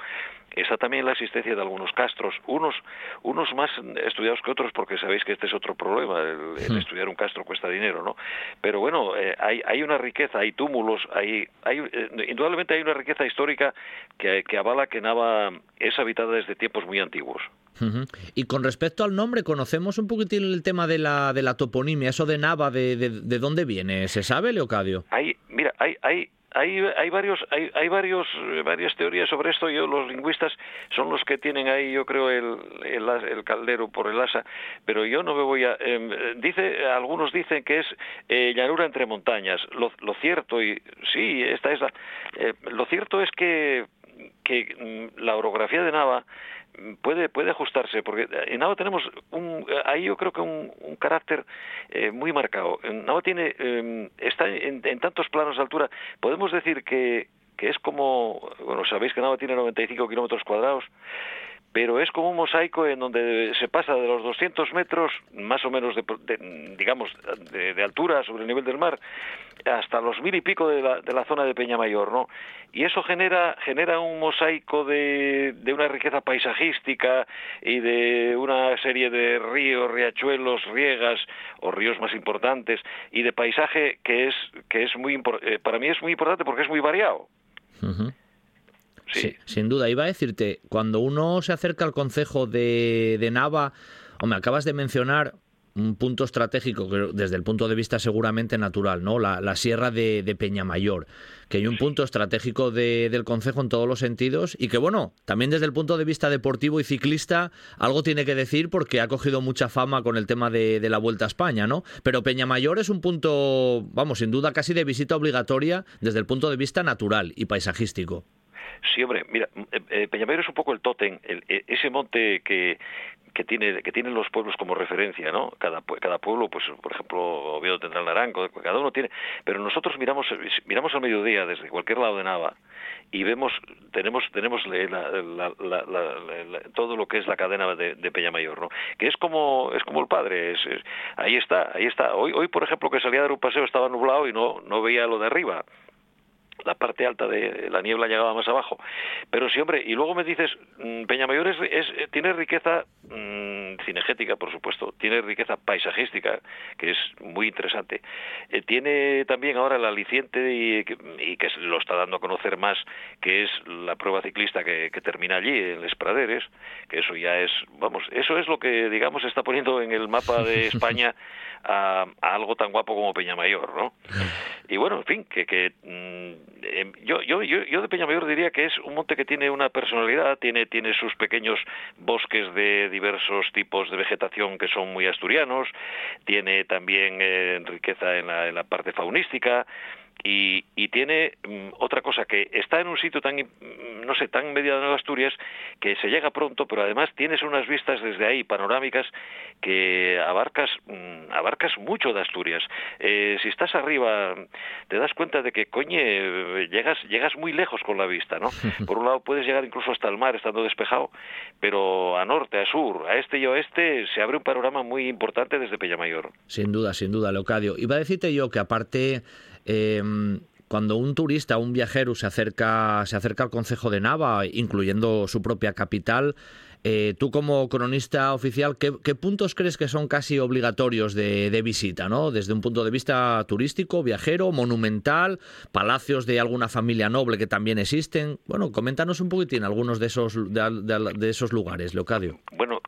está también la existencia de algunos castros, unos, unos más estudiados que otros, porque sabéis que este es otro problema, el, estudiar un castro cuesta dinero, ¿no? Pero bueno, eh, hay, hay una riqueza, hay túmulos, hay, hay eh, indudablemente hay una riqueza histórica que, que avala que Nava es habitada desde tiempos muy antiguos. Y con respecto al nombre, ¿conocemos un poquitín el tema de la, de la toponimia? ¿Eso de Nava, de, de, dónde viene? ¿Se sabe, Leocadio? Hay, mira, hay, hay, hay, hay varios hay, hay varios varias teorías sobre esto. Yo los lingüistas son los que tienen ahí yo creo el, el, caldero por el asa. Pero yo no me voy a em, dice algunos dicen que es eh, llanura entre montañas. Lo, lo, cierto y sí esta es la eh, lo cierto es que que mm, la orografía de Nava puede puede ajustarse porque en Nava tenemos un ahí yo creo que un, carácter eh, muy marcado. Nava tiene em, está en, tantos planos de altura. Podemos decir que que es como, bueno, sabéis que Nava tiene 95 kilómetros cuadrados, pero es como un mosaico en donde se pasa de los 200 metros, más o menos, digamos, de, altura sobre el nivel del mar, hasta los mil y pico de la, zona de Peñamayor, ¿no? Y eso genera, genera un mosaico de, de una riqueza paisajística y de una serie de ríos, riachuelos, riegas o ríos más importantes y de paisaje que es, que es muy, eh, para mí es muy importante porque es muy variado. Sí. sin duda. Iba a decirte, cuando uno se acerca al concejo de, de Nava, o me acabas de mencionar un punto estratégico desde el punto de vista seguramente natural, ¿no? La, sierra de, de, Peñamayor, que hay un punto estratégico del concejo en todos los sentidos y que bueno, también desde el punto de vista deportivo y ciclista algo tiene que decir porque ha cogido mucha fama con el tema de, de la Vuelta a España, ¿no? Pero Peñamayor es un punto, vamos, sin duda casi de visita obligatoria desde el punto de vista natural y paisajístico. Sí, hombre, mira, eh, eh, Peñamayor es un poco el tótem, e, ese monte que, que tiene que tienen los pueblos como referencia, ¿no? Cada cada pueblo, pues por ejemplo, Oviedo tendrá el Naranco, cada uno tiene, pero nosotros miramos miramos al mediodía desde cualquier lado de Nava y vemos tenemos tenemos todo lo que es la cadena de, de, Peñamayor, ¿no? Que es como es como el padre, ahí está, ahí está. Hoy hoy por ejemplo que salía dar un paseo estaba nublado y no no veía lo de arriba la parte alta de la niebla llegaba más abajo. Pero sí, hombre, y luego me dices, mm, Peñamayor es, es, tiene riqueza mmm, cinegética, por supuesto, tiene riqueza paisajística, que es muy interesante. Eh, tiene también ahora el aliciente y, que lo está dando a conocer más, que es la prueba ciclista que, termina allí, en Les Praderes, que eso ya es, vamos, eso es lo que, digamos, está poniendo en el mapa de España a, algo tan guapo como Peñamayor, ¿no? Y bueno, en fin, que, que mm, em, yo, de Peñamayor diría que es un monte que tiene una personalidad, tiene, sus pequeños bosques de diversos tipos de vegetación que son muy asturianos, tiene también eh, riqueza en la parte faunística, y, y tiene mm, otra cosa que está en un sitio tan no sé tan medio de Asturias que se llega pronto pero además tienes unas vistas desde ahí panorámicas que abarcas mm, abarcas mucho de Asturias. Eh, si estás arriba te das cuenta de que coñe llegas llegas muy lejos con la vista no por un lado puedes llegar incluso hasta el mar estando despejado pero a norte a sur a este y oeste se abre un panorama muy importante desde Pellamayor sin duda sin duda Leocadio. Iba a decirte yo que aparte Em, cuando un turista, un viajero se acerca, se acerca al Concejo de Nava, incluyendo su propia capital, eh, tú como cronista oficial, ¿qué, puntos crees que son casi obligatorios de, visita, ¿no? Desde un punto de vista turístico, viajero, monumental, palacios de alguna familia noble que también existen. Bueno, coméntanos un poquitín algunos de esos, de, esos lugares, Leocadio. Bueno,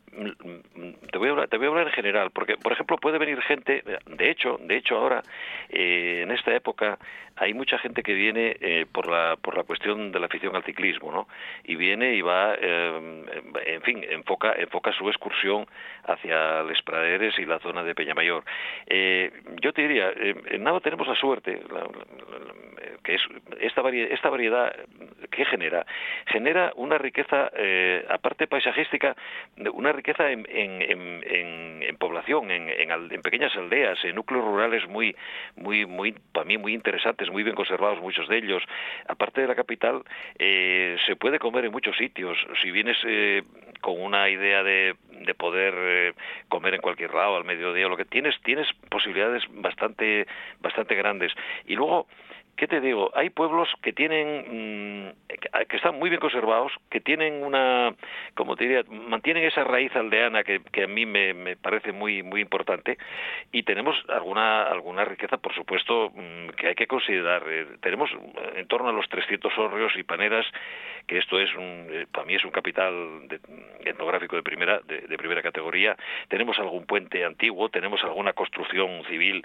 te voy, a hablar, te voy a hablar en general, porque, por ejemplo, puede venir gente, de hecho, de hecho ahora, eh, en esta época, hay mucha gente que viene eh, por, la, por la cuestión de la afición al ciclismo, ¿no? Y viene y va, eh, en fin, enfoca, enfoca su excursión hacia Les Praderes y la zona de Peñamayor. Yo te diría, en Nava tenemos la suerte, que es esta variedad, esta variedad que genera, genera una riqueza, aparte paisajística, una riqueza en, en, en, en población, en, en, pequeñas aldeas, en núcleos rurales muy, muy, muy, para mí muy interesantes muy bien conservados muchos de ellos. Aparte de la capital, eh, se puede comer en muchos sitios. Si vienes eh, con una idea de, de poder eh, comer en cualquier lado al mediodía, lo que tienes, tienes posibilidades bastante, bastante grandes. Y luego, ¿qué te digo? Hay pueblos que tienen, mm, que están muy bien conservados, que tienen una, como te diría, mantienen esa raíz aldeana que, a mí me, parece muy, muy importante y tenemos alguna, alguna riqueza, por supuesto, mm, que hay que considerar. Eh, tenemos en torno a los 300 hórreos y paneras, que esto es un, eh, para mí es un capital etnográfico de primera, de primera categoría. Tenemos algún puente antiguo, tenemos alguna construcción civil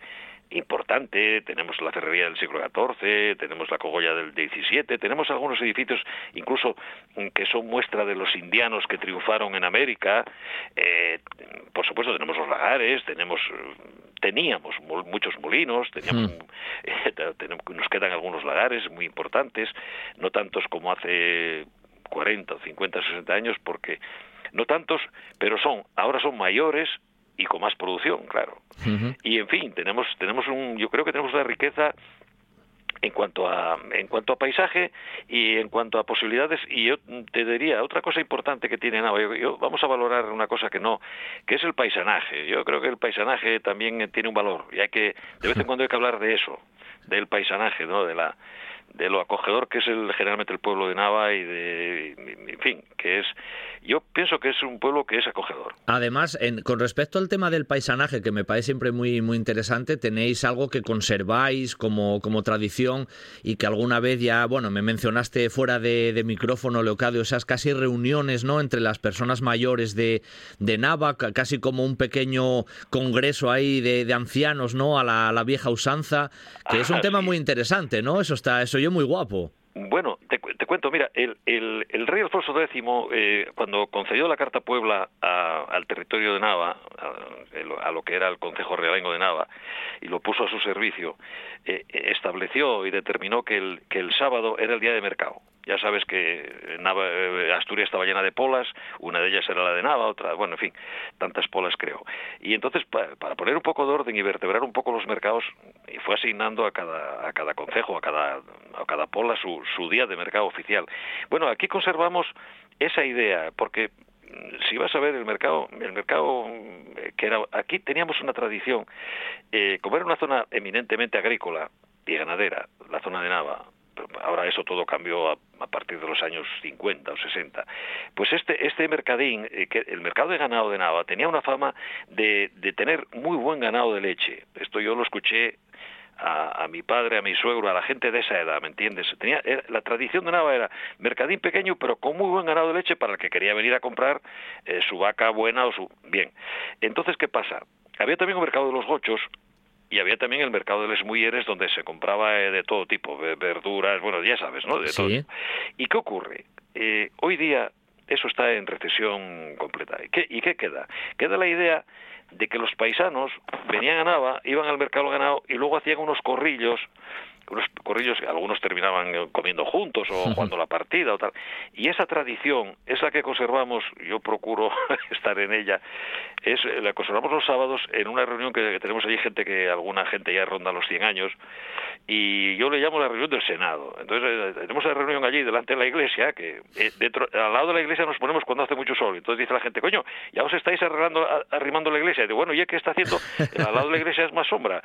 importante, tenemos la ferrería del siglo XIV, tenemos la cogolla del XVII, tenemos algunos edificios incluso mm, que son muestra de los indianos que triunfaron en América, eh, por supuesto tenemos los lagares, tenemos teníamos muchos molinos, teníamos, hmm. nos quedan algunos lagares muy importantes, no tantos como hace 40, 50, 60 años, porque no tantos, pero son ahora son mayores y con más producción, claro. Y en fin, tenemos tenemos un yo creo que tenemos una riqueza en cuanto a en cuanto a paisaje y en cuanto a posibilidades. Y yo te diría otra cosa importante que tiene Nava yo, vamos a valorar una cosa que no que es el paisanaje. Yo creo que el paisanaje también tiene un valor y hay que de vez en cuando hay que hablar de eso del paisanaje no de la de lo acogedor que es el, generalmente el pueblo de Nava y de, en fin, que es, yo pienso que es un pueblo que es acogedor. Además, en, con respecto al tema del paisanaje, que me parece siempre muy, muy interesante, tenéis algo que conserváis como, como tradición y que alguna vez ya, bueno, me mencionaste fuera de, de micrófono, Leocadio, esas casi reuniones, ¿no?, entre las personas mayores de, de Nava, casi como un pequeño congreso ahí de, de ancianos, ¿no?, a la, a la, vieja usanza, que es un tema muy interesante, ¿no? Eso está, eso muy guapo. Bueno, te, cuento, mira, el, el, el, rey Alfonso X, eh, cuando concedió la Carta Puebla a, al territorio de Nava, a, lo que era el Consejo Realengo de Nava, y lo puso a su servicio, eh, estableció y determinó que el, que el sábado era el día de mercado. Ya sabes que Nava, eh, Asturias estaba llena de polas, una de ellas era la de Nava, otra, bueno, en fin, tantas polas creo. Y entonces, para, poner un poco de orden y vertebrar un poco los mercados, fue asignando a cada, a cada concejo, a cada, a cada pola su, su día de mercado oficial. Bueno, aquí conservamos esa idea, porque si vas a ver el mercado, el mercado que era aquí teníamos una tradición, eh, como era una zona eminentemente agrícola y ganadera, la zona de Nava, ahora eso todo cambió a, partir de los años 50 o 60. Pues este, este mercadín, eh, el mercado de ganado de Nava, tenía una fama de, tener muy buen ganado de leche. Esto yo lo escuché a, mi padre, a mi suegro, a la gente de esa edad, ¿me entiendes? Tenía, la tradición de Nava era mercadín pequeño, pero con muy buen ganado de leche para el que quería venir a comprar eh, su vaca buena o su... Bien. Entonces, ¿qué pasa? Había también un mercado de los gochos, y había también el mercado de Les Mujeres donde se compraba eh, de todo tipo, verduras, bueno, ya sabes, ¿no? De sí. todo. ¿Y qué ocurre? Eh, hoy día eso está en recesión completa. ¿Y qué, ¿Y qué queda? Queda la idea de que los paisanos venían a Nava, iban al mercado ganado y luego hacían unos corrillos unos corrillos que algunos terminaban comiendo juntos o jugando la partida o tal. Y esa tradición es la que conservamos, yo procuro estar en ella, es la conservamos los sábados en una reunión que, que tenemos allí gente que alguna gente ya ronda los 100 años y yo le llamo la reunión del Senado. Entonces eh, tenemos la reunión allí delante de la iglesia, que eh, dentro, al lado de la iglesia nos ponemos cuando hace mucho sol. Entonces dice la gente, coño, ya os estáis arreglando, arrimando la iglesia. Y digo, bueno, ¿y qué está haciendo? Al lado de la iglesia es más sombra.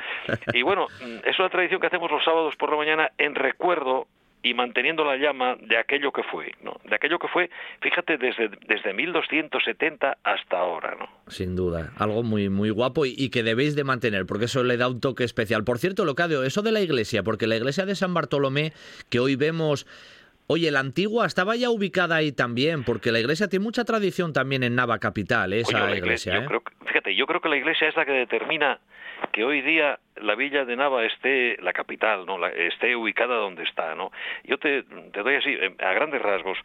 Y bueno, es una tradición que hacemos los sábados por la mañana en recuerdo y manteniendo la llama de aquello que fue, ¿no? De aquello que fue, fíjate, desde, desde 1270 hasta ahora, ¿no? Sin duda, algo muy, muy guapo y, y, que debéis de mantener, porque eso le da un toque especial. Por cierto, Locadio, eso de la iglesia, porque la iglesia de San Bartolomé, que hoy vemos... Oye, la antigua estaba ya ubicada ahí también, porque la iglesia tiene mucha tradición también en Nava Capital, esa Oye, iglesia. Yo ¿eh? creo, fíjate, yo creo que la iglesia es la que determina que hoy día la villa de Nava esté, la capital, no, la, esté ubicada donde está, ¿no? Yo te, te doy así, a grandes rasgos.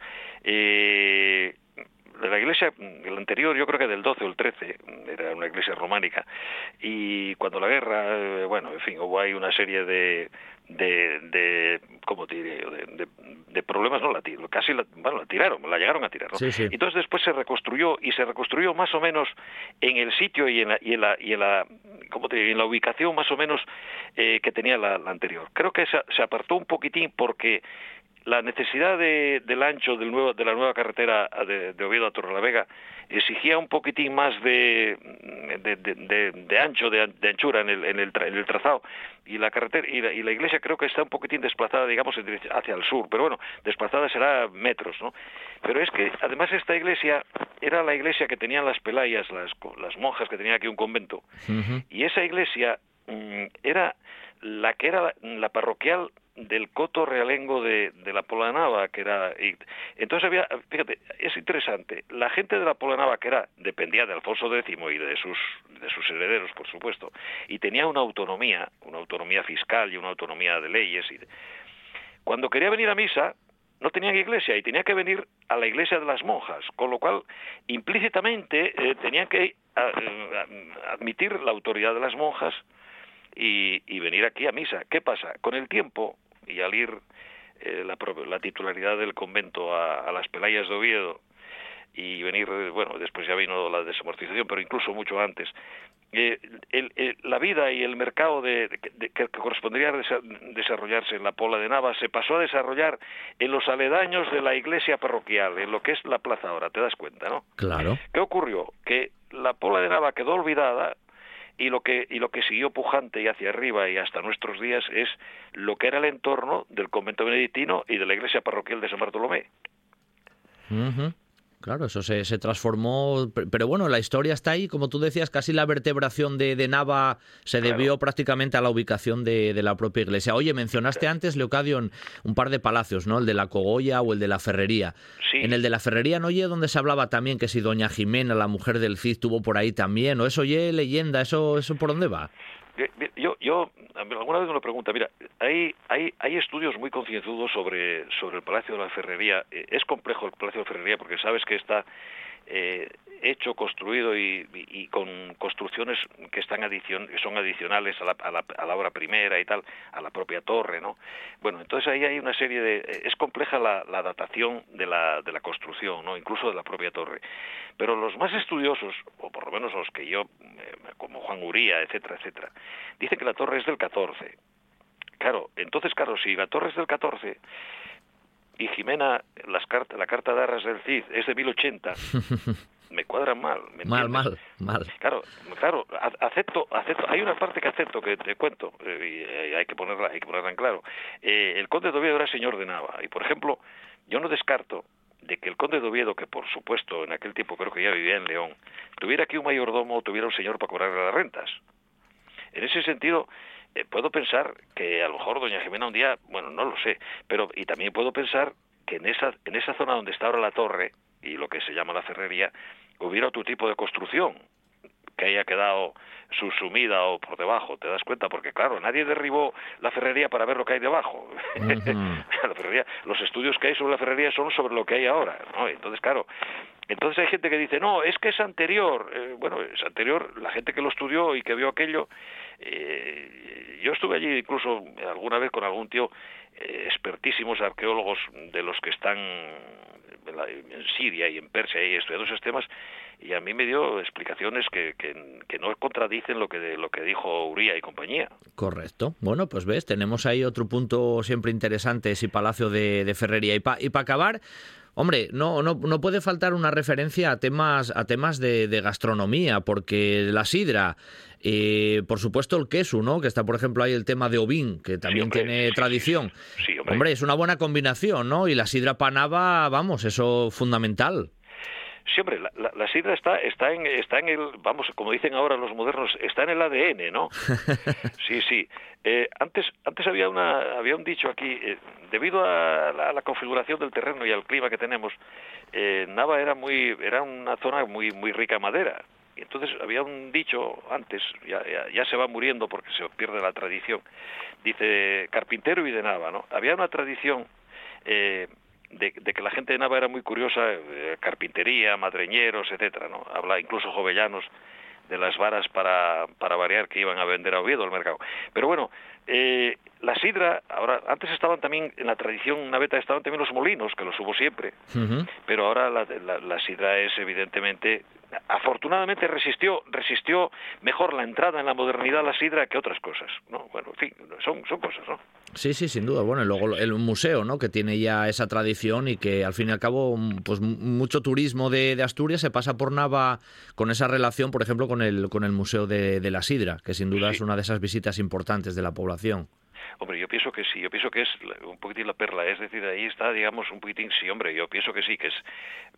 Eh, la iglesia, el anterior, yo creo que del 12 o el 13, era una iglesia románica, y cuando la guerra, bueno, en fin, hubo ahí una serie de, de, de ¿cómo te diré? De, de, de, problemas, no la casi la, bueno, la tiraron, la llegaron a tirar, ¿no? Sí, sí. Entonces después se reconstruyó y se reconstruyó más o menos en el sitio y en la, y en la, y en la ¿cómo te diré? En la ubicación más o menos eh, que tenía la, la anterior. Creo que se, se apartó un poquitín porque la necesidad de, del ancho del nuevo, de la nueva carretera de, de Oviedo a Torrelavega exigía un poquitín más de, de, ancho, de, anchura en el, en, el tra, en el, trazado. Y la carretera y la, y la, iglesia creo que está un poquitín desplazada, digamos, hacia el sur. Pero bueno, desplazada será metros, ¿no? Pero es que además esta iglesia era la iglesia que tenían las pelayas, las, las monjas que tenían aquí un convento. Uh -huh. Y esa iglesia mmm, era la que era la, la parroquial del coto realengo de, la Polanava, que era... Y, entonces había, fíjate, es interesante, la gente de la Polanava, que era, dependía de Alfonso X y de sus, de sus herederos, por supuesto, y tenía una autonomía, una autonomía fiscal y una autonomía de leyes, y cuando quería venir a misa, no tenían iglesia y tenía que venir a la iglesia de las monjas, con lo cual implícitamente eh, tenían que admitir la autoridad de las monjas, y, venir aquí a misa. ¿Qué pasa? Con el tiempo, y al ir eh, la, la, titularidad del convento a, a, las Pelayas de Oviedo, y venir, bueno, después ya vino la desamortización, pero incluso mucho antes, eh, la vida y el mercado de, que correspondería desarrollarse en la Pola de Nava se pasó a desarrollar en los aledaños de la iglesia parroquial, en lo que es la plaza ahora, ¿te das cuenta, no? Claro. ¿Qué ocurrió? Que la Pola de Nava quedó olvidada y lo que y lo que siguió pujante y hacia arriba y hasta nuestros días es lo que era el entorno del convento benedictino y de la iglesia parroquial de San Bartolomé. Claro, eso se, se, transformó, pero bueno, la historia está ahí, como tú decías, casi la vertebración de, de Nava se debió prácticamente a la ubicación de, de, la propia iglesia. Oye, mencionaste antes, Leocadio, un par de palacios, ¿no? El de la Cogolla o el de la Ferrería. Sí. En el de la Ferrería, ¿no oye donde se hablaba también que si doña Jimena, la mujer del Cid, tuvo por ahí también? ¿O eso oye leyenda? ¿Eso, eso por dónde va? Yo, yo alguna vez me lo pregunta, mira, hay, hay, hay estudios muy concienzudos sobre, sobre el Palacio de la Ferrería. Eh, es complejo el Palacio de la Ferrería porque sabes que está eh, hecho, construido y, y, con construcciones que están adicion, que son adicionales a la, a, la, a la, obra primera y tal, a la propia torre, ¿no? Bueno, entonces ahí hay una serie de... Es compleja la, la datación de la, de la construcción, ¿no? Incluso de la propia torre. Pero los más estudiosos, o por lo menos los que yo, eh, como Juan Uría, etcétera, etcétera, dicen que la torre es del 14. Claro, entonces, claro, si la torre es del 14 y Jimena, las cartas, la carta de arras del Cid es de 1080, me cuadran mal. ¿me mal, mal, mal. Claro, claro, acepto, acepto. Hay una parte que acepto que te cuento eh, y hay que ponerla, hay que ponerla en claro. Eh, el conde de Oviedo era señor de Nava y, por ejemplo, yo no descarto de que el conde de Oviedo, que por supuesto en aquel tiempo creo que ya vivía en León, tuviera aquí un mayordomo o tuviera un señor para cobrarle las rentas. En ese sentido, eh, puedo pensar que a lo mejor doña Jimena un día, bueno, no lo sé, pero y también puedo pensar que en esa en esa zona donde está ahora la torre y lo que se llama la ferrería hubiera otro tipo de construcción que haya quedado subsumida o por debajo, ¿te das cuenta? Porque claro, nadie derribó la ferrería para ver lo que hay debajo. Uh -huh. la ferrería, los estudios que hay sobre la ferrería son sobre lo que hay ahora, ¿no? Entonces, claro, entonces hay gente que dice, no, es que es anterior. Eh, bueno, es anterior, la gente que lo estudió y que vio aquello, eh, yo estuve allí incluso alguna vez con algún tío, eh, expertísimos arqueólogos de los que están en, la, en Siria y en Persia y estudiando esos temas, y a mí me dio explicaciones que, que, no contradicen lo que lo que dijo Uría y compañía. Correcto. Bueno, pues ves, tenemos ahí otro punto siempre interesante, ese Palacio de, de Ferrería. Y para y pa acabar, Hombre, no, no, no puede faltar una referencia a temas, a temas de, de gastronomía, porque la sidra, eh, por supuesto el queso, ¿no? Que está, por ejemplo, ahí el tema de Ovín, que también sí, hombre, tiene sí, tradición. Sí, hombre. hombre, es una buena combinación, ¿no? Y la sidra panava, vamos, eso fundamental. Sí, hombre, la, la, la, sidra está, está, en, está en el, vamos, como dicen ahora los modernos, está en el ADN, ¿no? sí, sí. Eh, antes, antes había, una, había un dicho aquí, eh, debido a la, a la, configuración del terreno y al clima que tenemos, eh, Nava era, muy, era una zona muy, muy rica en madera. Y entonces había un dicho antes, ya, ya, se va muriendo porque se pierde la tradición, dice carpintero y de Nava, ¿no? Había una tradición eh, de, de, que la gente de Nava era muy curiosa, eh, carpintería, madreñeros, etcétera, ¿no? Habla incluso jovellanos de las varas para, para variar que iban a vender a Oviedo al mercado. Pero bueno, eh, la sidra, ahora, antes estaban también, en la tradición naveta estaban también los molinos, que los hubo siempre, uh -huh. pero ahora la, la, la sidra es evidentemente afortunadamente resistió resistió mejor la entrada en la modernidad la sidra que otras cosas no bueno en fin son son cosas no sí sí sin duda. Bueno y luego el museo no que tiene ya esa tradición y que al fin y al cabo pues mucho turismo de, de Asturias se pasa por Nava con esa relación por ejemplo con el con el museo de, de la sidra que sin duda sí. es una de esas visitas importantes de la población Hombre, yo pienso que sí, yo pienso que es un poquitín la perla, es decir, ahí está, digamos, un poquitín, sí, hombre, yo pienso que sí, que es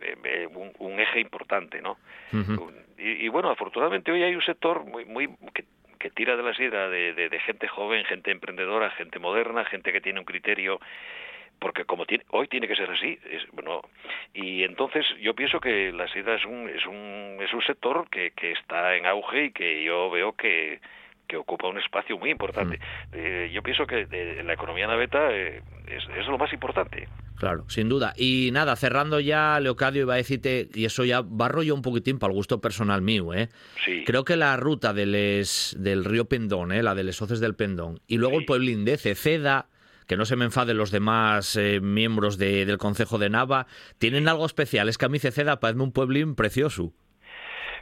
eh, eh un, un, eje importante, ¿no? Uh -huh. y, y, bueno, afortunadamente hoy hay un sector muy, muy que, que tira de la sidra de, de, de, gente joven, gente emprendedora, gente moderna, gente que tiene un criterio porque como tiene, hoy tiene que ser así es, bueno y entonces yo pienso que la sidra es un es un es un sector que, que está en auge y que yo veo que que ocupa un espacio muy importante. Mm. Eh, yo pienso que de, la economía naveta eh, es, es, lo más importante. Claro, sin duda. Y nada, cerrando ya, Leocadio, iba a decirte, y eso ya barro yo un poquitín para el gusto personal mío, ¿eh? Sí. Creo que la ruta de les, del río Pendón, ¿eh? la de les Hoces del Pendón, y luego sí. el pueblín de Ceceda, que no se me enfaden los demás eh, miembros de, del Consejo de Nava, tienen algo especial. Es que a mí Ceceda parece un pueblín precioso.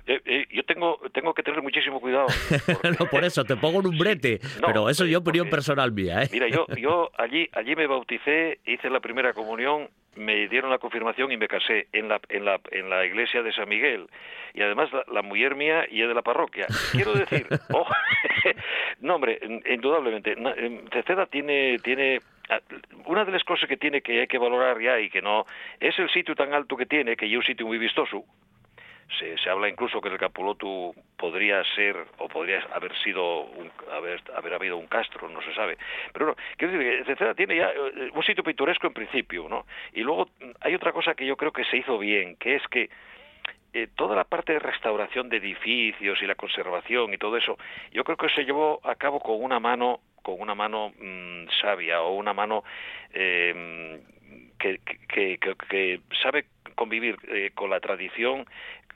Eh, eh, yo tengo tengo que tener muchísimo cuidado. no, por eso te pongo un brete, pero eso es opinión personal mía. ¿eh? Mira, yo yo allí allí me bauticé, hice la primera comunión, me dieron la confirmación y me casé en la en la en la iglesia de San Miguel y además la, mujer mía y es de la parroquia. Quiero decir, oh, no hombre, indudablemente, Ceceda tiene tiene ah, una de las cosas que tiene que hay que valorar ya y que no es el sitio tan alto que tiene, que es un sitio muy vistoso, se, se, habla incluso que el Capolotu podría ser o podría haber sido un, haber, haber habido un castro, no se sabe. Pero no, quiero decir que tiene ya eh, un sitio pintoresco en principio, ¿no? Y luego hay otra cosa que yo creo que se hizo bien, que es que eh, toda la parte de restauración de edificios y la conservación y todo eso, yo creo que se llevó a cabo con una mano con una mano mm, sabia o una mano eh, que, que, que, sabe convivir con la tradición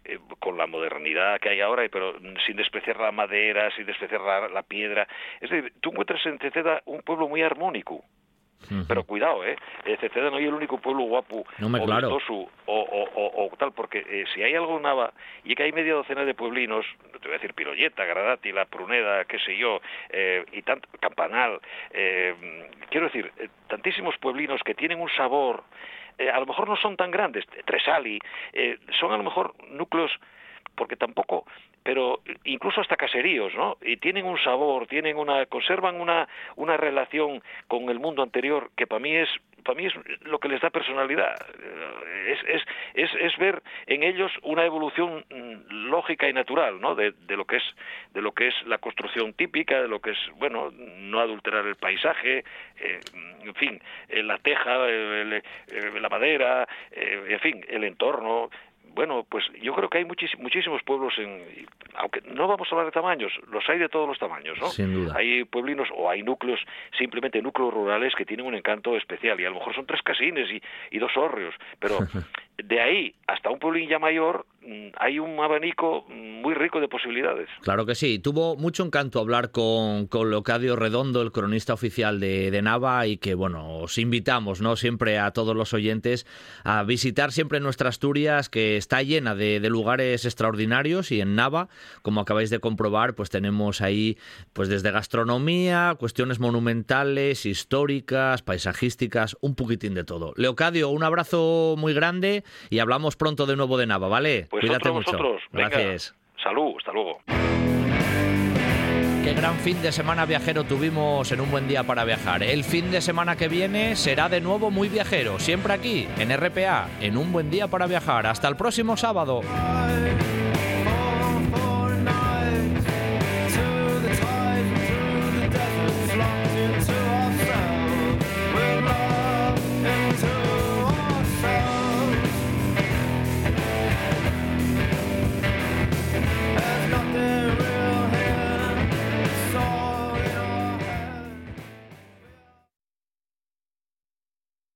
eh, con la modernidad que hay ahora, pero sin despreciar la madera, sin despreciar la, piedra. Es decir, tú encuentras en Ceceda un pueblo muy armónico. Pero cuidado, ¿eh? ¿eh? Ceceda no es el único pueblo guapo no me claro. o, o, tal, porque eh, si hay algo nava, y que hay media docena de pueblinos, te voy a decir Pirolleta, Gradati, La Pruneda, qué sé yo, y tanto, Campanal, quiero decir, tantísimos pueblinos que tienen un sabor eh, a lo mejor no son tan grandes, Tresali, eh, son a lo mejor núcleos porque tampoco, pero incluso hasta caseríos, ¿no? Y tienen un sabor, tienen una, conservan una, una relación con el mundo anterior que para mí es para mí es lo que les da personalidad. Es, es, es, es ver en ellos una evolución mm, lógica y natural, ¿no? De, de, lo que es de lo que es la construcción típica, de lo que es bueno no adulterar el paisaje, eh, en fin, eh, la teja, eh, la madera, en fin, el entorno, bueno, pues yo creo que hay muchísimos pueblos, en, aunque no vamos a hablar de tamaños, los hay de todos los tamaños, ¿no? Sin duda. Hay pueblinos o hay núcleos, simplemente núcleos rurales que tienen un encanto especial y a lo mejor son tres casines y, y dos hórreos, pero de ahí hasta un pueblín ya mayor mm, hay un abanico muy rico de posibilidades. Claro que sí. Tuvo mucho encanto hablar con, con Leocadio Redondo, el cronista oficial de, de, Nava, y que, bueno, os invitamos, ¿no? Siempre a todos los oyentes a visitar siempre nuestra Asturias, que está llena de, de, lugares extraordinarios, y en Nava, como acabáis de comprobar, pues tenemos ahí, pues desde gastronomía, cuestiones monumentales, históricas, paisajísticas, un poquitín de todo. Leocadio, un abrazo muy grande y hablamos pronto de nuevo de Nava, ¿vale? Pues Cuídate mucho. Gracias. Salud, hasta luego. Qué gran fin de semana viajero tuvimos en un buen día para viajar. El fin de semana que viene será de nuevo muy viajero, siempre aquí, en RPA, en un buen día para viajar. Hasta el próximo sábado.